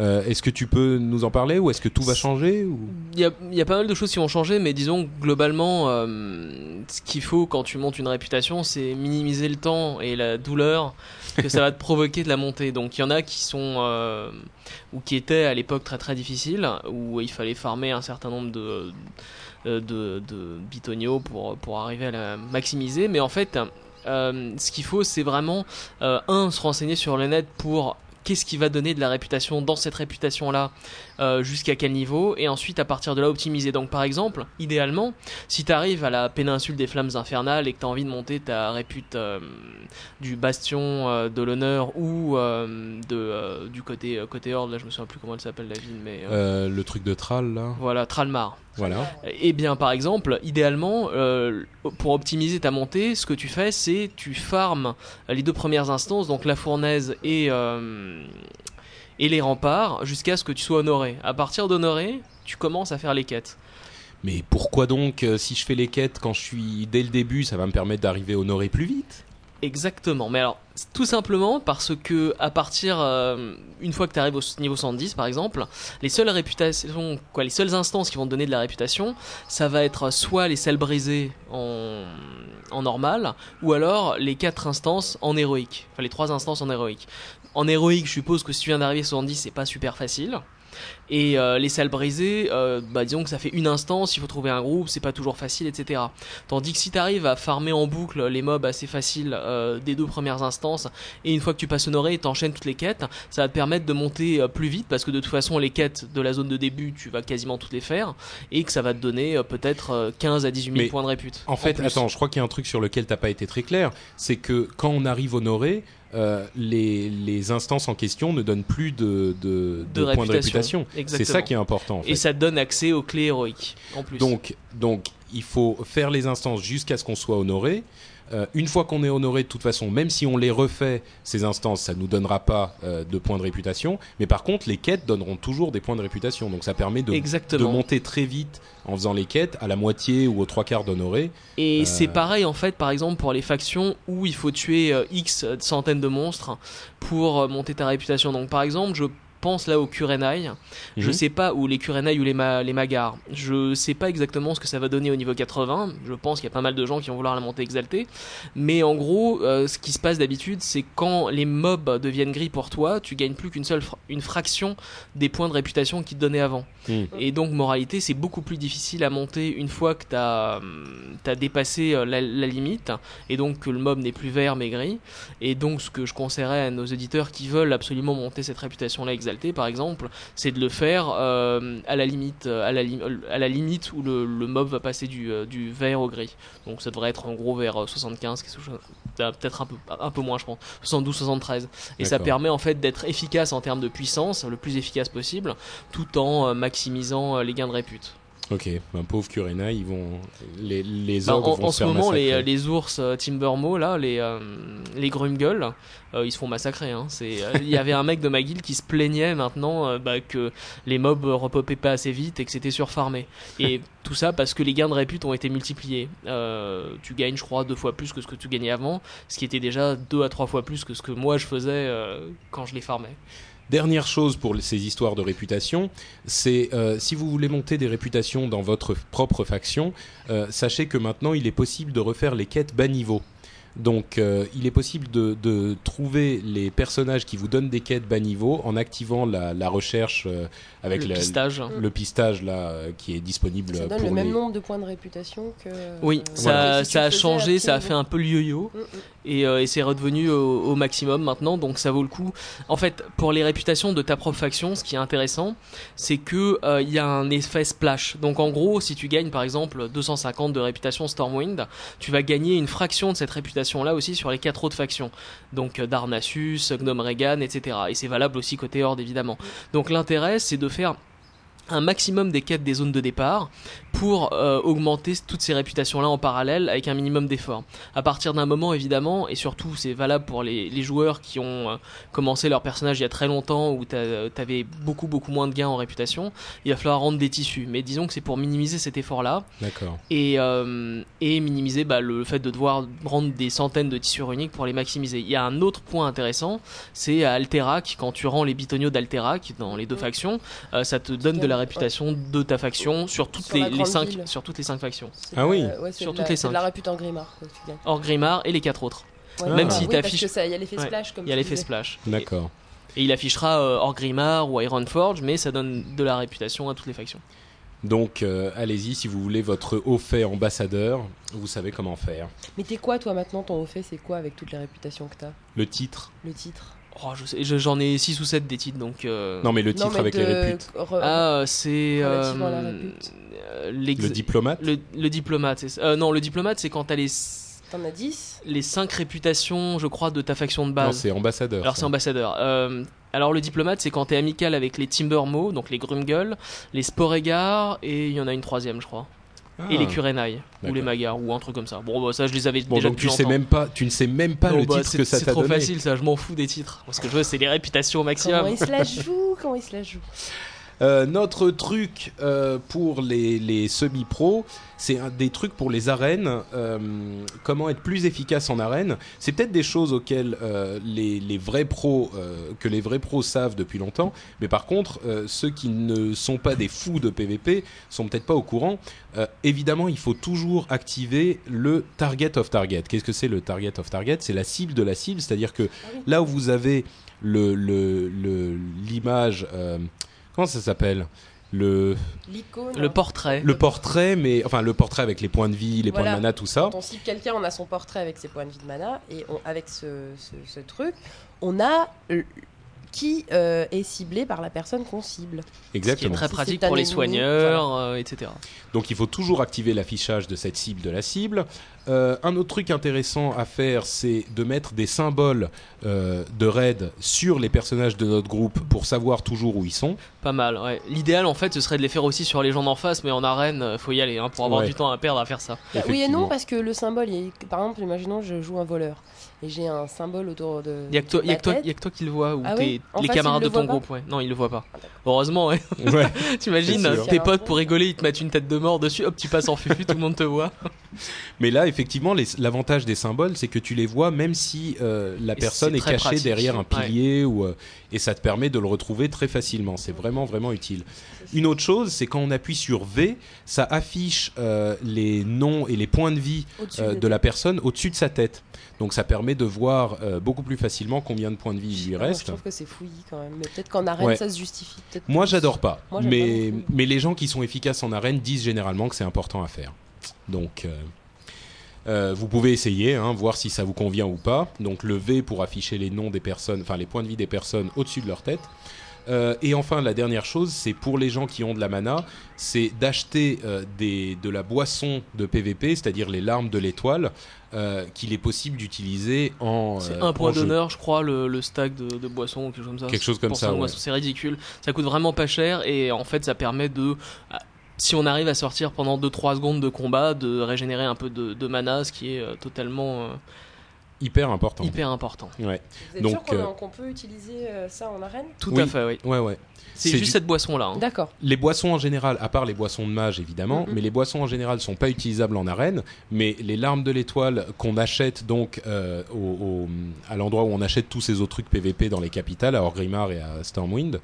[SPEAKER 1] Euh, est-ce que tu peux nous en parler ou est-ce que tout va changer ou...
[SPEAKER 2] Il y, a, il y a pas mal de choses qui vont changer, mais disons globalement, ce qu'il faut quand tu montes une réputation, c'est minimiser le temps et la douleur que ça va te provoquer de la montée. Donc il y en a qui sont ou qui étaient à l'époque très très difficiles, où il fallait farmer un certain nombre de de, de, de bitoniaux pour pour arriver à la maximiser. Mais en fait, euh, ce qu'il faut, c'est vraiment euh, un se renseigner sur le net pour qu'est-ce qui va donner de la réputation dans cette réputation là euh, jusqu'à quel niveau et ensuite à partir de là optimiser. Donc par exemple, idéalement, si tu arrives à la péninsule des flammes infernales et que tu as envie de monter ta répute euh, du bastion euh, de l'honneur ou de, du côté, côté horde, là je me souviens plus comment elle s'appelle la ville, mais
[SPEAKER 1] le truc de Thrall là
[SPEAKER 2] voilà, Tralmar.
[SPEAKER 1] Voilà.
[SPEAKER 2] Eh bien, par exemple, idéalement, euh, pour optimiser ta montée, ce que tu fais, c'est tu farmes les deux premières instances, donc la fournaise et, euh, et les remparts, jusqu'à ce que tu sois honoré. À partir d'honoré, tu commences à faire les quêtes.
[SPEAKER 1] Mais pourquoi donc, euh, si je fais les quêtes quand je suis dès le début, ça va me permettre d'arriver honoré plus vite?
[SPEAKER 2] Exactement. Mais alors, tout simplement parce que à partir, euh, une fois que tu arrives au niveau 110 par exemple, les seules réputations, quoi, les seules instances qui vont te donner de la réputation, ça va être soit les selles brisées en, en normal, ou alors les quatre instances en héroïque. Enfin, les trois instances en héroïque. En héroïque, je suppose que si tu viens d'arriver à 70, c'est pas super facile. Et euh, les salles brisées, euh, bah, disons que ça fait une instance, il faut trouver un groupe, c'est pas toujours facile, etc. Tandis que si tu arrives à farmer en boucle les mobs assez faciles euh, des deux premières instances, et une fois que tu passes honoré et t'enchaînes toutes les quêtes, ça va te permettre de monter euh, plus vite, parce que de toute façon les quêtes de la zone de début, tu vas quasiment toutes les faire, et que ça va te donner euh, peut-être euh, 15 à 18 000
[SPEAKER 1] Mais
[SPEAKER 2] points de répute.
[SPEAKER 1] En fait, attends, je crois qu'il y a un truc sur lequel t'as pas été très clair, c'est que quand on arrive honoré, euh, les, les instances en question ne donnent plus de, de,
[SPEAKER 2] De
[SPEAKER 1] points de
[SPEAKER 2] réputation.
[SPEAKER 1] C'est ça qui est important. En fait.
[SPEAKER 2] Et ça donne accès aux clés héroïques, en plus.
[SPEAKER 1] Donc, donc, il faut faire les instances jusqu'à ce qu'on soit honoré. Euh, une fois qu'on est honoré, de toute façon, même si on les refait, ces instances, ça ne nous donnera pas euh, de points de réputation. Mais par contre, les quêtes donneront toujours des points de réputation. Donc ça permet de, monter très vite en faisant les quêtes à la moitié ou aux trois quarts d'honoré.
[SPEAKER 2] Et
[SPEAKER 1] Euh,
[SPEAKER 2] c'est pareil en fait, par exemple pour les factions où il faut tuer X centaines de monstres pour monter ta réputation. Donc par exemple, je pense là aux Kurenai. Je
[SPEAKER 1] Mhm.
[SPEAKER 2] sais pas, ou les Kurenai ou les, ma- les Magars. Je sais pas exactement ce que ça va donner au niveau 80. Je pense qu'il y a pas mal de gens qui vont vouloir la monter exaltée. Mais en gros, euh, ce qui se passe d'habitude, c'est quand les mobs deviennent gris pour toi, tu gagnes plus qu'une seule fra- une fraction des points de réputation qu'ils te donnaient avant.
[SPEAKER 1] Mhm.
[SPEAKER 2] Et donc, moralité, c'est beaucoup plus difficile à monter une fois que tu as, dépassé euh, la, la limite, et donc que le mob n'est plus vert mais gris. Et donc, ce que je conseillerais à nos éditeurs qui veulent absolument monter cette réputation-là par exemple, c'est de le faire euh, à, la limite, euh, à, la lim- euh, à la limite où le, le mob va passer du, du vert au gris. Donc, ça devrait être en gros vers euh, 75, quelque chose- euh, peut-être un peu, un peu moins, je pense, 72, 73. Et ça permet en fait d'être efficace en termes de puissance, le plus efficace possible, tout en maximisant les gains de répute.
[SPEAKER 1] Ok, un pauvre Kurena, ils vont les les ogres
[SPEAKER 2] en,
[SPEAKER 1] vont
[SPEAKER 2] en
[SPEAKER 1] se
[SPEAKER 2] ce
[SPEAKER 1] faire
[SPEAKER 2] moment, les,
[SPEAKER 1] massacrer.
[SPEAKER 2] les ours euh, Timbermo, là, les, euh, les Grumgull, euh, ils se font massacrer. hein. C'est, euh, Il y avait un mec de ma guilde qui se plaignait maintenant euh, bah, que les mobs repopaient pas assez vite et que c'était surfarmé. Et tout ça parce que les gains de répute ont été multipliés. Euh, tu gagnes, je crois, deux fois plus que ce que tu gagnais avant, ce qui était déjà deux à trois fois plus que ce que moi je faisais euh, quand je les farmais.
[SPEAKER 1] Dernière chose pour ces histoires de réputation, c'est euh, si vous voulez monter des réputations dans votre propre faction, euh, sachez que maintenant il est possible de refaire les quêtes bas niveau. Donc euh, il est possible de, de trouver les personnages qui vous donnent des quêtes bas niveau en activant la, la recherche euh, avec
[SPEAKER 2] le
[SPEAKER 1] la-
[SPEAKER 2] pistage.
[SPEAKER 1] le pistage là euh, qui est disponible
[SPEAKER 3] Ça donne
[SPEAKER 1] pour
[SPEAKER 3] le même nombre de points de réputation que.
[SPEAKER 2] Oui,
[SPEAKER 3] euh,
[SPEAKER 2] ça,
[SPEAKER 3] que si tu
[SPEAKER 2] ça a changé, ça a fait un peu le yo-yo.
[SPEAKER 3] Mm, mm.
[SPEAKER 2] Et, euh, et c'est redevenu au, au maximum maintenant, donc ça vaut le coup. En fait, pour les réputations de ta propre faction, ce qui est intéressant, c'est que euh, il y a un effet splash. Donc en gros, si tu gagnes par exemple 250 de réputation Stormwind, tu vas gagner une fraction de cette réputation-là aussi sur les quatre autres factions. Donc euh, Darnassus, Gnome Regan, etc. Et c'est valable aussi côté Horde évidemment. Donc l'intérêt, c'est de faire un maximum des quêtes des zones de départ pour euh, augmenter toutes ces réputations-là en parallèle avec un minimum d'efforts. À partir d'un moment, évidemment, et surtout c'est valable pour les, les joueurs qui ont euh, commencé leur personnage il y a très longtemps où t'as- t'avais beaucoup beaucoup moins de gains en réputation, il va falloir rendre des tissus. Mais disons que c'est pour minimiser cet effort-là
[SPEAKER 1] D'accord.
[SPEAKER 2] et, euh, et minimiser bah, le fait de devoir rendre des centaines de tissus uniques pour les maximiser. Il y a un autre point intéressant, c'est à Alterac, quand tu rends les bitoniaux d'Alterac dans les deux factions, euh, ça te donne de la réputation de ta faction sur toutes,
[SPEAKER 3] Sur
[SPEAKER 2] les, les cinq,
[SPEAKER 3] ville.
[SPEAKER 2] sur toutes les cinq factions.
[SPEAKER 1] Ah oui.
[SPEAKER 3] ouais,
[SPEAKER 2] Sur
[SPEAKER 3] de
[SPEAKER 2] toutes
[SPEAKER 3] la-
[SPEAKER 2] les
[SPEAKER 3] c'est de
[SPEAKER 2] cinq.
[SPEAKER 3] la répute en grimard tu.
[SPEAKER 2] Hors Grimard et les quatre autres.
[SPEAKER 3] Ouais,
[SPEAKER 2] Même
[SPEAKER 3] bah
[SPEAKER 2] si
[SPEAKER 3] oui,
[SPEAKER 2] t'affiches-
[SPEAKER 3] Parce que ça, il y a l'effet
[SPEAKER 2] Ouais.
[SPEAKER 3] splash comme
[SPEAKER 2] Il y a l'effet splash.
[SPEAKER 1] D'accord.
[SPEAKER 2] Et il affichera euh, hors Grimard ou Ironforge, mais ça donne de la réputation à toutes les factions.
[SPEAKER 1] Donc euh, allez-y si vous voulez votre haut fait ambassadeur, vous savez comment faire.
[SPEAKER 3] Mais t'es quoi toi maintenant Ton haut fait c'est quoi avec toutes les réputations que t'as?
[SPEAKER 1] Le titre.
[SPEAKER 3] Le titre
[SPEAKER 2] Oh, je sais, je- j'en ai 6 ou 7 des titres, donc... euh,
[SPEAKER 1] Non mais le
[SPEAKER 3] Non,
[SPEAKER 1] titre
[SPEAKER 3] mais
[SPEAKER 1] avec
[SPEAKER 3] de-
[SPEAKER 1] les réputes.
[SPEAKER 3] re-
[SPEAKER 2] Ah, c'est... Euh, euh,
[SPEAKER 1] Le diplomate.
[SPEAKER 2] Le, le diplomate, c'est ça. Euh, non, le diplomate, c'est quand t'as les,
[SPEAKER 3] T'en as 10
[SPEAKER 2] les 5 réputations, je crois, de ta faction de
[SPEAKER 1] Non
[SPEAKER 2] base.
[SPEAKER 1] c'est ambassadeur.
[SPEAKER 2] alors,
[SPEAKER 1] ça.
[SPEAKER 2] c'est ambassadeur. Euh, alors, le diplomate, c'est quand t'es amical avec les Timbermo, donc les Grumgull, les Sporegar, et il y en a une troisième, je crois.
[SPEAKER 1] Ah.
[SPEAKER 2] Et les Kurenai, ou les Magars, ou un truc comme ça. Bon, bah, ça, je les avais
[SPEAKER 1] Bon
[SPEAKER 2] déjà
[SPEAKER 1] donc
[SPEAKER 2] depuis
[SPEAKER 1] tu sais
[SPEAKER 2] longtemps.
[SPEAKER 1] même pas, tu ne sais même pas le
[SPEAKER 2] bah,
[SPEAKER 1] titre
[SPEAKER 2] c'est-
[SPEAKER 1] que ça
[SPEAKER 2] C'est
[SPEAKER 1] t'a
[SPEAKER 2] trop
[SPEAKER 1] donné.
[SPEAKER 2] facile, ça, je m'en fous des titres. Parce que je veux, c'est les réputations au
[SPEAKER 3] Comment
[SPEAKER 2] maximum.
[SPEAKER 3] il se la joue Comment il se la joue?
[SPEAKER 1] Euh, notre truc euh, pour les, les semi-pros, c'est un des trucs pour les arènes. euh, comment être plus efficace en arène C'est peut-être des choses auxquelles euh, les, les vrais pros, euh, que les vrais pros savent depuis longtemps. Mais par contre, euh, ceux qui ne sont pas des fous de PVP sont peut-être pas au courant. Euh, évidemment, il faut toujours activer le target of target. Qu'est-ce que c'est le target of target? C'est la cible de la cible, c'est-à-dire que
[SPEAKER 3] oui.
[SPEAKER 1] là où vous avez le le- le- l'image, euh, comment ça s'appelle? Le.
[SPEAKER 2] Le portrait.
[SPEAKER 1] le portrait, mais enfin le portrait avec les points de vie, les points de mana, tout ça.
[SPEAKER 3] Quand on cible quelqu'un, on a son portrait avec ses points de vie de mana, et on- avec ce, ce- ce truc, on a qui euh, est ciblé par la personne qu'on cible.
[SPEAKER 2] Ce qui est
[SPEAKER 1] Exactement.
[SPEAKER 2] très
[SPEAKER 3] Si
[SPEAKER 2] pratique pour les soigneurs, euh, etc.
[SPEAKER 1] Donc il faut toujours activer l'affichage de cette cible de la cible. Euh, un autre truc intéressant à faire, c'est de mettre des symboles euh, de raid sur les personnages de notre groupe pour savoir toujours où ils sont.
[SPEAKER 2] Pas mal, ouais. L'idéal, en fait, ce serait de les faire aussi sur les gens d'en face, mais en arène, euh, faut y aller, hein, pour avoir
[SPEAKER 1] Ouais.
[SPEAKER 2] du temps à perdre à faire ça.
[SPEAKER 3] Bah oui et non, parce que le symbole, il est- par exemple, imaginons je joue un voleur, et j'ai un symbole autour de.
[SPEAKER 2] Il y a que toi, y a que toi,
[SPEAKER 3] tête.
[SPEAKER 2] y a que toi qui le vois, ou
[SPEAKER 3] Ah oui
[SPEAKER 2] les
[SPEAKER 3] face,
[SPEAKER 2] camarades de ton groupe, ouais. Non, ils le voient pas.
[SPEAKER 3] Ah.
[SPEAKER 2] Heureusement, ouais.
[SPEAKER 1] Ouais.
[SPEAKER 2] T'imagines, tes potes pour rigoler, ils te mettent une tête de mort dessus, hop, tu passes en fufu, tout le monde te voit.
[SPEAKER 1] Mais là, effectivement, l'avantage des symboles, c'est que tu les vois même si euh, la
[SPEAKER 2] Et
[SPEAKER 1] personne est cachée
[SPEAKER 2] pratique.
[SPEAKER 1] derrière un
[SPEAKER 2] Ouais.
[SPEAKER 1] pilier ou euh, et ça te permet de le retrouver très facilement. C'est vraiment vraiment utile. Une autre chose, c'est quand on appuie sur V, ça affiche euh, les noms et les points de vie euh, de la personne au-dessus de sa tête. Donc ça permet de voir euh, beaucoup plus facilement combien de points de vie il lui
[SPEAKER 3] Ah, moi,
[SPEAKER 1] reste.
[SPEAKER 3] Je trouve que c'est fouillis quand même. Mais peut-être qu'en arène,
[SPEAKER 1] Ouais.
[SPEAKER 3] ça se justifie.
[SPEAKER 1] Moi, j'adore pas.
[SPEAKER 3] Moi,
[SPEAKER 1] mais,
[SPEAKER 3] pas
[SPEAKER 1] mais les gens qui sont efficaces en arène disent généralement que c'est important à faire. Donc, euh, euh, vous pouvez essayer, hein, voir si ça vous convient ou pas. Donc, le V pour afficher les noms des personnes, enfin les points de vie des personnes au-dessus de leur tête. Euh, et enfin, la dernière chose, c'est pour les gens qui ont de la mana, c'est d'acheter euh, de la boisson de PVP, c'est-à-dire les larmes de l'étoile, euh, qu'il est possible d'utiliser en.
[SPEAKER 2] C'est
[SPEAKER 1] euh,
[SPEAKER 2] un point d'honneur, je crois, le, le stack de, de boissons ou quelque chose comme ça.
[SPEAKER 1] Quelque chose comme ça, ouais.
[SPEAKER 2] C'est ridicule. Ça coûte vraiment pas cher et en fait, ça permet de. ah, Si on arrive à sortir pendant 2-3 secondes de combat, de régénérer un peu de, de mana, ce qui est euh, totalement euh,
[SPEAKER 1] Hyper important.
[SPEAKER 2] hyper important.
[SPEAKER 1] Ouais.
[SPEAKER 3] Vous êtes
[SPEAKER 1] Donc,
[SPEAKER 3] sûr qu'on
[SPEAKER 1] euh,
[SPEAKER 3] peut utiliser ça en arène?
[SPEAKER 2] Tout
[SPEAKER 1] Oui.
[SPEAKER 2] à fait, oui.
[SPEAKER 1] Ouais, ouais.
[SPEAKER 2] C'est juste
[SPEAKER 1] du-
[SPEAKER 2] cette boisson-là. hein.
[SPEAKER 3] D'accord.
[SPEAKER 1] Les boissons en général, à part les boissons de mage évidemment,
[SPEAKER 3] Mhm.
[SPEAKER 1] mais les boissons en général sont pas utilisables en arène. Mais les larmes de l'étoile qu'on achète donc euh, au, au- à l'endroit où on achète tous ces autres trucs PVP dans les capitales, à Orgrimmar et à Stormwind.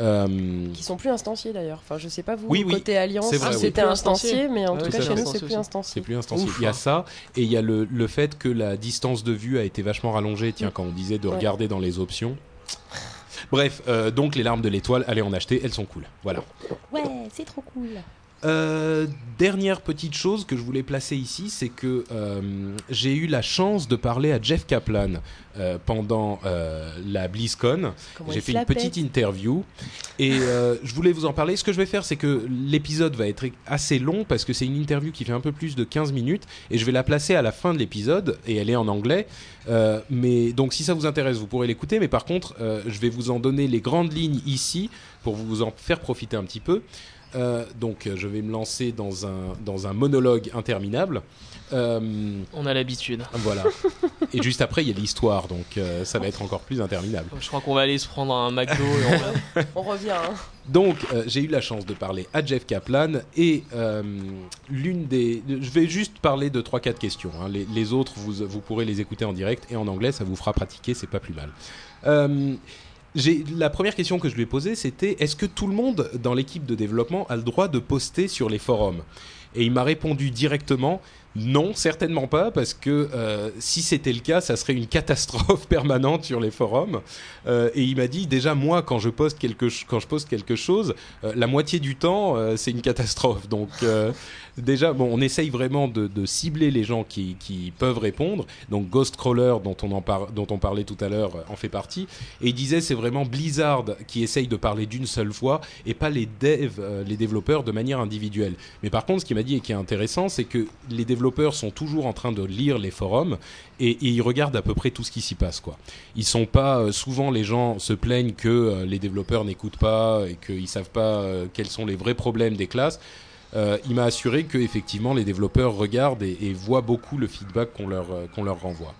[SPEAKER 1] euh,
[SPEAKER 3] Qui sont plus instanciés d'ailleurs. Enfin, je sais pas vous,
[SPEAKER 1] Oui, oui.
[SPEAKER 3] côté Alliance,
[SPEAKER 1] C'est vrai,
[SPEAKER 3] si
[SPEAKER 1] oui.
[SPEAKER 3] c'était
[SPEAKER 2] Plus
[SPEAKER 3] instancié, mais en tout
[SPEAKER 2] oui,
[SPEAKER 3] cas
[SPEAKER 1] c'est
[SPEAKER 3] chez nous c'est plus instancié.
[SPEAKER 1] c'est plus instancié.
[SPEAKER 2] Ouf.
[SPEAKER 1] Il y a ça et il y a le, le fait que la distance de vue a été vachement rallongée. Tiens, quand on disait de
[SPEAKER 3] Ouais.
[SPEAKER 1] regarder dans les options. Bref, euh, donc les larmes de l'étoile, allez en acheter, elles sont cool. Voilà.
[SPEAKER 3] Ouais, c'est trop cool.
[SPEAKER 1] Euh, dernière petite chose que je voulais placer ici, c'est que euh, j'ai eu la chance de parler à Jeff Kaplan euh, pendant la BlizzCon. J'ai fait une petite interview et je voulais vous en parler. Ce que je vais faire, c'est que l'épisode va être assez long parce que c'est une interview qui fait un peu plus de 15 minutes et je vais la placer à la fin de l'épisode et elle est en anglais. Mais donc si ça vous intéresse, vous pourrez l'écouter. Mais par contre, je vais vous en donner les grandes lignes ici pour vous en faire profiter un petit peu. Euh, donc je vais me lancer dans un, dans un monologue interminable. Euh,
[SPEAKER 2] On a l'habitude.
[SPEAKER 1] voilà. Et juste après, il y a l'histoire, donc euh, ça va être encore plus interminable.
[SPEAKER 2] Je crois qu'on va aller se prendre un McDo et on va-
[SPEAKER 3] On revient. hein.
[SPEAKER 1] Donc, euh, j'ai eu la chance de parler à Jeff Kaplan et euh, l'une des. Je vais juste parler de 3-4 questions. hein. Les, les autres, vous, vous pourrez les écouter en direct et en anglais, ça vous fera pratiquer, c'est pas plus mal. La première question que je lui ai posée, c'était est-ce que tout le monde dans l'équipe de développement a le droit de poster sur les forums? Et il m'a répondu directement non, certainement pas, parce que euh, si c'était le cas, ça serait une catastrophe permanente sur les forums. Euh, et il m'a dit déjà moi, quand je poste quelque, quand je poste quelque chose, euh, la moitié du temps, c'est une catastrophe. Donc déjà, bon, on essaye vraiment de, cibler les gens qui, qui peuvent répondre. Donc Ghostcrawler, dont on dont on parlait tout à l'heure, en fait partie. Et il disait c'est vraiment Blizzard qui essaye de parler d'une seule fois et pas les devs, les développeurs de manière individuelle. Mais par contre, ce qu'il m'a dit et qui est intéressant, c'est que les développeurs sont toujours en train de lire les forums et, ils regardent à peu près tout ce qui s'y passe, sont pas euh, souvent les gens se plaignent que euh, les développeurs n'écoutent pas et qu'ils savent pas euh, quels sont les vrais problèmes des classes. Il m'a assuré que effectivement les développeurs regardent et, voient beaucoup le feedback qu'on leur renvoie.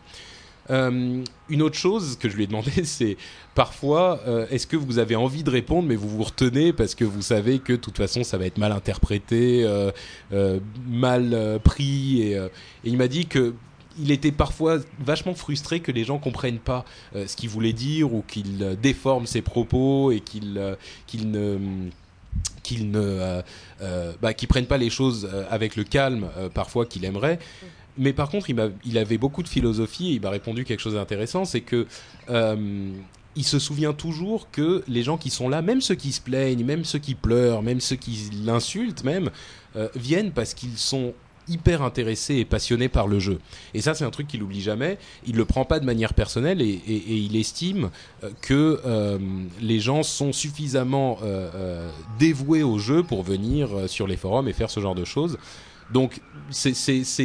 [SPEAKER 1] Euh, une autre chose que je lui ai demandé, c'est parfois, euh, est-ce que vous avez envie de répondre, mais vous vous retenez parce que vous savez que de toute façon, ça va être mal interprété, euh, mal pris. Et, il m'a dit que il était parfois vachement frustré que les gens comprennent pas ce qu'il voulait dire ou qu'il déforme ses propos et qu'il qu'il ne qu'il ne euh, bah, qu'il prenne pas les choses avec le calme parfois qu'il aimerait. Mais par contre, il, avait beaucoup de philosophie et il m'a répondu quelque chose d'intéressant, c'est que euh, il se souvient toujours que les gens qui sont là, même ceux qui se plaignent, même ceux qui pleurent, même ceux qui l'insultent, même euh, viennent parce qu'ils sont hyper intéressés et passionnés par le jeu. Et ça, c'est un truc qu'il oublie jamais. Il le prend pas de manière personnelle et, il estime euh, que les gens sont suffisamment dévoués au jeu pour venir sur les forums et faire ce genre de choses. Donc, c'est-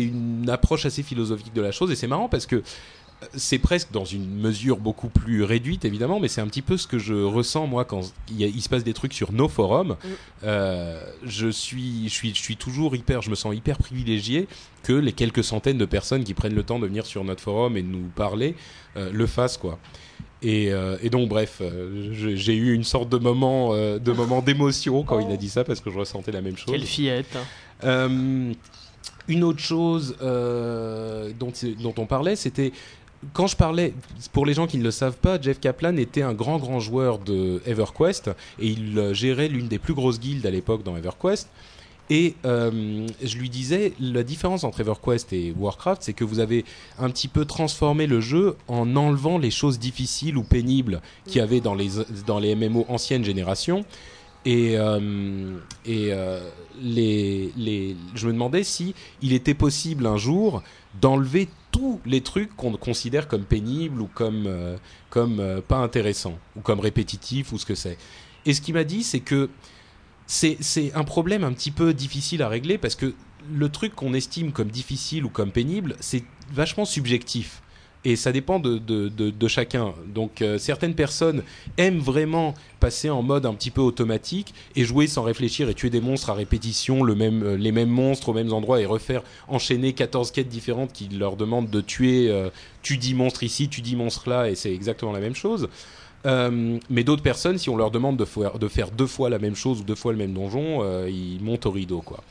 [SPEAKER 1] une approche assez philosophique de la chose et c'est marrant parce que euh, c'est presque dans une mesure beaucoup plus réduite évidemment, mais c'est un petit peu ce que je ressens moi quand il, y a- il se passe des trucs sur nos forums. Euh, je suis, je suis, je suis toujours hyper, je me sens hyper privilégié que les quelques centaines de personnes qui prennent le temps de venir sur notre forum et de nous parler euh, le fassent quoi. Et, euh, et donc bref, euh, j'ai eu une sorte de moment, euh, de moment d'émotion quand il a dit ça parce que je ressentais la même chose.
[SPEAKER 2] Quelle fillette.
[SPEAKER 1] Euh, une autre chose euh, dont, on parlait, c'était quand je parlais, pour les gens qui ne le savent pas, Jeff Kaplan était un grand grand joueur de EverQuest et il euh, gérait l'une des plus grosses guildes à l'époque dans EverQuest. Et je lui disais, la différence entre EverQuest et Warcraft, c'est que vous avez un petit peu transformé le jeu en enlevant les choses difficiles ou pénibles qu'il y avait dans les, dans les MMO anciennes générations. Et, euh, et euh, les, les, je me demandais si il était possible un jour d'enlever tous les trucs qu'on considère comme pénibles ou comme, euh, comme pas intéressants ou comme répétitifs ou ce que c'est. Et ce qu'il m'a dit, c'est que c'est un problème un petit peu difficile à régler parce que le truc qu'on estime comme difficile ou comme pénible, c'est vachement subjectif. Et ça dépend de, de, de, chacun. Donc euh, certaines personnes aiment vraiment passer en mode un petit peu automatique et jouer sans réfléchir et tuer des monstres à répétition, le même, euh, les mêmes monstres aux mêmes endroits et refaire enchaîner 14 quêtes différentes qui leur demandent de tuer, euh, tu dis monstre ici, tu dis monstre là et c'est exactement la même chose. Mais d'autres personnes, si on leur demande de faire, de faire deux fois la même chose ou deux fois le même donjon, ils montent au rideau, quoi.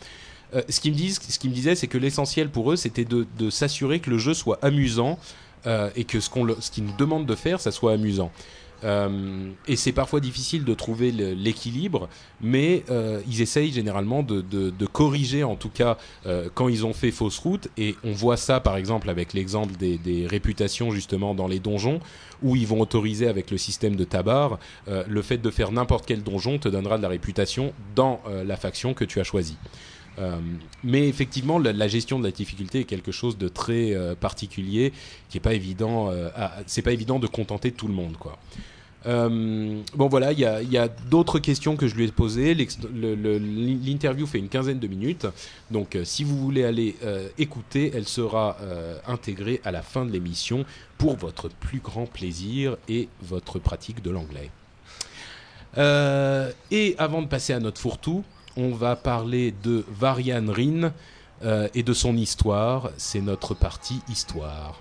[SPEAKER 1] Ce qu'ils me me disaient, c'est que l'essentiel pour eux, c'était de s'assurer que le jeu soit amusant euh, et que ce qu'on, ce qu'ils nous demandent de faire, ça soit amusant. Euh, et c'est parfois difficile de trouver l'équilibre, mais euh, ils essayent généralement de, corriger, en tout cas, quand ils ont fait fausse route. Et on voit ça, par exemple, avec l'exemple des, des réputations justement dans les donjons, où ils vont autoriser avec le système de tabar, le fait de faire n'importe quel donjon te donnera de la réputation dans la faction que tu as choisie. Euh, mais effectivement, la, gestion de la difficulté est quelque chose de très euh, particulier, qui est pas évident. Euh, c'est pas évident de contenter tout le monde, quoi. Bon voilà, il y a, d'autres questions que je lui ai posées. L'interview fait une quinzaine de minutes, donc si vous voulez aller écouter, elle sera intégrée à la fin de l'émission pour votre plus grand plaisir et votre pratique de l'anglais. Et avant de passer à notre fourre-tout, on va parler de Varian Rin euh, et de son histoire. C'est notre partie histoire.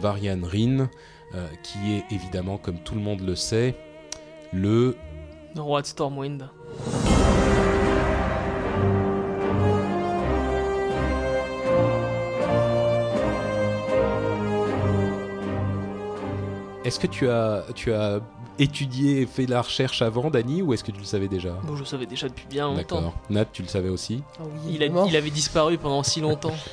[SPEAKER 1] Varian Rin, euh, qui est évidemment, comme tout le monde le sait, le
[SPEAKER 2] Roi de Stormwind.
[SPEAKER 1] Est-ce que tu as, tu as étudié et fait la recherche avant, Dany, ou est-ce que tu le savais déjà?
[SPEAKER 2] Bon, je le savais déjà depuis bien longtemps.
[SPEAKER 1] D'accord. Nat, tu le savais aussi?
[SPEAKER 3] Ah oui,
[SPEAKER 2] Il, a-
[SPEAKER 3] évidemment.
[SPEAKER 2] il avait disparu pendant si longtemps.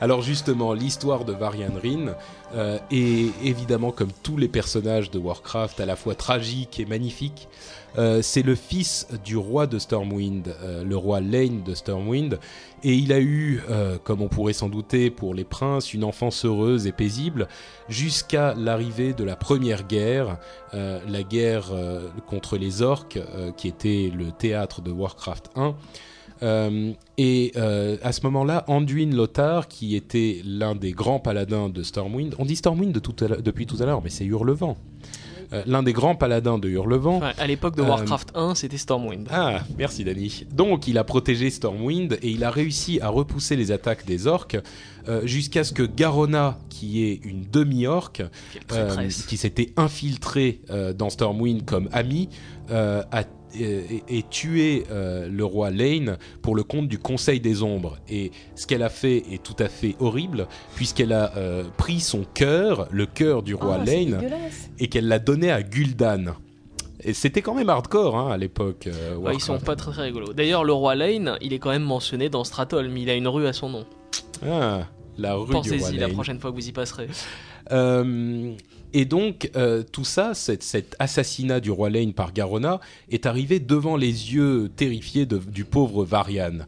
[SPEAKER 1] Alors justement, l'histoire de Varian Rin euh, est évidemment comme tous les personnages de Warcraft à la fois tragique et magnifique. Euh, c'est le fils du roi de Stormwind, euh, le roi Lane de Stormwind, et il a eu, comme on pourrait s'en douter pour les princes, une enfance heureuse et paisible jusqu'à l'arrivée de la première guerre, la guerre contre les orques, qui était le théâtre de Warcraft 1. Euh, et euh, à ce moment-là, Anduin Lothar, qui était l'un des grands paladins de Stormwind, on dit Stormwind de tout à l'heure- depuis tout à l'heure, mais c'est Hurlevent. Euh, l'un des grands paladins de Hurlevent.
[SPEAKER 2] Enfin, à l'époque de Warcraft 1, c'était Stormwind.
[SPEAKER 1] Ah, merci Dany. Donc, il a protégé Stormwind et il a réussi à repousser les attaques des orques jusqu'à ce que Garona, qui est une demi-orque, qui s'était infiltrée dans Stormwind comme ami, a et, et tué euh, le roi Lane pour le compte du Conseil des Ombres. Et ce qu'elle a fait est tout à fait horrible, puisqu'elle a euh, pris son cœur, le cœur du roi
[SPEAKER 3] Ah,
[SPEAKER 1] Lane, et qu'elle l'a donné à Gul'dan. Et c'était quand même hardcore hein, à l'époque. euh,
[SPEAKER 2] Ouais, ils sont pas très très rigolos. D'ailleurs, le roi Lane, il est quand même mentionné dans Stratholm. Il a une rue à son nom.
[SPEAKER 1] Ah, la rue du roi
[SPEAKER 2] Pensez-y la prochaine fois que vous y passerez.
[SPEAKER 1] Euh, et donc, euh, tout ça, cet, assassinat du roi Lane par Garona, est arrivé devant les yeux terrifiés du pauvre Varian.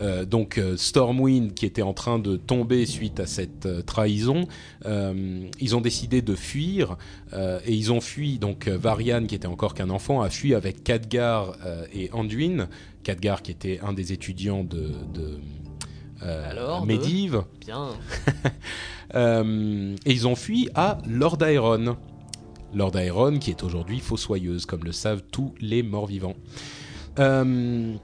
[SPEAKER 1] Euh, donc euh, Stormwind, qui était en train de tomber suite à cette trahison, ils ont décidé de fuir et ils ont fui. Donc Varian, qui était encore qu'un enfant, a fui avec Khadgar et Anduin. Khadgar, qui était un des étudiants de euh,
[SPEAKER 2] Alors, de
[SPEAKER 1] Medivh.
[SPEAKER 2] Bien.
[SPEAKER 1] Euh, et ils ont fui à Lord Aeron. Lord Aeron, qui est aujourd'hui fossoyeuse, comme le savent tous les morts-vivants. Euh,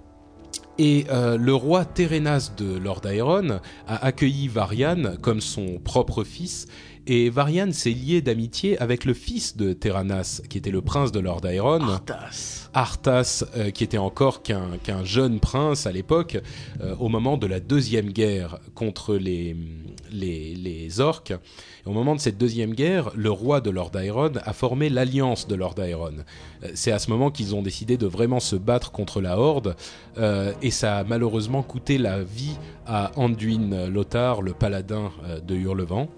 [SPEAKER 1] et euh, le roi Terenas de Lord Aeron a accueilli Varian comme son propre fils. Et Varian s'est lié d'amitié avec le fils de Teranas, qui était le prince de Lord Aeron.
[SPEAKER 2] Arthas.
[SPEAKER 1] Arthas, euh, qui était encore qu'un jeune prince à l'époque, euh, au moment de la deuxième guerre contre les, les, les orques. Et au moment de cette deuxième guerre, le roi de Lord Aeron a formé l'alliance de Lord Aeron. Euh, C'est à ce moment qu'ils ont décidé de vraiment se battre contre la Horde, euh, et ça a malheureusement coûté la vie à Anduin Lothar, le paladin de Hurlevent.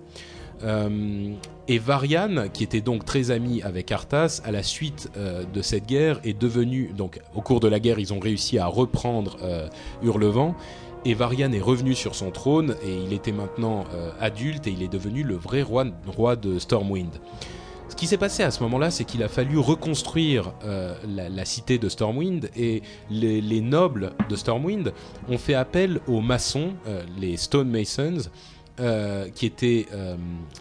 [SPEAKER 1] Euh, et Varian, qui était donc très ami avec Arthas, à la suite euh, de cette guerre, est devenu donc au cours de la guerre, ils ont réussi à reprendre euh, Hurlevent. Et Varian est revenu sur son trône et il était maintenant euh, adulte et il est devenu le vrai roi, roi de Stormwind. Ce qui s'est passé à ce moment-là, c'est qu'il a fallu reconstruire la, cité de Stormwind et les, les nobles de Stormwind ont fait appel aux maçons, euh, les Stone Masons, euh, qui étaient euh,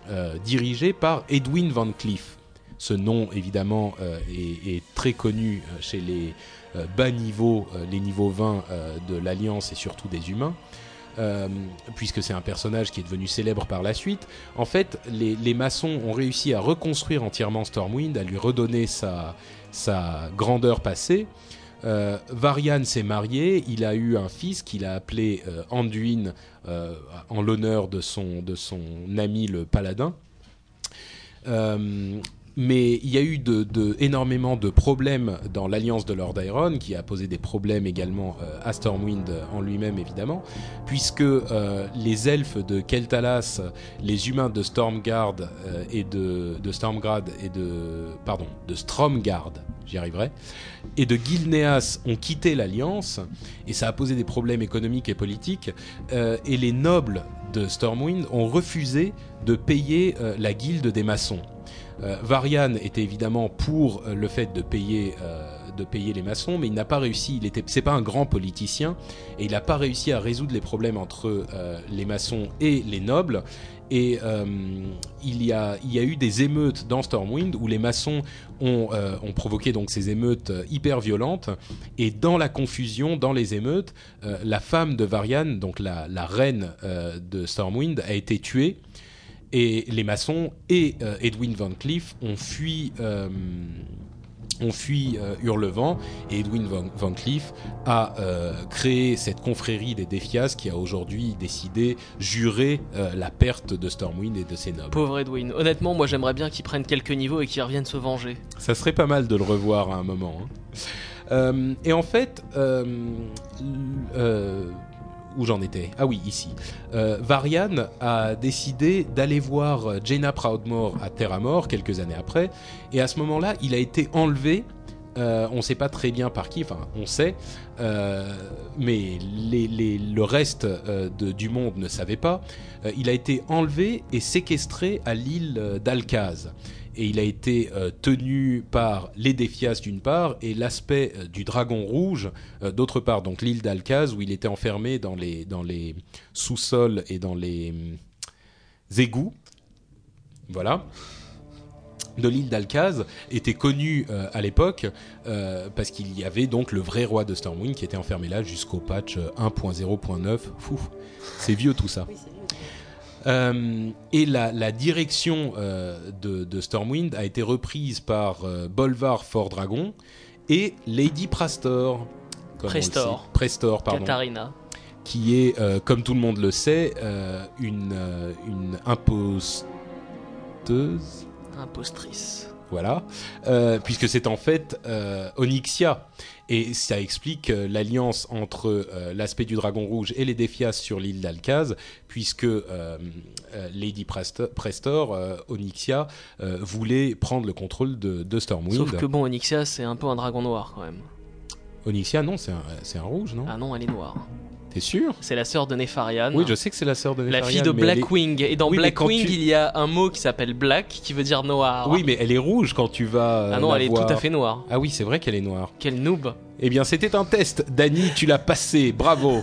[SPEAKER 1] euh, dirigés par Edwin Van Cleef. Ce nom, évidemment, est, très connu chez les bas niveaux, les niveaux 20 euh, de l'Alliance et surtout des humains. Puisque c'est un personnage qui est devenu célèbre par la suite. En fait, les, maçons ont réussi à reconstruire entièrement Stormwind, à lui redonner sa grandeur passée. Euh, Varian s'est marié, il a eu un fils qu'il a appelé euh, Anduin euh, en l'honneur de son, de son ami le paladin. Mais il y a eu énormément de problèmes dans l'alliance de Lord Iron, qui a posé des problèmes également euh, à Stormwind en lui-même évidemment, puisque euh, les elfes de Keltalas, les humains de Stormguard euh, et de, de de Stromgard, j'y arriverai, et de Gilneas ont quitté l'alliance et ça a posé des problèmes économiques et politiques. et les nobles de Stormwind ont refusé de payer la guilde des maçons. Euh, Varian était évidemment pour euh, le fait de payer, euh, de payer les maçons, mais il n'a pas réussi. Il était, c'est pas un grand politicien et il n'a pas réussi à résoudre les problèmes entre les maçons et les nobles. Et il, y a, il y a eu des émeutes dans Stormwind où les maçons ont, ont provoqué donc ces émeutes hyper violentes. Et dans la confusion, dans les émeutes, la femme de Varian, donc la, la reine de Stormwind, a été tuée. Et les maçons et euh, Edwin Van Cleef ont fui, euh, ont fui euh, Hurlevent. Et Edwin Van, Van Cleef a euh, créé cette confrérie des Défias qui a aujourd'hui décidé, juré la perte de Stormwind et de ses nobles.
[SPEAKER 2] Pauvre Edwin. Honnêtement, moi j'aimerais bien qu'il prenne quelques niveaux et qu'il revienne se venger.
[SPEAKER 1] Ça serait pas mal de le revoir à un moment. hein. Et en fait, où j'en étais Ah oui, ici. Euh, Varian a décidé d'aller voir Jaina Proudmore à Terra Mort quelques années après, et à ce moment-là, il a été enlevé. Euh, on ne sait pas très bien par qui, enfin on sait, euh, mais le reste du monde ne savait pas. Il a été enlevé et séquestré à l'île d'Alcaz et il a été euh, tenu par les Défias d'une part et l'aspect euh, du dragon rouge euh, d'autre part. Donc l'île d'Alcaz où il était enfermé dans les, sous-sols et dans les hum, égouts. Voilà. De l'île d'Alcaz était connu à l'époque parce qu'il y avait donc le vrai roi de Stormwind qui était enfermé là jusqu'au patch euh, 1.0.9. Fou, c'est vieux tout ça.
[SPEAKER 3] Oui.
[SPEAKER 1] Euh, et la, la direction euh, de, de Stormwind a été reprise par euh, Bolvar Fort Dragon et Lady Prastor. comme
[SPEAKER 2] Prestor.
[SPEAKER 1] sait. Prestor, pardon.
[SPEAKER 2] Katharina.
[SPEAKER 1] Qui est, comme tout le monde le sait, une, une imposteuse.
[SPEAKER 2] Impostrice.
[SPEAKER 1] Voilà, puisque c'est en fait Onyxia. Et ça explique euh, l'alliance entre euh, l'aspect du dragon rouge et les Défias sur l'île d'Alcaz, puisque euh, Lady Prest- Prestor, Onyxia, voulait prendre le contrôle de, de Stormwind.
[SPEAKER 2] Sauf que bon, Onyxia c'est un peu un dragon noir quand même.
[SPEAKER 1] Onyxia, non, c'est un, c'est un rouge, non?
[SPEAKER 2] Ah non, elle est noire.
[SPEAKER 1] T'es sûr?
[SPEAKER 2] C'est la sœur de Nefarian.
[SPEAKER 1] Oui, je sais que c'est la sœur de
[SPEAKER 2] La
[SPEAKER 1] Nefarian,
[SPEAKER 2] fille de
[SPEAKER 1] est-
[SPEAKER 2] Blackwing. Et dans
[SPEAKER 1] Oui,
[SPEAKER 2] Blackwing,
[SPEAKER 1] tu-
[SPEAKER 2] il y a un mot qui s'appelle Black, qui veut dire noir.
[SPEAKER 1] Oui, mais elle est rouge quand tu vas. euh,
[SPEAKER 2] Ah non,
[SPEAKER 1] la
[SPEAKER 2] elle est tout à fait noire.
[SPEAKER 1] Ah oui, c'est vrai qu'elle est noire.
[SPEAKER 2] Quel noob.
[SPEAKER 1] Eh bien, c'était un test. Dany, tu l'as passé. Bravo.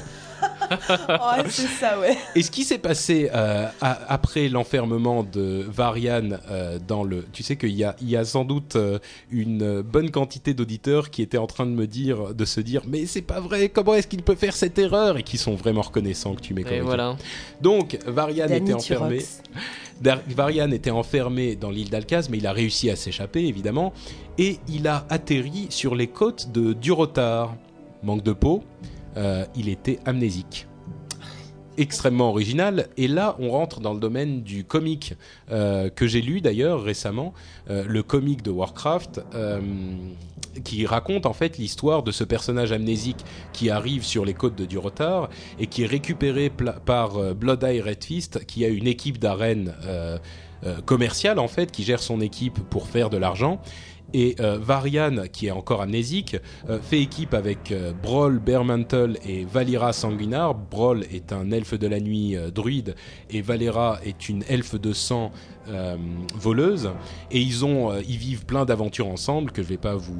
[SPEAKER 3] Oh, c'est ça, ouais.
[SPEAKER 1] Et ce qui s'est passé euh, après l'enfermement de Varian euh, dans le... Tu sais qu'il y a, il y a sans doute euh, une bonne quantité d'auditeurs qui étaient en train de me dire, de se dire, mais c'est pas vrai, comment est-ce qu'il peut faire cette erreur? Et qui sont vraiment reconnaissants que tu m'aies
[SPEAKER 2] Et
[SPEAKER 1] corrigé.
[SPEAKER 2] voilà.
[SPEAKER 1] Donc, Varian était enfermé. Varian était enfermé dans l'île d'Alcaz, mais il a réussi à s'échapper, évidemment. Et il a atterri sur les côtes de Durotar. Manque de peau, euh, il était amnésique. Extrêmement original. Et là, on rentre dans le domaine du comic euh, que j'ai lu d'ailleurs récemment, euh, le comic de Warcraft, qui raconte en fait l'histoire de ce personnage amnésique qui arrive sur les côtes de Durotar et qui est récupéré par Blood Eye Red Fist, qui a une équipe euh, commerciale en fait, qui gère son équipe pour faire de l'argent. Et euh, Varian, qui est encore amnésique, euh, fait équipe avec euh, Broll, et Valira Sanguinar. Broll est un elfe de la nuit euh, druide et Valera est une elfe de sang voleuse. Et ils vivent plein d'aventures ensemble que je vais pas vous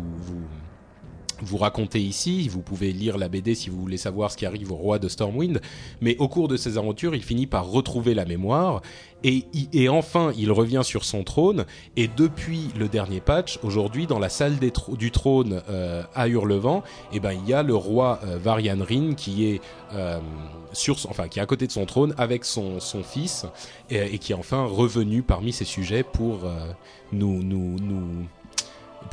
[SPEAKER 1] vous raconter ici. Vous pouvez lire la BD si vous voulez savoir ce qui arrive au roi de Stormwind. Mais au cours de ses aventures, il finit par retrouver la mémoire. Et, enfin, il revient sur son trône. Et depuis le dernier patch, aujourd'hui, dans la salle du trône euh, à Hurlevent, eh ben, il y a le roi euh, Varian Rin qui est euh, à côté de son trône avec son, fils et, qui est enfin revenu parmi ses sujets pour euh,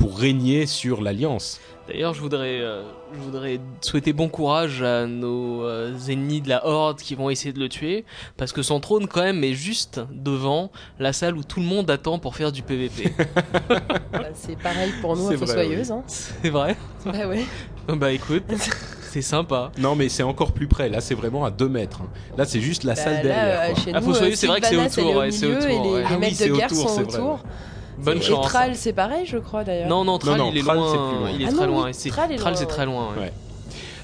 [SPEAKER 1] régner sur l'alliance.
[SPEAKER 2] D'ailleurs, je voudrais, euh, je voudrais souhaiter bon courage à nos euh, ennemis de la Horde qui vont essayer de le tuer, parce que son trône quand même est juste devant la salle où tout le monde attend pour faire du PVP.
[SPEAKER 3] Bah, c'est pareil pour nous,
[SPEAKER 1] C'est
[SPEAKER 3] à. Hein.
[SPEAKER 2] c'est vrai
[SPEAKER 3] Bah ouais.
[SPEAKER 2] Bah écoute, c'est sympa.
[SPEAKER 1] Non, mais c'est encore plus près. Là, c'est vraiment à 2 mètres. hein. Là, c'est juste la
[SPEAKER 3] Bah,
[SPEAKER 1] salle
[SPEAKER 3] là,
[SPEAKER 1] derrière.
[SPEAKER 3] euh,
[SPEAKER 1] quoi.
[SPEAKER 3] chez
[SPEAKER 2] Ah,
[SPEAKER 3] nous,
[SPEAKER 2] Fossoyeuse, c'est vrai que c'est autour, c'est
[SPEAKER 3] milieu
[SPEAKER 2] autour,
[SPEAKER 3] et les,
[SPEAKER 2] ouais.
[SPEAKER 3] les
[SPEAKER 1] Ah oui,
[SPEAKER 3] mecs
[SPEAKER 1] c'est
[SPEAKER 3] de guerre
[SPEAKER 1] autour,
[SPEAKER 3] sont
[SPEAKER 1] vrai,
[SPEAKER 3] autour.
[SPEAKER 1] ouais.
[SPEAKER 2] Bonne
[SPEAKER 3] et
[SPEAKER 2] chance.
[SPEAKER 3] Thrall, c'est pareil, je crois d'ailleurs.
[SPEAKER 2] Non, non, Thrall,
[SPEAKER 1] non,
[SPEAKER 2] il est
[SPEAKER 1] Thrall,
[SPEAKER 2] loin.
[SPEAKER 1] c'est plus loin.
[SPEAKER 2] Il est
[SPEAKER 3] Ah
[SPEAKER 2] très
[SPEAKER 3] non,
[SPEAKER 2] loin.
[SPEAKER 3] oui,
[SPEAKER 2] et c'est- très loin. ouais.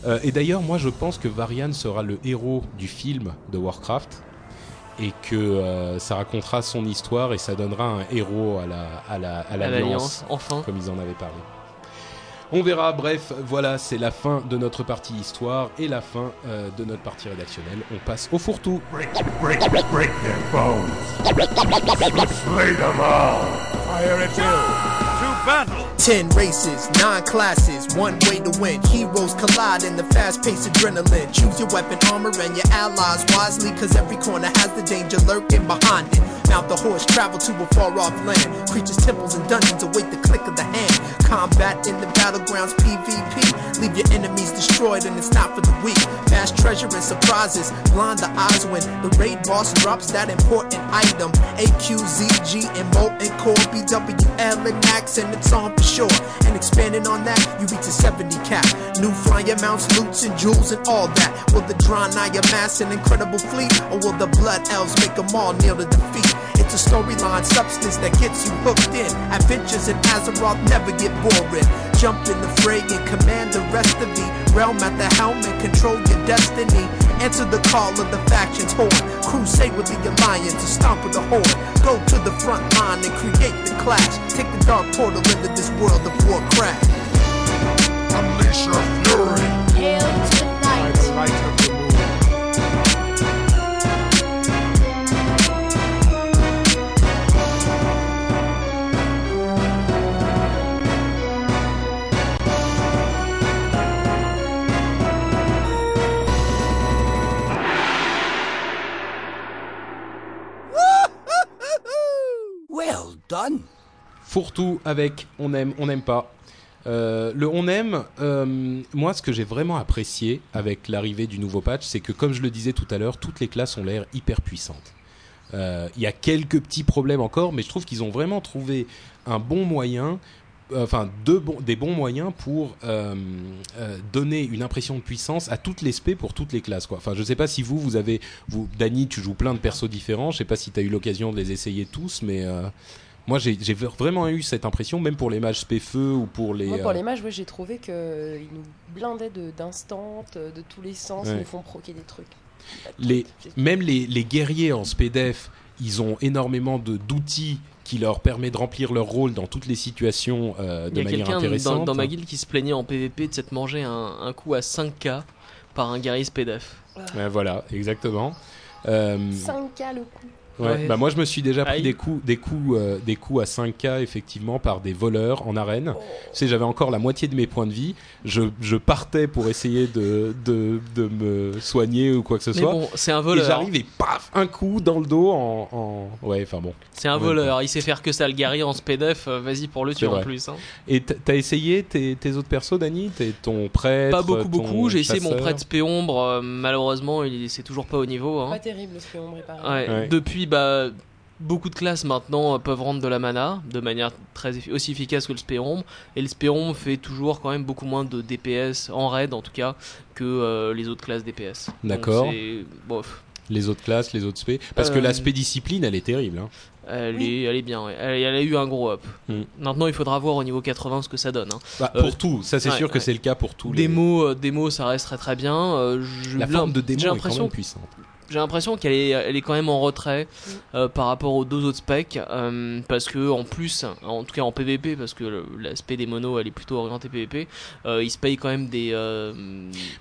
[SPEAKER 1] Euh, et d'ailleurs, moi, je pense que Varian sera le héros du film de Warcraft et que euh, ça racontera son histoire et ça donnera un héros à la à la à
[SPEAKER 2] À enfin.
[SPEAKER 1] comme ils en avaient parlé. On verra. Bref, voilà, c'est la fin de notre partie histoire et la fin euh, de notre partie rédactionnelle. On passe au fourre-tout.
[SPEAKER 4] Break, break, break their bones. Slay them all. Fire at will. To battle.
[SPEAKER 7] Ten races, nine classes, one way to win. Heroes collide in the fast paced adrenaline. Choose your weapon, armor, and your allies wisely, cause every corner has the danger lurking behind it. Mount the horse, travel to a far off land. Creatures, temples, and dungeons await the click of the hand. Combat in the battlegrounds, PvP. Leave your enemies destroyed, and it's not for the weak. Vast treasure and surprises blind the eyes when the raid boss drops that important item. AQZG and Molten Core, BWL and Max, and it's on for sure. And expanding on that, you reach a 70 cap. New flying mounts, loots, and jewels, and all that. Will the Draenei amass an incredible fleet, or will the Blood Elves make them all kneel to defeat? It's a storyline substance that gets you hooked in. Adventures in Azeroth never get boring. Jump in the fray and command the rest of the realm at the helm and control your destiny. Answer the call of the faction's horn. Crusade with the alliance to stomp with the horde. Go to the front line and create the clash. Take the dark portal into this world of Warcraft.
[SPEAKER 4] Unleash your
[SPEAKER 6] done.
[SPEAKER 1] Fourre-tout avec on aime, on n'aime pas. Euh, le on aime, euh, moi ce que j'ai vraiment apprécié avec l'arrivée du nouveau patch, c'est que comme je le disais tout à l'heure, toutes les classes ont l'air hyper puissantes. Euh, Il y a quelques petits problèmes encore, mais je trouve qu'ils ont vraiment trouvé un bon moyen, enfin bons, des bons moyens pour donner une impression de puissance à toutes les spé pour toutes les classes. Quoi. Enfin, je sais pas si vous, vous avez, vous, Dany, tu joues plein de persos différents. Je sais pas si tu as eu l'occasion de les essayer tous, mais Moi, j'ai vraiment eu cette impression, même pour les mages spé-feu ou pour les.
[SPEAKER 3] Moi, pour
[SPEAKER 1] euh,
[SPEAKER 3] les mages, ouais, j'ai trouvé qu'ils nous blindaient de- d'instants, de, de tous les sens,
[SPEAKER 1] Ouais.
[SPEAKER 3] ils nous font proquer des trucs.
[SPEAKER 1] les, même les, les guerriers en SPDF, ils ont énormément de d'outils qui leur permet de remplir leur rôle dans toutes les situations euh,
[SPEAKER 2] Il
[SPEAKER 1] de
[SPEAKER 2] y a
[SPEAKER 1] manière
[SPEAKER 2] quelqu'un
[SPEAKER 1] intéressante.
[SPEAKER 2] dans, dans ma guilde qui se plaignait en PvP de s'être mangé un, un coup à 5k par un guerrier SPDF.
[SPEAKER 1] Ouais, voilà, exactement. Euh,
[SPEAKER 3] 5K le coup.
[SPEAKER 1] Ouais,
[SPEAKER 2] Ouais.
[SPEAKER 1] bah moi, je me suis déjà pris
[SPEAKER 2] Aïe.
[SPEAKER 1] des coups, des coups, euh, des coups à 5K effectivement par des voleurs en arène. Tu sais, j'avais encore la moitié de mes points de vie. Je, je partais pour essayer de, de, de me soigner ou quoi que ce
[SPEAKER 2] Mais
[SPEAKER 1] soit.
[SPEAKER 2] bon, c'est un
[SPEAKER 1] et
[SPEAKER 2] voleur.
[SPEAKER 1] j'arrive et paf, un coup dans le dos en. en... Ouais, enfin bon.
[SPEAKER 2] C'est un voleur. Il sait faire que ça, le guerrier en SPDF. euh, Vas-y pour le tuer en plus. hein.
[SPEAKER 1] Et t'as essayé tes, tes autres persos, Dani? T'es ton prêtre
[SPEAKER 2] Pas beaucoup, beaucoup. J'ai essayé mon prêtre spéombre. euh, malheureusement, il c'est toujours pas au niveau. hein.
[SPEAKER 3] Pas terrible ce que ombre est pareil.
[SPEAKER 2] Ouais,
[SPEAKER 1] Ouais.
[SPEAKER 2] Depuis, bah, beaucoup de classes maintenant euh, peuvent rendre de la mana de manière très effi- aussi efficace que le spéombre. Et le spéombre fait toujours quand même beaucoup moins de DPS en raid en tout cas que euh, les autres classes DPS.
[SPEAKER 1] D'accord.
[SPEAKER 2] bof.
[SPEAKER 1] Les autres classes, les autres spé. Parce que
[SPEAKER 2] Euh,
[SPEAKER 1] l'aspect discipline, elle est terrible. hein.
[SPEAKER 2] Elle, est, elle est bien, ouais. elle, elle a eu un gros up.
[SPEAKER 1] Hmm.
[SPEAKER 2] Maintenant, il faudra voir au niveau 80 ce que ça donne. hein.
[SPEAKER 1] Bah,
[SPEAKER 2] Euh,
[SPEAKER 1] pour tout, ça c'est
[SPEAKER 2] ouais,
[SPEAKER 1] sûr que c'est le cas pour tous les.
[SPEAKER 2] Démo, euh, démo, ça reste très très bien. Euh, je-
[SPEAKER 1] La forme de démo est quand même puissante.
[SPEAKER 2] J'ai l'impression qu'elle est, elle est quand même en retrait
[SPEAKER 3] Mm.
[SPEAKER 2] euh, par rapport aux deux autres specs euh, parce que en plus, en tout cas en PVP, parce que l'aspect des monos elle est plutôt orientée PVP, euh, ils se payent quand même des. euh,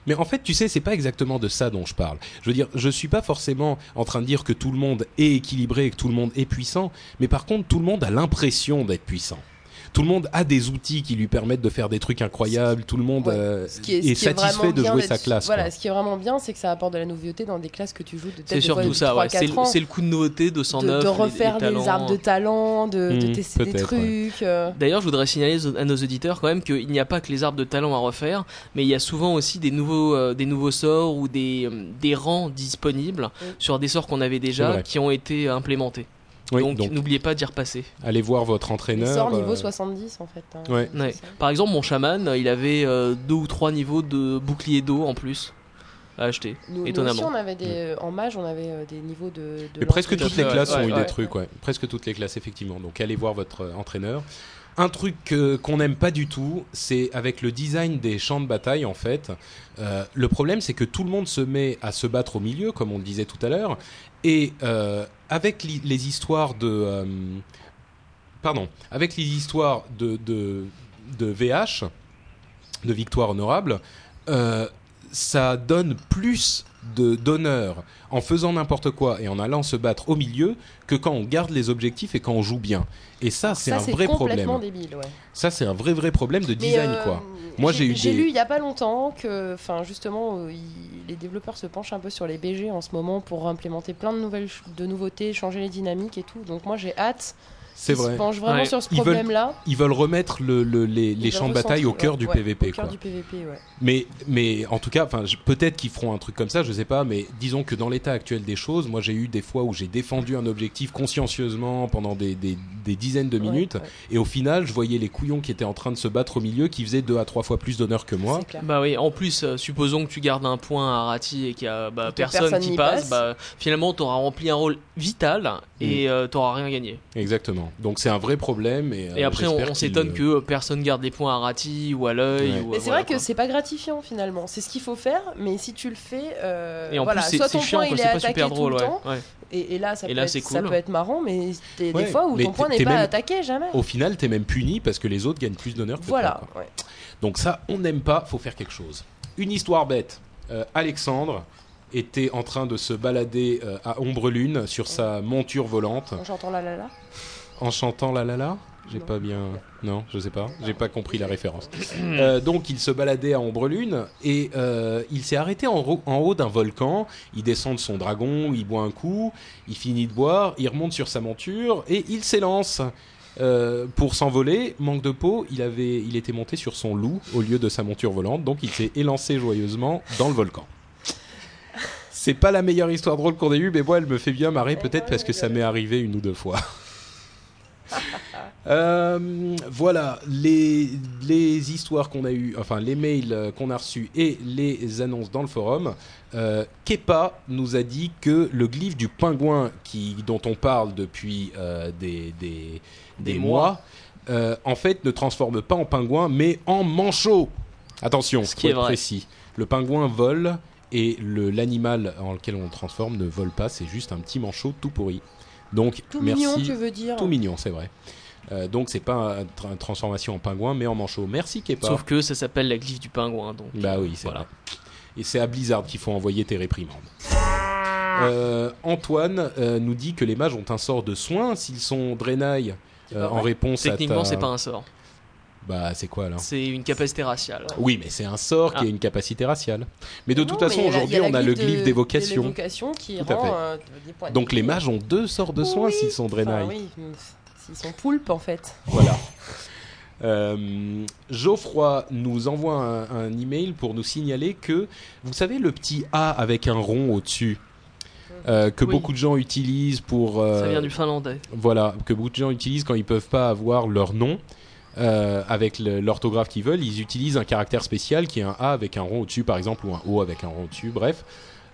[SPEAKER 1] Mais en fait, tu sais, c'est pas exactement de ça dont je parle. Je veux dire, je suis pas forcément en train de dire que tout le monde est équilibré et que tout le monde est puissant, mais par contre, tout le monde a l'impression d'être puissant. Tout le monde a des outils qui lui permettent de faire des trucs incroyables. Tout le monde
[SPEAKER 3] Ouais.
[SPEAKER 1] euh,
[SPEAKER 3] Ce qui est,
[SPEAKER 1] est,
[SPEAKER 3] ce qui est
[SPEAKER 1] satisfait de jouer sa classe.
[SPEAKER 3] Voilà,
[SPEAKER 1] quoi.
[SPEAKER 3] ce qui est vraiment bien, c'est que ça apporte de la nouveauté dans des classes que tu joues de
[SPEAKER 2] c'est surtout ça, ouais. C'est
[SPEAKER 3] 3-4
[SPEAKER 2] le,
[SPEAKER 3] ans.
[SPEAKER 2] c'est le coup de nouveauté de
[SPEAKER 3] de,
[SPEAKER 2] 109.
[SPEAKER 3] de
[SPEAKER 2] les-
[SPEAKER 3] refaire
[SPEAKER 2] les
[SPEAKER 3] arbres de talent, de, de
[SPEAKER 1] Hmm,
[SPEAKER 3] tester des trucs. euh.
[SPEAKER 2] D'ailleurs, je voudrais signaler à nos auditeurs quand même qu'il n'y a pas que les arbres de talent à refaire, mais il y a souvent aussi des nouveaux, euh, des nouveaux sorts ou des, euh, des rangs disponibles sur des sorts qu'on avait déjà qui ont été implémentés.
[SPEAKER 1] Oui,
[SPEAKER 2] donc
[SPEAKER 1] donc,
[SPEAKER 2] n'oubliez pas d'y repasser.
[SPEAKER 1] allez voir votre entraîneur.
[SPEAKER 3] sorts niveau
[SPEAKER 1] euh,
[SPEAKER 3] 70 en fait. hein.
[SPEAKER 1] Ouais.
[SPEAKER 2] Ouais. Par exemple, mon chaman, il avait euh, deux ou trois niveaux de bouclier d'eau en plus à acheter.
[SPEAKER 3] Nous, nous
[SPEAKER 2] Étonnamment.
[SPEAKER 3] aussi, on avait des, euh, en mage, on avait euh, des niveaux de. de
[SPEAKER 1] Mais presque toutes les classes
[SPEAKER 2] ouais,
[SPEAKER 1] ont eu
[SPEAKER 2] ouais,
[SPEAKER 1] des trucs, ouais. Presque toutes les classes, effectivement. Donc allez voir votre euh, entraîneur. Un truc qu'on n'aime pas du tout, c'est avec le design des champs de bataille, en fait. Euh, le problème, c'est que tout le monde se met à se battre au milieu, comme on le disait tout à l'heure. Et euh, avec les histoires de... euh, pardon. Avec les histoires de, de, de VH, de victoire honorable, euh, ça donne plus d'honneur en faisant n'importe quoi et en allant se battre au milieu que quand on garde les objectifs et quand on joue bien. Et ça, c'est un vrai problème.
[SPEAKER 3] débile, ouais.
[SPEAKER 1] Ça, c'est un vrai vrai problème de design,
[SPEAKER 3] euh,
[SPEAKER 1] quoi. Moi, j'ai eu
[SPEAKER 3] J'ai
[SPEAKER 1] des-
[SPEAKER 3] lu il y a pas longtemps que, enfin, justement, euh, les développeurs se penchent un peu sur les BG en ce moment pour implémenter plein de nouvelles, de nouveautés, changer les dynamiques et tout. Donc moi, j'ai hâte.
[SPEAKER 1] C'est vrai.
[SPEAKER 3] se penchent vraiment
[SPEAKER 2] Ouais.
[SPEAKER 3] sur ce
[SPEAKER 1] Ils veulent-
[SPEAKER 3] problème-là.
[SPEAKER 1] Ils veulent remettre le, le- les, champs de bataille au cœur
[SPEAKER 3] ouais,
[SPEAKER 1] du
[SPEAKER 3] ouais,
[SPEAKER 1] PVP,
[SPEAKER 3] Au cœur
[SPEAKER 1] quoi.
[SPEAKER 3] du PVP, ouais.
[SPEAKER 1] Mais, mais en tout cas, peut-être qu'ils feront un truc comme ça, je sais pas. Mais disons que dans l'état actuel des choses, moi j'ai eu des fois où j'ai défendu un objectif consciencieusement pendant des, des- des dizaines de minutes,
[SPEAKER 3] ouais,
[SPEAKER 1] et au final, je voyais les couillons qui étaient en train de se battre au milieu, qui faisaient deux à trois fois plus d'honneur que moi.
[SPEAKER 2] Bah oui, en plus, euh, supposons que tu gardes un point à Rati et qu'il y a bah, personne,
[SPEAKER 3] personne
[SPEAKER 2] qui passe,
[SPEAKER 3] passe.
[SPEAKER 2] bah, finalement t'auras rempli un rôle vital
[SPEAKER 1] Mm.
[SPEAKER 2] et euh, t'auras rien gagné.
[SPEAKER 1] Exactement. Donc c'est un vrai problème. Et,
[SPEAKER 2] Et
[SPEAKER 1] euh,
[SPEAKER 2] après, on, s'étonne
[SPEAKER 1] le-
[SPEAKER 2] que personne garde les points à Rati ou à l'œil.
[SPEAKER 1] Ouais.
[SPEAKER 2] ou,
[SPEAKER 3] Mais
[SPEAKER 2] euh,
[SPEAKER 3] c'est
[SPEAKER 2] voilà,
[SPEAKER 3] vrai que c'est pas gratifiant finalement. C'est ce qu'il faut faire, mais si tu le fais, euh,
[SPEAKER 2] Et en
[SPEAKER 3] voilà,
[SPEAKER 2] plus, c'est
[SPEAKER 3] soit ton
[SPEAKER 2] chiant,
[SPEAKER 3] point
[SPEAKER 2] quoi,
[SPEAKER 3] il est attaqué
[SPEAKER 2] super
[SPEAKER 3] tout
[SPEAKER 2] drôle.
[SPEAKER 3] le
[SPEAKER 2] Ouais.
[SPEAKER 3] temps,
[SPEAKER 2] ouais.
[SPEAKER 3] et, et là, ça,
[SPEAKER 2] Et
[SPEAKER 3] peut,
[SPEAKER 2] là,
[SPEAKER 3] être,
[SPEAKER 2] c'est
[SPEAKER 3] ça
[SPEAKER 2] cool.
[SPEAKER 3] peut être marrant, mais des fois où
[SPEAKER 1] mais
[SPEAKER 3] ton point n'est pas attaqué jamais.
[SPEAKER 1] Au final, t'es même puni parce que les autres gagnent plus d'honneur que
[SPEAKER 3] Voilà.
[SPEAKER 1] Donc ça, on n'aime pas, faut faire quelque chose. Une histoire bête. Euh, Alexandre était en train de se balader euh, à ombre lune sur sa monture volante
[SPEAKER 3] J'entends la la la.
[SPEAKER 1] En chantant la la la. J'ai pas bien. Non, je sais pas. J'ai pas compris la référence. Euh, donc il se baladait à ombre lune et euh, il s'est arrêté en, ro- en haut d'un volcan. Il descend de son dragon, il boit un coup, il finit de boire, il remonte sur sa monture et il s'élance. Euh, pour s'envoler, manque de peau, il avait, il était monté sur son loup au lieu de sa monture volante, donc il s'est élancé joyeusement dans le volcan. C'est pas la meilleure histoire drôle qu'on ait eue, mais moi elle me fait bien marrer, peut-être parce que ça m'est arrivé une ou deux fois. Euh, voilà les, les histoires qu'on a eues, enfin les mails euh, qu'on a reçus et les annonces dans le forum. Euh, Kepa nous a dit que le glyphe du pingouin qui, dont on parle depuis euh, des, des, des
[SPEAKER 2] Des
[SPEAKER 1] mois, en fait ne transforme pas en pingouin mais en manchot. Attention,
[SPEAKER 2] Ce qui est vrai.
[SPEAKER 1] précis. Le pingouin vole et l'animal en lequel on le transforme ne vole pas, c'est juste un petit manchot tout pourri. Donc
[SPEAKER 3] Tout
[SPEAKER 1] merci.
[SPEAKER 3] mignon, tu veux dire
[SPEAKER 1] Tout mignon, c'est vrai. Euh, donc c'est pas une tra- transformation en pingouin, mais en manchot. Merci Kepa.
[SPEAKER 2] Sauf que ça s'appelle la glyphe du pingouin. Donc,
[SPEAKER 1] Bah oui, c'est
[SPEAKER 2] voilà.
[SPEAKER 1] vrai. Et c'est à Blizzard qu'il faut envoyer tes réprimandes. Euh, Antoine euh, nous dit que les mages ont un sort de soin s'ils sont Draenei euh, en réponse à
[SPEAKER 2] Techniquement,
[SPEAKER 1] ta-
[SPEAKER 2] c'est pas un sort.
[SPEAKER 1] Bah c'est quoi alors
[SPEAKER 2] C'est une capacité raciale.
[SPEAKER 1] Oui, mais c'est un sort qui
[SPEAKER 2] Ah.
[SPEAKER 1] a une capacité raciale. Mais de
[SPEAKER 3] Non,
[SPEAKER 1] toute façon, aujourd'hui, on a le
[SPEAKER 3] glyphe
[SPEAKER 1] d'évocation.
[SPEAKER 3] qui
[SPEAKER 1] Tout à
[SPEAKER 3] rend
[SPEAKER 1] fait.
[SPEAKER 3] euh, des points de
[SPEAKER 1] Donc les mages ont deux sorts de soin
[SPEAKER 3] Oui.
[SPEAKER 1] s'ils sont Draenei.
[SPEAKER 3] Enfin, oui, s'ils sont poulpes en fait.
[SPEAKER 1] Voilà. Euh, Geoffroy nous envoie un, un email pour nous signaler que, vous savez, le petit A avec un rond au-dessus, euh, que
[SPEAKER 2] Oui.
[SPEAKER 1] beaucoup de gens utilisent pour. euh,
[SPEAKER 2] Ça vient du finlandais.
[SPEAKER 1] Voilà, que beaucoup de gens utilisent quand ils peuvent pas avoir leur nom. Euh, avec l'orthographe qu'ils veulent, ils utilisent un caractère spécial qui est un A avec un rond au-dessus, par exemple, ou un O avec un rond au-dessus, bref.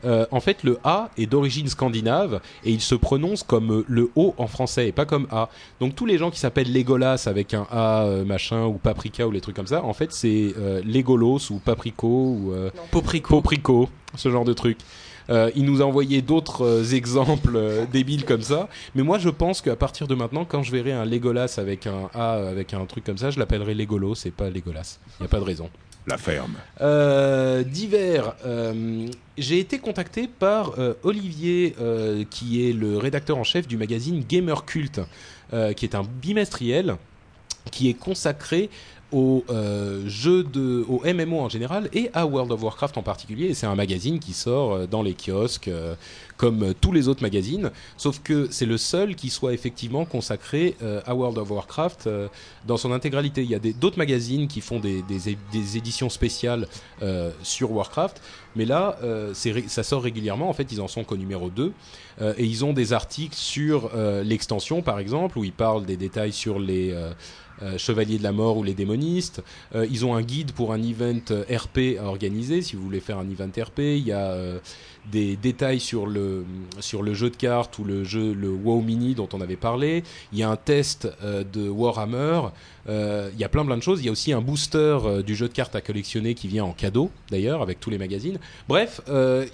[SPEAKER 1] Euh, en fait, le A est d'origine scandinave et il se prononce comme euh, le O en français et pas comme A. Donc tous les gens qui s'appellent Legolas avec un A euh, machin ou Paprika ou les trucs comme ça, en fait c'est euh, Legolos ou Paprico ou
[SPEAKER 2] Poprico.
[SPEAKER 1] Poprico, ce genre de truc. Euh, il nous a envoyé d'autres euh, exemples euh, débiles comme ça, mais moi je pense qu'à partir de maintenant, quand je verrai un Legolas avec un A, avec un truc comme ça, je l'appellerai Legolos et pas Legolas. Il n'y a pas de raison.
[SPEAKER 4] La ferme.
[SPEAKER 1] Divers. J'ai été contacté par Olivier, qui est le rédacteur en chef du magazine Gamer Cult, qui est un bimestriel qui est consacré aux euh, jeux de, aux MMO en général et à World of Warcraft en particulier. Et c'est un magazine qui sort euh, dans les kiosques euh, comme euh, tous les autres magazines, sauf que c'est le seul qui soit effectivement consacré à World of Warcraft dans son intégralité. Il y a d'autres magazines qui font des, des des éditions spéciales sur Warcraft, mais là, ça sort régulièrement. En fait, ils en sont qu'au numéro 2. Euh, et ils ont des articles sur l'extension, par exemple, où ils parlent des détails sur les euh, Chevaliers de la Mort ou les démonistes. Euh, ils ont un guide pour un event euh, RP à organiser, si vous voulez faire un event RP. Il y a des détails sur le, sur le jeu de cartes ou le jeu, le WoW Mini dont on avait parlé. Il y a un test de Warhammer. Il y a plein plein de choses. Il y a aussi un booster du jeu de cartes à collectionner qui vient en cadeau, d'ailleurs, avec tous les magazines. Bref,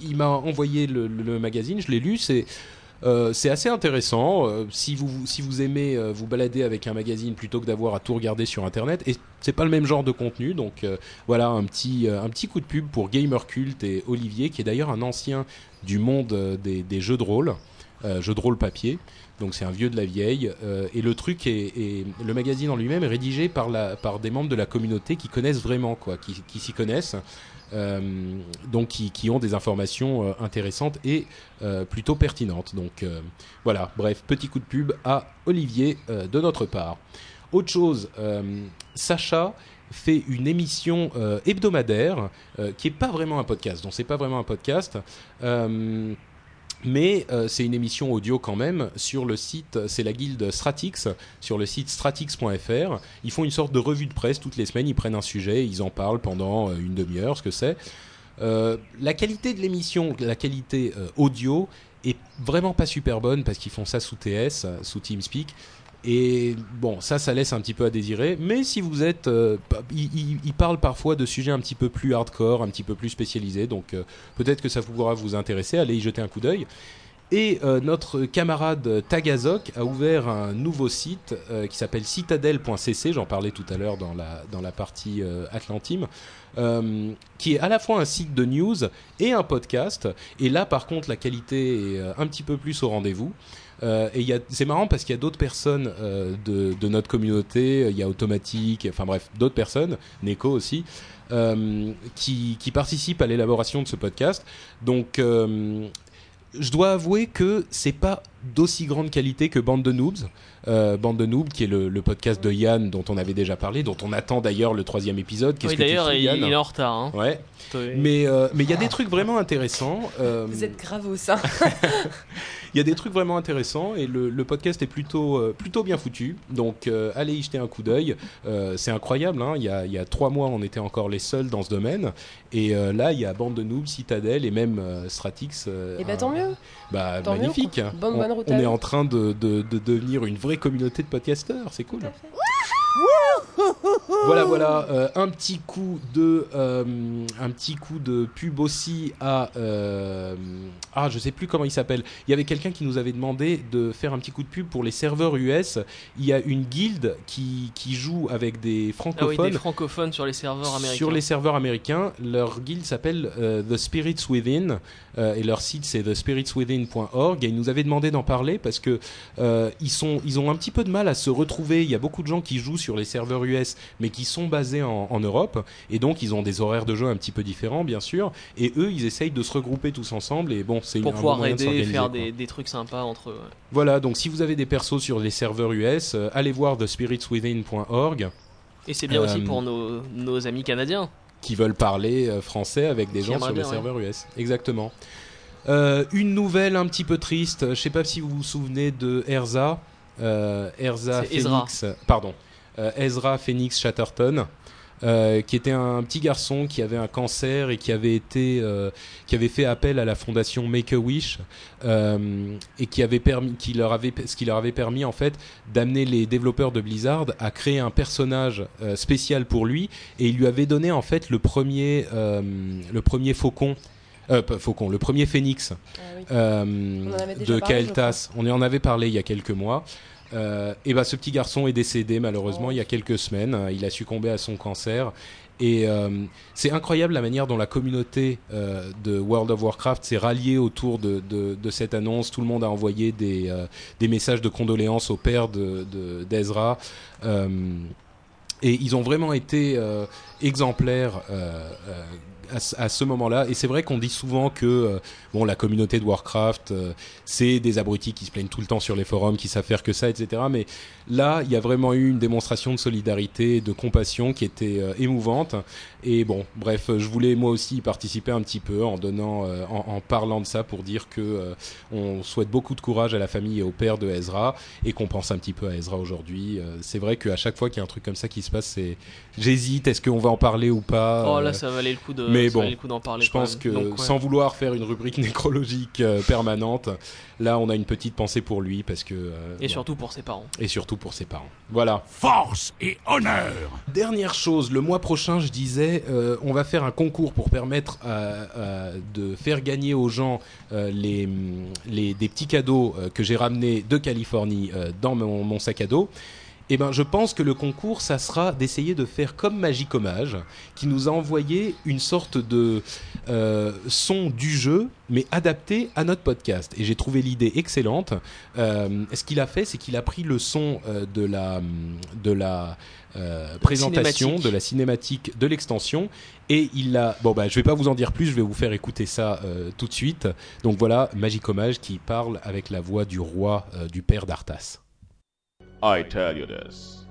[SPEAKER 1] il m'a envoyé le, le- le magazine, je l'ai lu. C'est euh, c'est assez intéressant euh, si vous si vous aimez euh, vous balader avec un magazine plutôt que d'avoir à tout regarder sur internet et c'est pas le même genre de contenu donc voilà un petit coup de pub pour Gamer Cult et Olivier qui est d'ailleurs un ancien du monde des, jeux de rôle jeux de rôle papier. Donc c'est un vieux de la vieille et le truc est, le magazine en lui-même est rédigé par par des membres de la communauté qui connaissent vraiment quoi qui, s'y connaissent donc qui, ont des informations euh, intéressantes et euh, plutôt pertinentes. Donc euh, voilà, bref, petit coup de pub à Olivier euh, de notre part. Autre chose, euh, Sacha fait une émission euh, hebdomadaire euh, qui est pas vraiment un podcast, donc c'est pas vraiment un podcast. Euh, mais euh, c'est une émission audio quand même sur le site, c'est la guilde Stratix, sur le site stratix.fr. Ils font une sorte de revue de presse toutes les semaines, ils prennent un sujet, ils en parlent pendant euh, une demi-heure, ce que c'est. Euh, la qualité de l'émission, la qualité euh, audio est vraiment pas super bonne parce qu'ils font ça sous TS, euh, sous TeamSpeak. Et bon, ça, ça laisse un petit peu à désirer. Mais si vous êtes, euh, pa- ils ils- ils parlent parfois de sujets un petit peu plus hardcore, un petit peu plus spécialisés. Donc euh, peut-être que ça pourra vous intéresser. Allez y jeter un coup d'œil. Et euh, notre camarade Tagazok a ouvert un nouveau site qui s'appelle citadel.cc, j'en parlais tout à l'heure dans la, dans la partie Atlantime, qui est à la fois un site de news et un podcast. Et là, par contre, la qualité est un petit peu plus au rendez-vous. Euh, et c'est marrant parce qu'il y a d'autres personnes euh, de, de notre communauté, il y a Automatique, enfin bref, d'autres personnes, Neko aussi, euh, qui, qui participent à l'élaboration de ce podcast. Donc, euh, je dois avouer que c'est pas d'aussi grande qualité que Bande de Noobs. Euh, Bande de Noobs, qui est le, le podcast de Yann dont on avait déjà parlé, dont on attend d'ailleurs le troisième épisode. Qu'est-ce
[SPEAKER 2] Oui, d'ailleurs, il,
[SPEAKER 1] Yann
[SPEAKER 2] il est en retard. Hein.
[SPEAKER 1] Ouais. Mais euh, mais il y a des trucs vraiment intéressants. euh,
[SPEAKER 3] Vous êtes gravos, ça.
[SPEAKER 1] il y a des trucs vraiment intéressants et le, le podcast est plutôt, euh, plutôt bien foutu. Donc euh, allez y jeter un coup d'œil. Euh, c'est incroyable. Hein. Il, y a, il y a trois mois, on était encore les seuls dans ce domaine. Et euh, là, il y a Bande de Noobs, Citadel et même euh, Stratix. euh,
[SPEAKER 3] Et bah
[SPEAKER 1] un-
[SPEAKER 3] tant mieux.
[SPEAKER 1] Bah,
[SPEAKER 3] Tant mieux,
[SPEAKER 1] magnifique.
[SPEAKER 3] bonne-
[SPEAKER 1] on,
[SPEAKER 3] bonne route
[SPEAKER 1] on
[SPEAKER 3] à
[SPEAKER 1] est
[SPEAKER 3] vous.
[SPEAKER 1] en train de, de- de devenir une vraie communauté de podcasteurs. C'est cool. Voilà, voilà, euh, un petit coup de, euh, un petit coup de pub aussi à, euh, ah, je sais plus comment il s'appelle. Il y avait quelqu'un qui nous avait demandé de faire un petit coup de pub pour les serveurs US. Il y a une guilde qui, qui joue avec des
[SPEAKER 2] Ah oui,
[SPEAKER 1] francophones
[SPEAKER 2] des francophones sur les serveurs américains.
[SPEAKER 1] sur les serveurs américains. Leur guilde s'appelle euh, The Spirits Within euh, et leur site c'est thespiritswithin.org. Et ils nous avaient demandé d'en parler parce que euh, ils sont, ils ont un petit peu de mal à se retrouver. Il y a beaucoup de gens qui jouent sur les serveurs US, mais qui sont basés en, en Europe et donc ils ont des horaires de jeu un petit peu différents, bien sûr. Et eux, ils essayent de se regrouper tous ensemble. Et bon, c'est
[SPEAKER 2] pour
[SPEAKER 1] bon
[SPEAKER 2] pouvoir aider et faire des, des trucs sympas entre eux. ouais.
[SPEAKER 1] Voilà. Donc si vous avez des persos sur les serveurs US, euh, allez voir thespiritswithin.org.
[SPEAKER 2] Et c'est bien aussi
[SPEAKER 1] Euh,
[SPEAKER 2] pour nos, nos amis canadiens.
[SPEAKER 1] qui veulent parler euh, français avec des gens sur les serveurs US. Exactement. Euh, une nouvelle un petit peu triste. Je sais pas si vous vous souvenez de Erza. Euh, Erza
[SPEAKER 2] Ezra.
[SPEAKER 1] Phoenix. Pardon. Euh, Ezra Phoenix Chatterton. euh, qui était un petit garçon qui avait un cancer et qui avait été euh, qui avait fait appel à la fondation Make a Wish euh, et qui avait permis qui leur avait ce qui leur avait permis en fait d'amener les développeurs de Blizzard à créer un personnage spécial pour lui et il lui avait donné en fait le premier le premier faucon euh, faucon le premier phénix
[SPEAKER 3] Ah oui.
[SPEAKER 1] euh, de Kael'thas on en avait parlé il y a quelques mois euh, et ben ce petit garçon est décédé malheureusement il y a quelques semaines il a succombé à son cancer et euh, c'est incroyable la manière dont la communauté euh, de World of Warcraft s'est ralliée autour de, cette annonce. Tout le monde a envoyé des, messages de condoléances au père de de- d'Ezra. Et ils ont vraiment été exemplaires à, ce- moment-là. Et c'est vrai qu'on dit souvent que euh, bon, la communauté de Warcraft, euh, c'est des abrutis qui se plaignent tout le temps sur les forums, qui savent faire que ça, etc. Mais là, il y a vraiment eu une démonstration de solidarité, de compassion qui était euh, émouvante. Et bon, bref, je voulais moi aussi y participer un petit peu en donnant, euh, en, en parlant de ça pour dire que euh, on souhaite beaucoup de courage à la famille et au père de Ezra et qu'on pense un petit peu à Ezra aujourd'hui. C'est vrai qu'à chaque fois qu'il y a un truc comme ça qui se passe, c'est j'hésite. Est-ce qu'on va en parler ou pas
[SPEAKER 2] Oh là, ça valait le coup de,
[SPEAKER 1] mais bon,
[SPEAKER 2] d'en parler.
[SPEAKER 1] je pense que
[SPEAKER 2] Donc, ouais.
[SPEAKER 1] sans vouloir faire une rubrique nécrologique permanente, là on a une petite pensée pour lui parce que
[SPEAKER 2] Et
[SPEAKER 1] bon,
[SPEAKER 2] surtout pour ses parents.
[SPEAKER 1] et surtout pour ses parents. Voilà.
[SPEAKER 4] Force et honneur.
[SPEAKER 1] Dernière chose, le mois prochain, je disais, euh, on va faire un concours pour permettre à- à- de faire gagner aux gens euh, les, les, des petits cadeaux euh, que j'ai ramenés de Californie euh, dans mon, mon sac à dos. Eh ben, je pense que le concours, ça sera d'essayer de faire comme Magic Hommage, qui nous a envoyé une sorte de euh, son du jeu, mais adapté à notre podcast. Et j'ai trouvé l'idée excellente. Euh, ce qu'il a fait, c'est qu'il a pris le son euh, de la, de la euh, présentation, de la cinématique de l'extension, et il a. Bon, bah, je vais pas vous en dire plus, je vais vous faire écouter ça euh, tout de suite. Donc voilà, Magic Hommage qui parle avec la voix du roi, euh, du père d'Arthas.
[SPEAKER 8] I tell you this,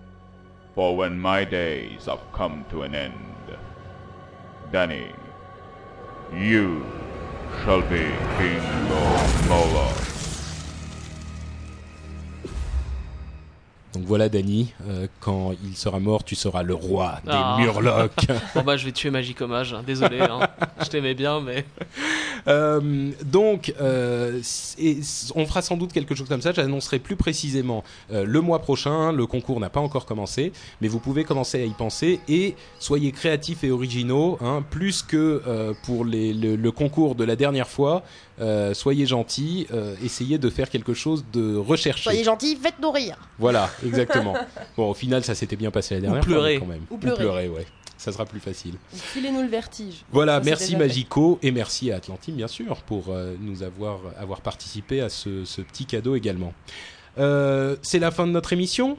[SPEAKER 8] for when my days have come to an end, Danny, you shall be King of Moloch.
[SPEAKER 1] Donc voilà, Danny, euh, quand il sera mort, tu seras le roi des
[SPEAKER 2] Ah.
[SPEAKER 1] Murlocs.
[SPEAKER 2] Bon bah je vais tuer Magic Hommage, hein. désolé, hein. je t'aimais bien mais...
[SPEAKER 1] Euh, donc, euh, et on fera sans doute quelque chose comme ça. J'annoncerai plus précisément euh, le mois prochain. Le concours n'a pas encore commencé, mais vous pouvez commencer à y penser et soyez créatifs et originaux, hein, plus que euh, pour les- le, le concours de la dernière fois. Euh, soyez gentils, euh, essayez de faire quelque chose de recherché.
[SPEAKER 3] Soyez gentils, faites-nous rire.
[SPEAKER 1] Voilà, exactement. bon, au final, ça s'était bien passé la dernière
[SPEAKER 2] pleurer.
[SPEAKER 1] fois, mais quand même.
[SPEAKER 3] Ou pleurer.
[SPEAKER 1] ouais. Ça sera plus facile.
[SPEAKER 3] Filez-nous le vertige.
[SPEAKER 1] Voilà,
[SPEAKER 3] Ça,
[SPEAKER 1] merci
[SPEAKER 3] fait.
[SPEAKER 1] Magico et merci à Atlantime bien sûr pour euh, nous avoir avoir participé à ce, ce petit cadeau également. Euh, c'est la fin de notre émission.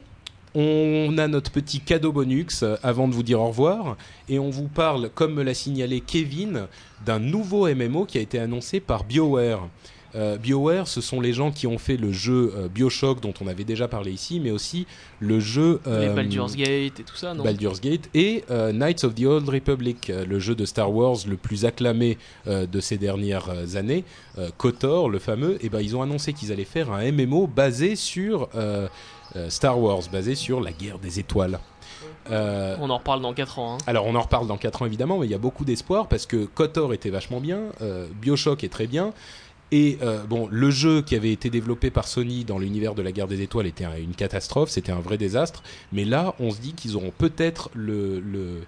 [SPEAKER 1] On a notre petit cadeau bonus euh, avant de vous dire au revoir et on vous parle, comme me l'a signalé Kevin, d'un nouveau MMO qui a été annoncé par BioWare. Euh, BioWare, ce sont les gens qui ont fait le jeu euh, Bioshock dont on avait déjà parlé ici, mais aussi le jeu
[SPEAKER 2] Les
[SPEAKER 1] euh,
[SPEAKER 2] Baldur's Gate et tout ça, non?
[SPEAKER 1] Baldur's Gate et euh, Knights of the Old Republic, le jeu de Star Wars le plus acclamé de ces dernières années, KOTOR, le fameux. Et ben ils ont annoncé qu'ils allaient faire un MMO basé sur Star Wars, basé sur la guerre des étoiles. Euh,
[SPEAKER 2] On en reparle dans 4 ans. hein.
[SPEAKER 1] alors on en reparle dans 4 ans évidemment, mais il y a beaucoup d'espoir parce que KOTOR était vachement bien, euh, Bioshock est très bien. Et euh, bon, le jeu qui avait été développé par Sony dans l'univers de la guerre des étoiles était un- une catastrophe, c'était un vrai désastre. Mais là, on se dit qu'ils auront peut-être le, le,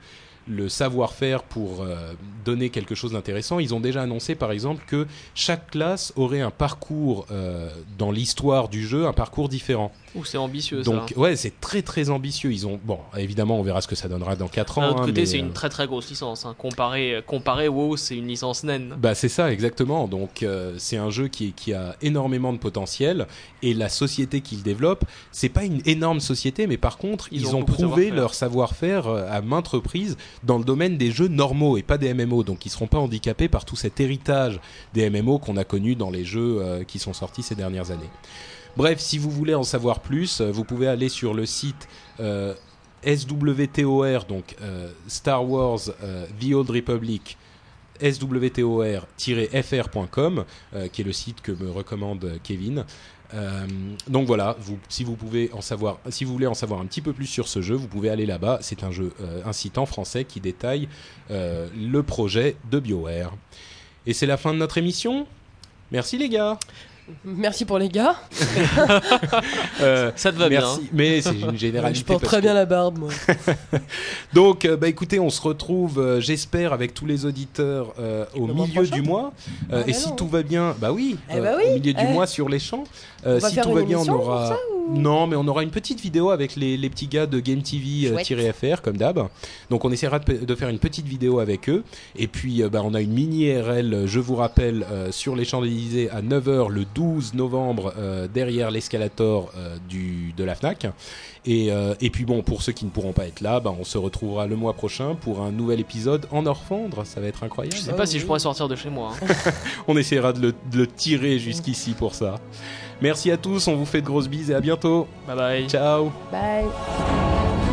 [SPEAKER 1] le savoir-faire pour euh, donner quelque chose d'intéressant. Ils ont déjà annoncé par exemple que chaque classe aurait un parcours euh, dans l'histoire du jeu, un parcours différent.
[SPEAKER 2] Ouh, c'est ambitieux
[SPEAKER 1] Donc
[SPEAKER 2] ça.
[SPEAKER 1] ouais, c'est très très ambitieux. Ils ont bon, évidemment, on verra ce que ça donnera dans 4 ans.
[SPEAKER 2] D'un autre
[SPEAKER 1] hein,
[SPEAKER 2] côté,
[SPEAKER 1] mais,
[SPEAKER 2] c'est
[SPEAKER 1] euh,
[SPEAKER 2] une très très grosse licence. hein. Comparé, comparé WoW, c'est une licence naine.
[SPEAKER 1] Bah c'est ça exactement. Donc euh, c'est un jeu qui, qui a énormément de potentiel et la société qu'il développe, c'est pas une énorme société, mais par contre
[SPEAKER 2] Ils
[SPEAKER 1] ils,
[SPEAKER 2] ont
[SPEAKER 1] prouvé leur savoir-faire euh, à maintes reprises dans le domaine des jeux normaux et pas des MMO. Donc ils seront pas handicapés par tout cet héritage des MMO qu'on a connu dans les jeux euh, qui sont sortis ces dernières années. Bref, si vous voulez en savoir plus, euh, vous pouvez aller sur le site euh, SWTOR, donc euh, Star Wars The Old Republic swtor-fr.com, qui est le site que me recommande Kevin. Donc voilà, si vous voulez en savoir un petit peu plus sur ce jeu, vous pouvez aller là-bas. C'est un jeu, un site en français qui détaille le projet de BioWare. Et c'est la fin de notre émission. Merci les gars.
[SPEAKER 3] Merci pour les gars.
[SPEAKER 1] Euh,
[SPEAKER 2] Ça te va
[SPEAKER 1] merci. Mais c'est une généralité.
[SPEAKER 3] Je porte très
[SPEAKER 1] que-
[SPEAKER 3] bien la barbe, moi.
[SPEAKER 1] Donc, euh, bah écoutez, on se retrouve, euh, j'espère, avec tous les auditeurs euh, au
[SPEAKER 3] Le
[SPEAKER 1] milieu du mois. Euh,
[SPEAKER 3] Ah,
[SPEAKER 1] et si tout va bien, bah oui,
[SPEAKER 3] Eh bah
[SPEAKER 1] au milieu du
[SPEAKER 3] eh.
[SPEAKER 1] mois sur les champs. Euh, si tout va bien, on aura.
[SPEAKER 3] ça, ou-
[SPEAKER 1] Non, mais on aura une petite vidéo avec les, les petits gars de Game TV-FR, comme d'hab. Donc, on essaiera de, de faire une petite vidéo avec eux. Et puis, euh, bah, on a une mini RL, je vous rappelle, euh, sur les Champs-Élysées à 9h le 12 novembre, euh, derrière l'escalator euh, du de la Fnac. Et, euh, et puis bon, pour ceux qui ne pourront pas être là, bah, on se retrouvera le mois prochain pour un nouvel épisode en Orfandre. Ça va être incroyable.
[SPEAKER 2] Je sais pas si je pourrais sortir de chez moi. hein.
[SPEAKER 1] On essaiera de le, de le tirer jusqu'ici pour ça. Merci à tous, on vous fait de grosses bises et à bientôt.
[SPEAKER 2] Bye bye.
[SPEAKER 1] Ciao.
[SPEAKER 3] Bye.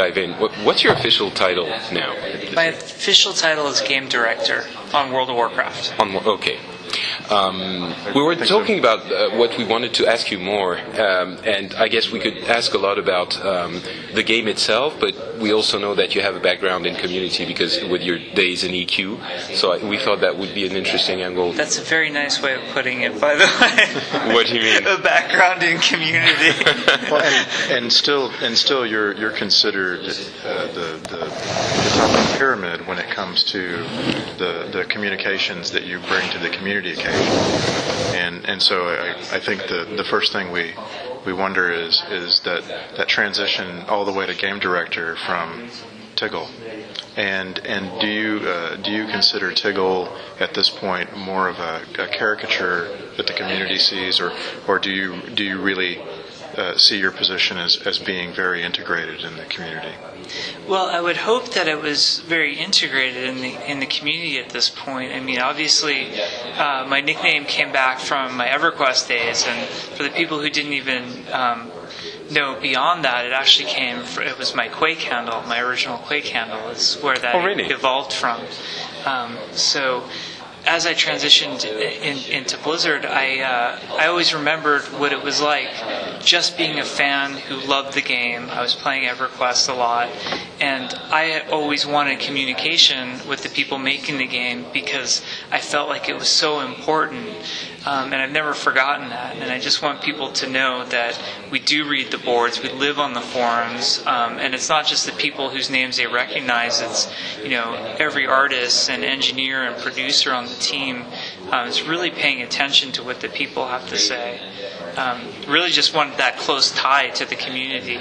[SPEAKER 9] Dive in. What, what's your official title now?
[SPEAKER 5] My official title is Game Director on World of Warcraft.
[SPEAKER 9] On okay. Um, we were talking about uh, what we wanted to ask you more, um, and I guess we could ask a lot about um, the game itself, but we also know that you have a background in community because with your days in EQ, so I, we thought that would be an interesting angle.
[SPEAKER 5] That's a very nice way of putting it, by the way.
[SPEAKER 9] What do you mean?
[SPEAKER 5] a background in community.
[SPEAKER 10] well, and, and still, and still, you're you're considered uh, the, the the top of the pyramid when it comes to the the communications that you bring to the community occasion. And and so I, I think the the first thing we we wonder is is that that transition all the way to game director from Tiggle. And and do you uh, do you consider Tiggle at this point more of a, a caricature that the community sees, or or do you do you really uh, see your position as, as being very integrated in the community?
[SPEAKER 5] Well, I would hope that it was very integrated in the in the community at this point. I mean, obviously, uh, my nickname came back from my EverQuest days, and for the people who didn't even um, know beyond that, it actually came. From, it was my Quake handle, my original Quake handle, is where that
[SPEAKER 9] Oh, really?
[SPEAKER 5] evolved from. Um, so. As I transitioned in, into Blizzard, I uh, I always remembered what it was like just being a fan who loved the game. I was playing EverQuest a lot, and I always wanted communication with the people making the game because I felt like it was so important. Um, and I've never forgotten that. And I just want people to know that we do read the boards, we live on the forums, um, and it's not just the people whose names they recognize. It's you know every artist and engineer and producer on the team um, is really paying attention to what the people have to say. Um, really, just wanted that close tie to the community.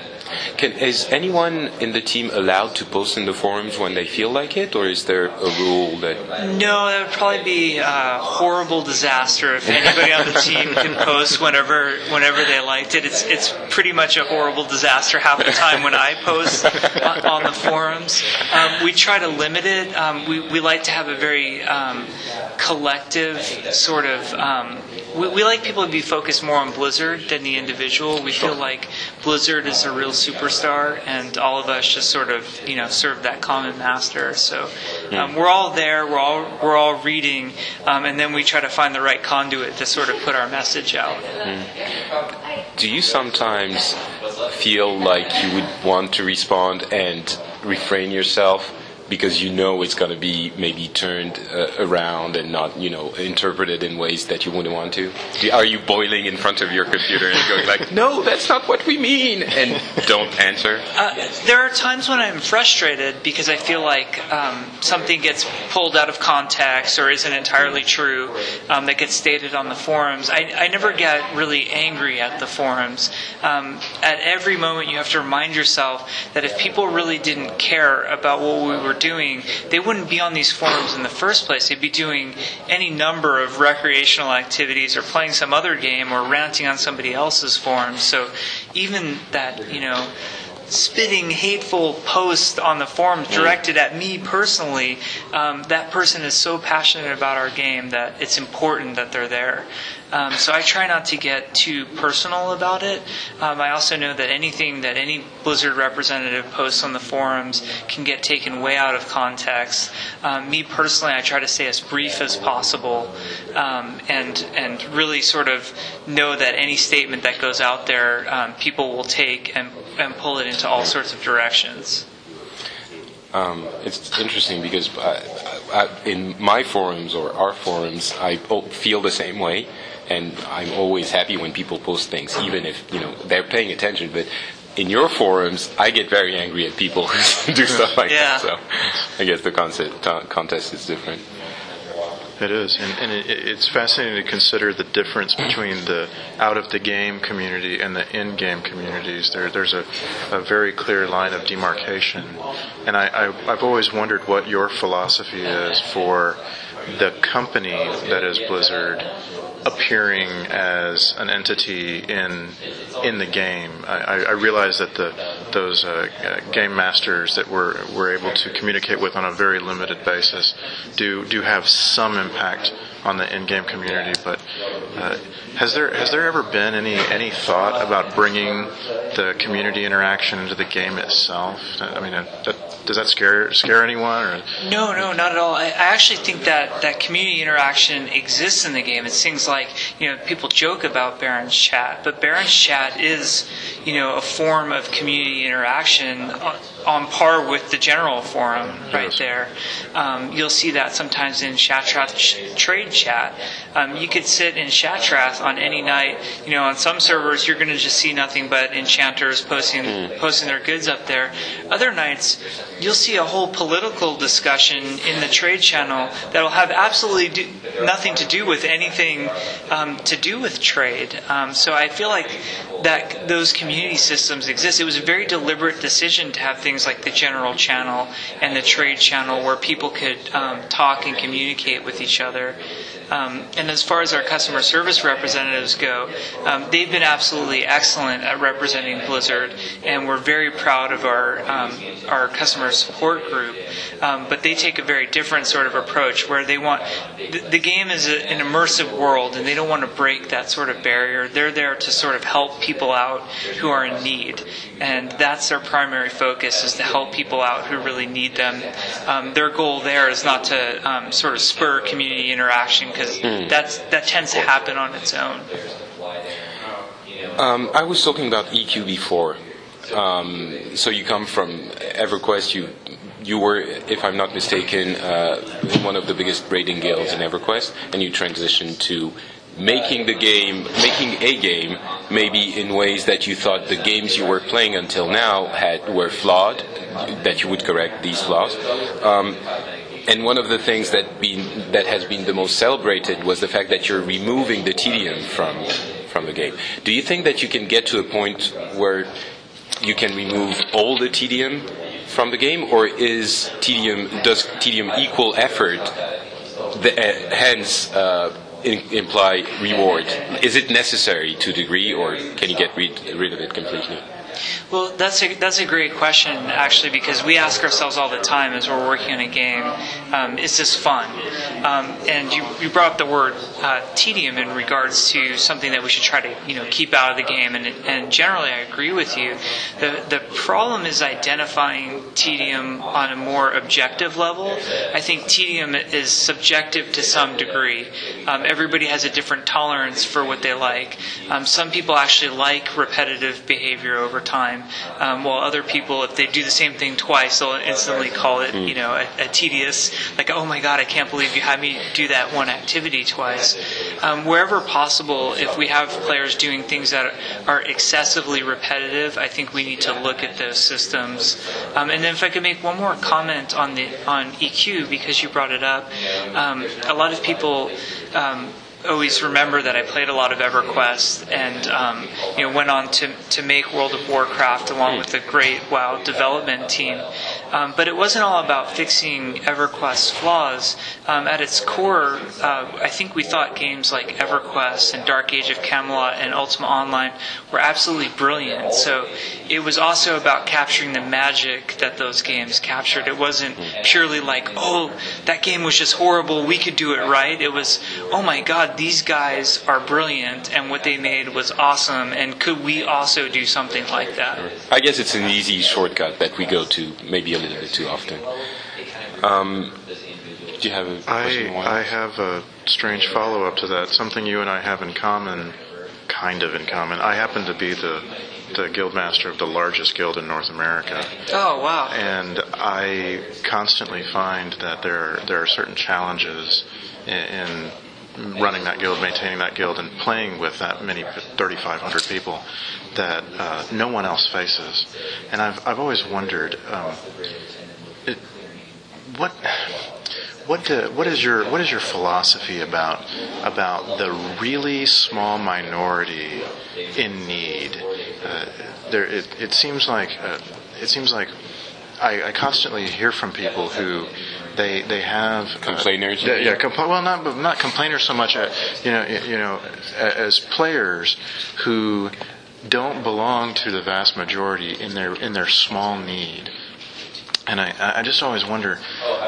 [SPEAKER 9] Can, is anyone in the team allowed to post in the forums when they feel like it, or is there a rule that?
[SPEAKER 5] No, that would probably be a horrible disaster if anybody on the team can post whenever whenever they liked it. It's it's pretty much a horrible disaster half the time when I post on, on the forums. Um, we try to limit it. Um, we we like to have a very um, collective sort of. Um, we, we like people to be focused more on Blizzard than the individual. We feel like Blizzard is a real superstar, and all of us just sort of you know serve that common master. So um, we're all there. We're all we're all reading, um, and then we try to find the right conduit to sort of put our message out.
[SPEAKER 9] Do you sometimes feel like you would want to respond and refrain yourself because you know it's going to be maybe turned uh, around and not, you know, interpreted in ways that you wouldn't want to? Are you boiling in front of your computer and going like, "No, that's not what we mean," and don't answer?
[SPEAKER 5] Uh, there are times when I'm frustrated because I feel like um, something gets pulled out of context or isn't entirely true um, that gets stated on the forums. I, I never get really angry at the forums. Um, at every moment, you have to remind yourself that if people really didn't care about what we were doing, they wouldn't be on these forums in the first place. They'd be doing any number of recreational activities or playing some other game or ranting on somebody else's forums. So even that, you know, spitting hateful post on the forums directed at me personally, um, that person is so passionate about our game that it's important that they're there. Um, so I try not to get too personal about it. Um, I also know that anything that any Blizzard representative posts on the forums can get taken way out of context. Um, me personally, I try to stay as brief as possible, um, and and really sort of know that any statement that goes out there, um, people will take and and pull it into all sorts of directions.
[SPEAKER 9] Um, it's interesting because I, I, in my forums or our forums, I feel the same way, and I'm always happy when people post things, even if you know they're paying attention. But in your forums, I get very angry at people who do stuff like
[SPEAKER 5] Yeah.
[SPEAKER 9] that. So I guess the concept, uh, contest is different.
[SPEAKER 10] It is, and, and it, it's fascinating to consider the difference between the out of the game community and the in game communities. There, there's a, a very clear line of demarcation, and I, I, I've always wondered what your philosophy is for the company that is Blizzard appearing as an entity in in the game. I, I I realize that the those uh, uh, game masters that we're we're able to communicate with on a very limited basis do do have some impact on the in-game community. But uh, has there has there ever been any any thought about bringing the community interaction into the game itself? I mean, uh, that, does that scare scare anyone? Or
[SPEAKER 5] No, no, not at all. I, I actually think that, that community interaction exists in the game. It's things like, you know, people joke about Baron's chat, but Baron's chat is, you know, a form of community interaction on, par with the general forum right there. Um, you'll see that sometimes in Shatrath ch- trade chat. Um, you could sit in Shatrath on any night. You know, on some servers you're going to just see nothing but enchanters posting posting their goods up there. Other nights you'll see a whole political discussion in the trade channel that'll have absolutely do, nothing to do with anything um, to do with trade. Um, so I feel like that those community systems exist. It was a very deliberate decision to have things like the general channel and the trade channel where people could um, talk and communicate with each other. Um, and as far as our customer service representatives go, um, they've been absolutely excellent at representing Blizzard, and we're very proud of our um, our customer support group. Um, but they take a very different sort of approach, where they want the, the game is a, an immersive world, and they don't want to break that sort of barrier. They're there to sort of help people out who are in need, and that's their primary focus is to help people out who really need them. Um, their goal there is not to um, sort of spur community interaction because that's that tends to happen on its own.
[SPEAKER 9] Um, I was talking about EQ before. Um, so you come from EverQuest. You you were, if I'm not mistaken, uh, one of the biggest raiding guilds in EverQuest, and you transitioned to making the game, making a game, maybe in ways that you thought the games you were playing until now had were flawed, that you would correct these flaws. Um, and one of the things that been that has been the most celebrated was the fact that you're removing the tedium from from the game. Do you think that you can get to a point where you can remove all the tedium from the game, or is tedium does tedium equal effort? The, uh, hence, uh, in, imply reward. Is it necessary to degree, or can you get rid, rid of it completely?
[SPEAKER 5] Well, that's a that's a great question actually because we ask ourselves all the time as we're working on a game, um, is this fun? Um, and you, you brought up the word uh, tedium in regards to something that we should try to you know keep out of the game, and and generally I agree with you. The the problem is identifying tedium on a more objective level. I think tedium is subjective to some degree. Um, everybody has a different tolerance for what they like. Um, some people actually like repetitive behavior over time, um, while other people, if they do the same thing twice, they'll instantly call it, you know, a, a tedious, like, oh my god, I can't believe you had me do that one activity twice. Um, wherever possible, if we have players doing things that are excessively repetitive, I think we need to look at those systems. Um, and then, if I could make one more comment on the on EQ because you brought it up, um, a lot of people. Always remember that I played a lot of EverQuest and um, you know went on to to make World of Warcraft along with the great WoW development team. Um, but it wasn't all about fixing EverQuest's flaws. Um, at its core, uh, I think we thought games like EverQuest and Dark Age of Camelot and Ultima Online were absolutely brilliant. So it was also about capturing the magic that those games captured. It wasn't purely like, oh, that game was just horrible. We could do it right. It was, oh my God, these guys are brilliant, and what they made was awesome. And could we also do something like that?
[SPEAKER 9] I guess it's an easy shortcut that we go to maybe a little bit too often. Um, do you have a question?
[SPEAKER 10] I, I have a strange follow up to that. Something you and I have in common, kind of in common. I happen to be the the guild master of the largest guild in North America.
[SPEAKER 5] Oh wow!
[SPEAKER 10] And I constantly find that there there are certain challenges in, in running that guild, maintaining that guild, and playing with that many 3,500 people that uh, no one else faces. And I've I've always wondered, um, what what do, what is your what is your philosophy about about the really small minority in need? Uh, there, it, it seems like uh, it seems like I, I constantly hear from people who they they have
[SPEAKER 9] complainers.
[SPEAKER 10] Uh, yeah, compl- well, not not complainers so much. Uh, you know, you know, as players who don't belong to the vast majority in their in their small need. And I, I just always wonder,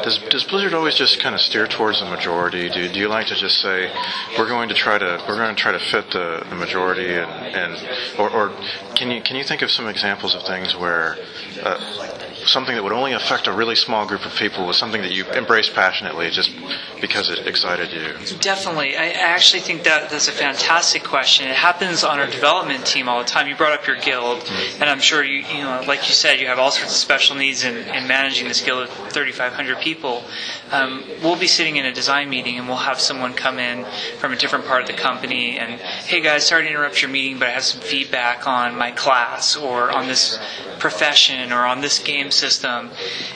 [SPEAKER 10] does, does Blizzard always just kind of steer towards the majority? Do, do you like to just say, we're going to try to we're going to try to fit the, the majority, and, and or, or can you can you think of some examples of things where uh, something that would only affect a really small group of people was something that you embraced passionately just because it excited you?
[SPEAKER 5] Definitely. I actually think that that's a fantastic question. It happens on our development team all the time. You brought up your guild, and I'm sure you, you know, like you said, you have all sorts of special needs in, in managing this guild of 3,500 people. Um, we'll be sitting in a design meeting, and we'll have someone come in from a different part of the company, and hey guys, sorry to interrupt your meeting, but I have some feedback on my class or on this profession or on this game system,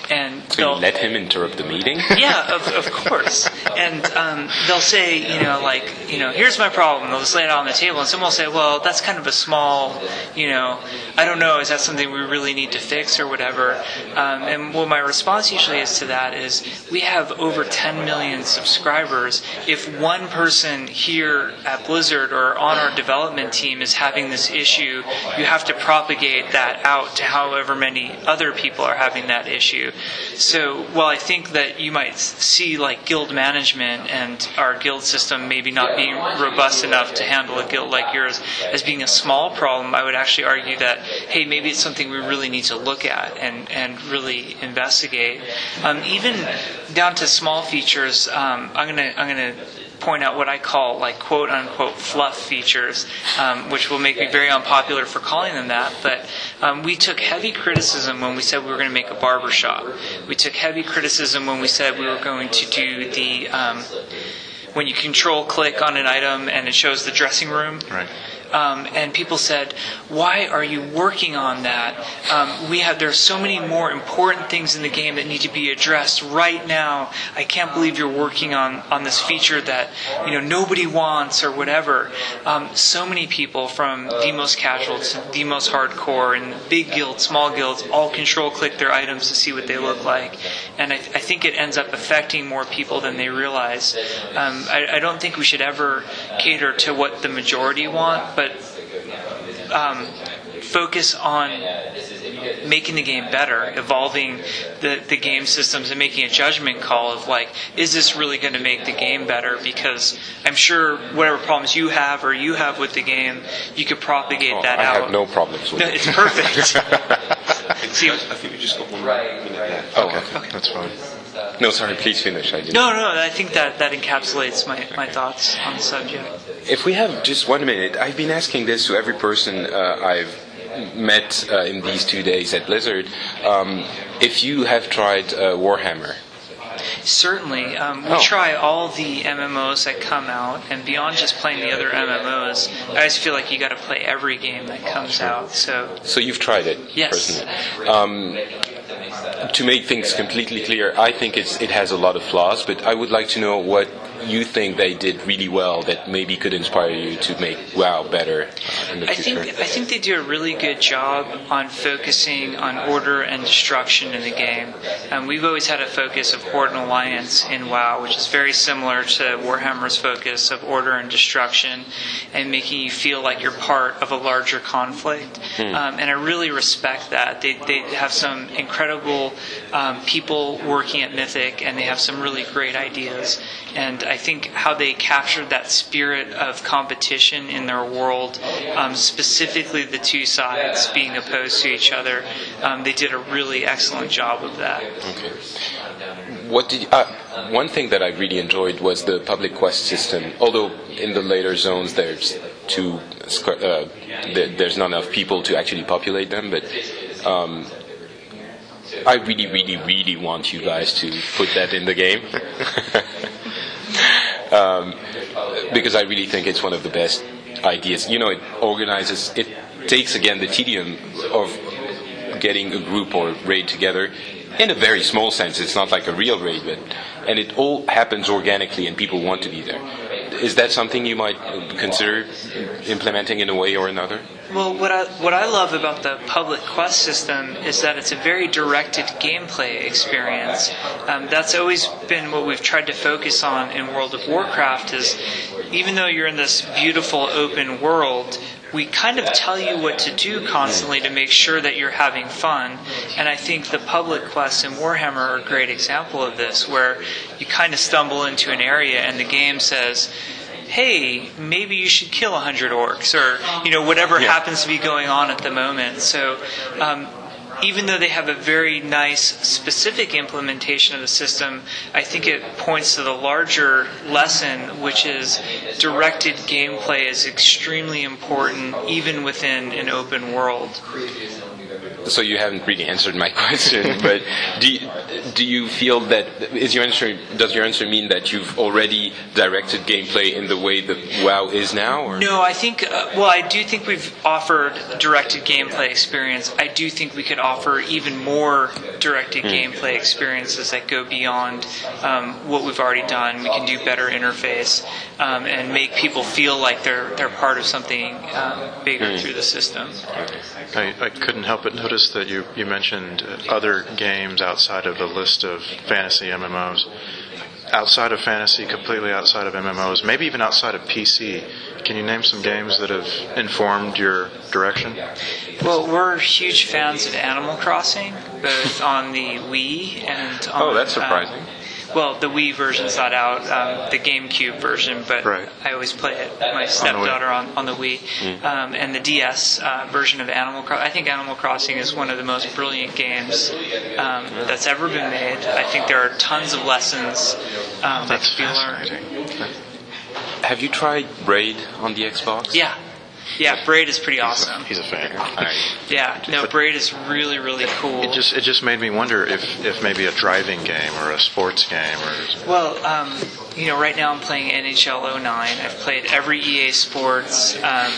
[SPEAKER 5] and
[SPEAKER 9] So you let him interrupt the meeting?
[SPEAKER 5] yeah, of, of course. And um, they'll say, you know, like, you know, here's my problem. They'll just lay it out on the table, and someone will say, well, that's kind of a small, you know, I don't know, is that something we really need to fix or whatever? Um, and what my response usually is to that is, we have over 10 million subscribers. If one person here at Blizzard or on our development team is having this issue, you have to propagate that out to however many other people are having that issue. So while I think that you might see like guild management and our guild system maybe not being robust enough to handle a guild like yours as being a small problem, I would actually argue that hey, maybe it's something we really need to look at and and really investigate. Um, even down to small features, um, I'm gonna I'm gonna point out what I call like quote unquote fluff features, um, which will make me very unpopular for calling them that. But um, we took heavy criticism when we said we were going to make a barber shop. We took heavy criticism when we said we were going to do the um, when you control click on an item and it shows the dressing room.
[SPEAKER 10] Right.
[SPEAKER 5] Um, and people said, "Why are you working on that? Um, we have there's so many more important things in the game that need to be addressed right now. I can't believe you're working on on this feature that you know nobody wants or whatever." Um, so many people from the most casual to the most hardcore and big guilds, small guilds, all control click their items to see what they look like, and I, I think it ends up affecting more people than they realize. Um, I, I don't think we should ever cater to what the majority want, but um, focus on making the game better, evolving the, the game systems, and making a judgment call of like, is this really going to make the game better? Because I'm sure whatever problems you have or you have with the game, you could propagate
[SPEAKER 1] Oh,
[SPEAKER 5] that
[SPEAKER 1] I
[SPEAKER 5] out.
[SPEAKER 1] have no problems with
[SPEAKER 5] No,
[SPEAKER 1] it.
[SPEAKER 5] it's perfect. See,
[SPEAKER 1] I think we just got one minute left. Oh, okay.
[SPEAKER 10] That's fine.
[SPEAKER 1] No, sorry, please finish. I didn't.
[SPEAKER 5] no, no, I think that, that encapsulates my, my thoughts on the subject.
[SPEAKER 1] If we have just one minute, I've been asking this to every person uh, I've met uh, in these two days at Blizzard. Um, if you have tried uh, Warhammer,
[SPEAKER 5] Certainly. Um, we
[SPEAKER 1] Oh.
[SPEAKER 5] try all the MMOs that come out, and beyond just playing the other MMOs, I just feel like you got to play every game that comes out. So,
[SPEAKER 1] so you've tried it
[SPEAKER 5] Yes.
[SPEAKER 1] personally. Um, to make things completely clear, I think it's, it has a lot of flaws, but I would like to know what you think they did really well that maybe could inspire you to make WoW better uh, in the
[SPEAKER 5] I
[SPEAKER 1] future.
[SPEAKER 5] think I think they do a really good job on focusing on order and destruction in the game. Um, we've always had a focus of Horde and Alliance in WoW, which is very similar to Warhammer's focus of order and destruction, and making you feel like you're part of a larger conflict.
[SPEAKER 11] Hmm.
[SPEAKER 5] Um, and I really respect that. They they have some incredible um, people working at Mythic, and they have some really great ideas. And I think how they captured that spirit of competition in their world, um, specifically the two sides being opposed to each other, um, they did a really excellent job of that.
[SPEAKER 1] Okay. What did uh, one thing that I really enjoyed was the public quest system. Although in the later zones there's too uh, there's not enough people to actually populate them, but um, I really, really, really want you guys to put that in the game. um, because I really think it's one of the best ideas. You know, it organizes, it takes again the tedium of getting a group or raid together in a very small sense. It's not like a real raid, but and it all happens organically, and people want to be there. Is that something you might consider implementing in a way or another?
[SPEAKER 5] Well, what I what I love about the public quest system is that it's a very directed gameplay experience. Um, that's always been what we've tried to focus on in World of Warcraft. Is even though you're in this beautiful open world, we kind of tell you what to do constantly to make sure that you're having fun. And I think the public quests in Warhammer are a great example of this, where you kind of stumble into an area and the game says, hey, maybe you should kill 100 orcs, or, you know, whatever happens to be going on at the moment. So, um, even though they have a very nice specific implementation of the system, I think it points to the larger lesson, which is directed gameplay is extremely important even within an open world.
[SPEAKER 1] So you haven't really answered my question, but do you, do you feel that is your answer? Does your answer mean that you've already directed gameplay in the way that WoW is now? Or?
[SPEAKER 5] No, I think, uh, well, I do think we've offered directed gameplay experience. I do think we could offer even more directed gameplay experiences that go beyond um, what we've already done. We can do better interface um, and make people feel like they're, they're part of something um, bigger through the system.
[SPEAKER 10] I, I couldn't help but notice that you, you mentioned uh, other games outside of the list of fantasy MMOs. Outside of fantasy, completely outside of MMOs, maybe even outside of PC, can you name some games that have informed your direction?
[SPEAKER 5] Well, we're huge fans of Animal Crossing, both on the Wii and on.
[SPEAKER 1] Oh, that's
[SPEAKER 5] um,
[SPEAKER 1] surprising.
[SPEAKER 5] Well, the Wii version's not out, um, the GameCube version, but
[SPEAKER 10] Right.
[SPEAKER 5] I always play it. My stepdaughter on, on the Wii,
[SPEAKER 1] Mm.
[SPEAKER 5] um, and the DS uh, version of Animal Crossing. I think Animal Crossing is one of the most brilliant games um, that's ever been made. I think there are tons of lessons um, that
[SPEAKER 10] That's
[SPEAKER 5] can be learned.
[SPEAKER 1] Have you tried Braid on the Xbox?
[SPEAKER 5] Yeah, yeah, Braid is pretty awesome.
[SPEAKER 10] He's a fan.
[SPEAKER 5] Yeah, no, Braid is really, really cool.
[SPEAKER 10] It just it just made me wonder if, if maybe a driving game or a sports game or
[SPEAKER 5] Well, um, you know, right now I'm playing NHL 09. I've played every EA Sports um,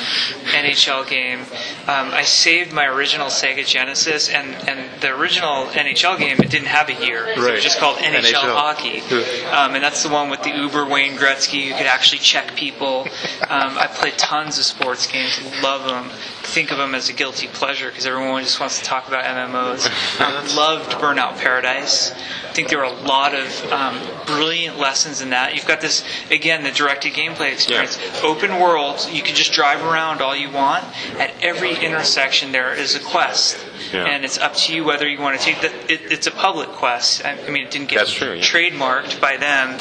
[SPEAKER 5] NHL game. Um, I saved my original Sega Genesis, and, and the original NHL game it didn't have a year. It was just called NHL,
[SPEAKER 10] NHL.
[SPEAKER 5] Hockey, um, and that's the one with the Uber Wayne Gretzky. You could actually check people. Um, I played tons of sports games. Love them. Think of them as a guilty pleasure because everyone just wants to talk about MMOs. Loved Burnout Paradise. I think there were a lot of um, brilliant lessons in that. You've got this again, the directed gameplay experience. Open world. You can just drive around all you want. At every intersection, there is a quest.
[SPEAKER 9] Yeah.
[SPEAKER 5] And it's up to you whether you want to take the. It, it's a public quest. I, I mean, it didn't get
[SPEAKER 9] true, yeah.
[SPEAKER 5] trademarked by them.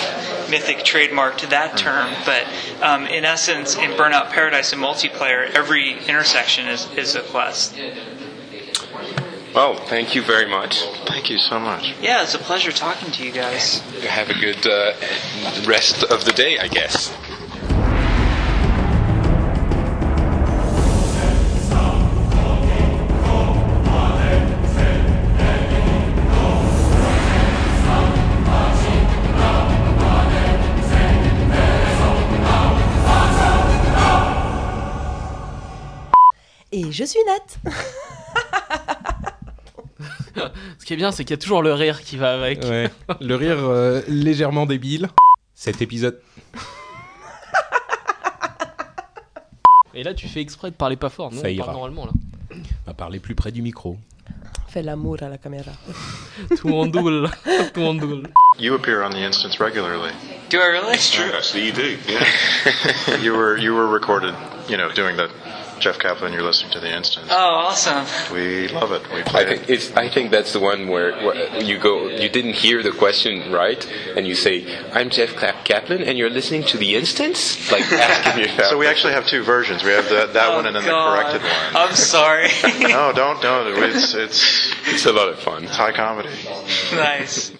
[SPEAKER 5] Mythic trademarked that term, but um, in essence, in Burnout Paradise and multiplayer, every intersection is, is a quest.
[SPEAKER 9] Well, thank you very much.
[SPEAKER 10] Thank you so much.
[SPEAKER 5] Yeah, it's a pleasure talking to you guys.
[SPEAKER 9] Have a good uh, rest of the day, I guess.
[SPEAKER 3] Et je suis Nat.
[SPEAKER 2] Ce qui est bien, c'est qu'il y a toujours le rire qui va avec.
[SPEAKER 1] Ouais. Le rire euh, légèrement débile. Cet épisode.
[SPEAKER 2] Et là, tu fais exprès de parler pas fort. Nous,
[SPEAKER 1] Ça
[SPEAKER 2] on
[SPEAKER 1] ira.
[SPEAKER 2] parle normalement là.
[SPEAKER 1] On va parler plus près du micro.
[SPEAKER 3] Fais l'amour à la caméra.
[SPEAKER 2] Tout le monde double. Tout le monde double.
[SPEAKER 10] You appear on the instance regularly.
[SPEAKER 5] Do I really?
[SPEAKER 10] It's
[SPEAKER 8] true. Actually, you do. Yeah.
[SPEAKER 10] you were you were recorded, you know, doing the Jeff Kaplan. You're listening to the instance.
[SPEAKER 5] Oh, awesome.
[SPEAKER 10] We love it. We
[SPEAKER 9] I
[SPEAKER 10] play
[SPEAKER 9] think
[SPEAKER 10] it.
[SPEAKER 9] I think that's the one where, where you go. You didn't hear the question right, and you say, "I'm Jeff Cla- Kaplan," and you're listening to the instance, like asking yourself.
[SPEAKER 10] So we actually have two versions. We have that that
[SPEAKER 5] Oh,
[SPEAKER 10] one and then
[SPEAKER 5] God.
[SPEAKER 10] the corrected one.
[SPEAKER 5] I'm sorry.
[SPEAKER 10] no, don't don't. It's it's
[SPEAKER 9] It's a lot of fun.
[SPEAKER 10] it's high comedy.
[SPEAKER 5] nice.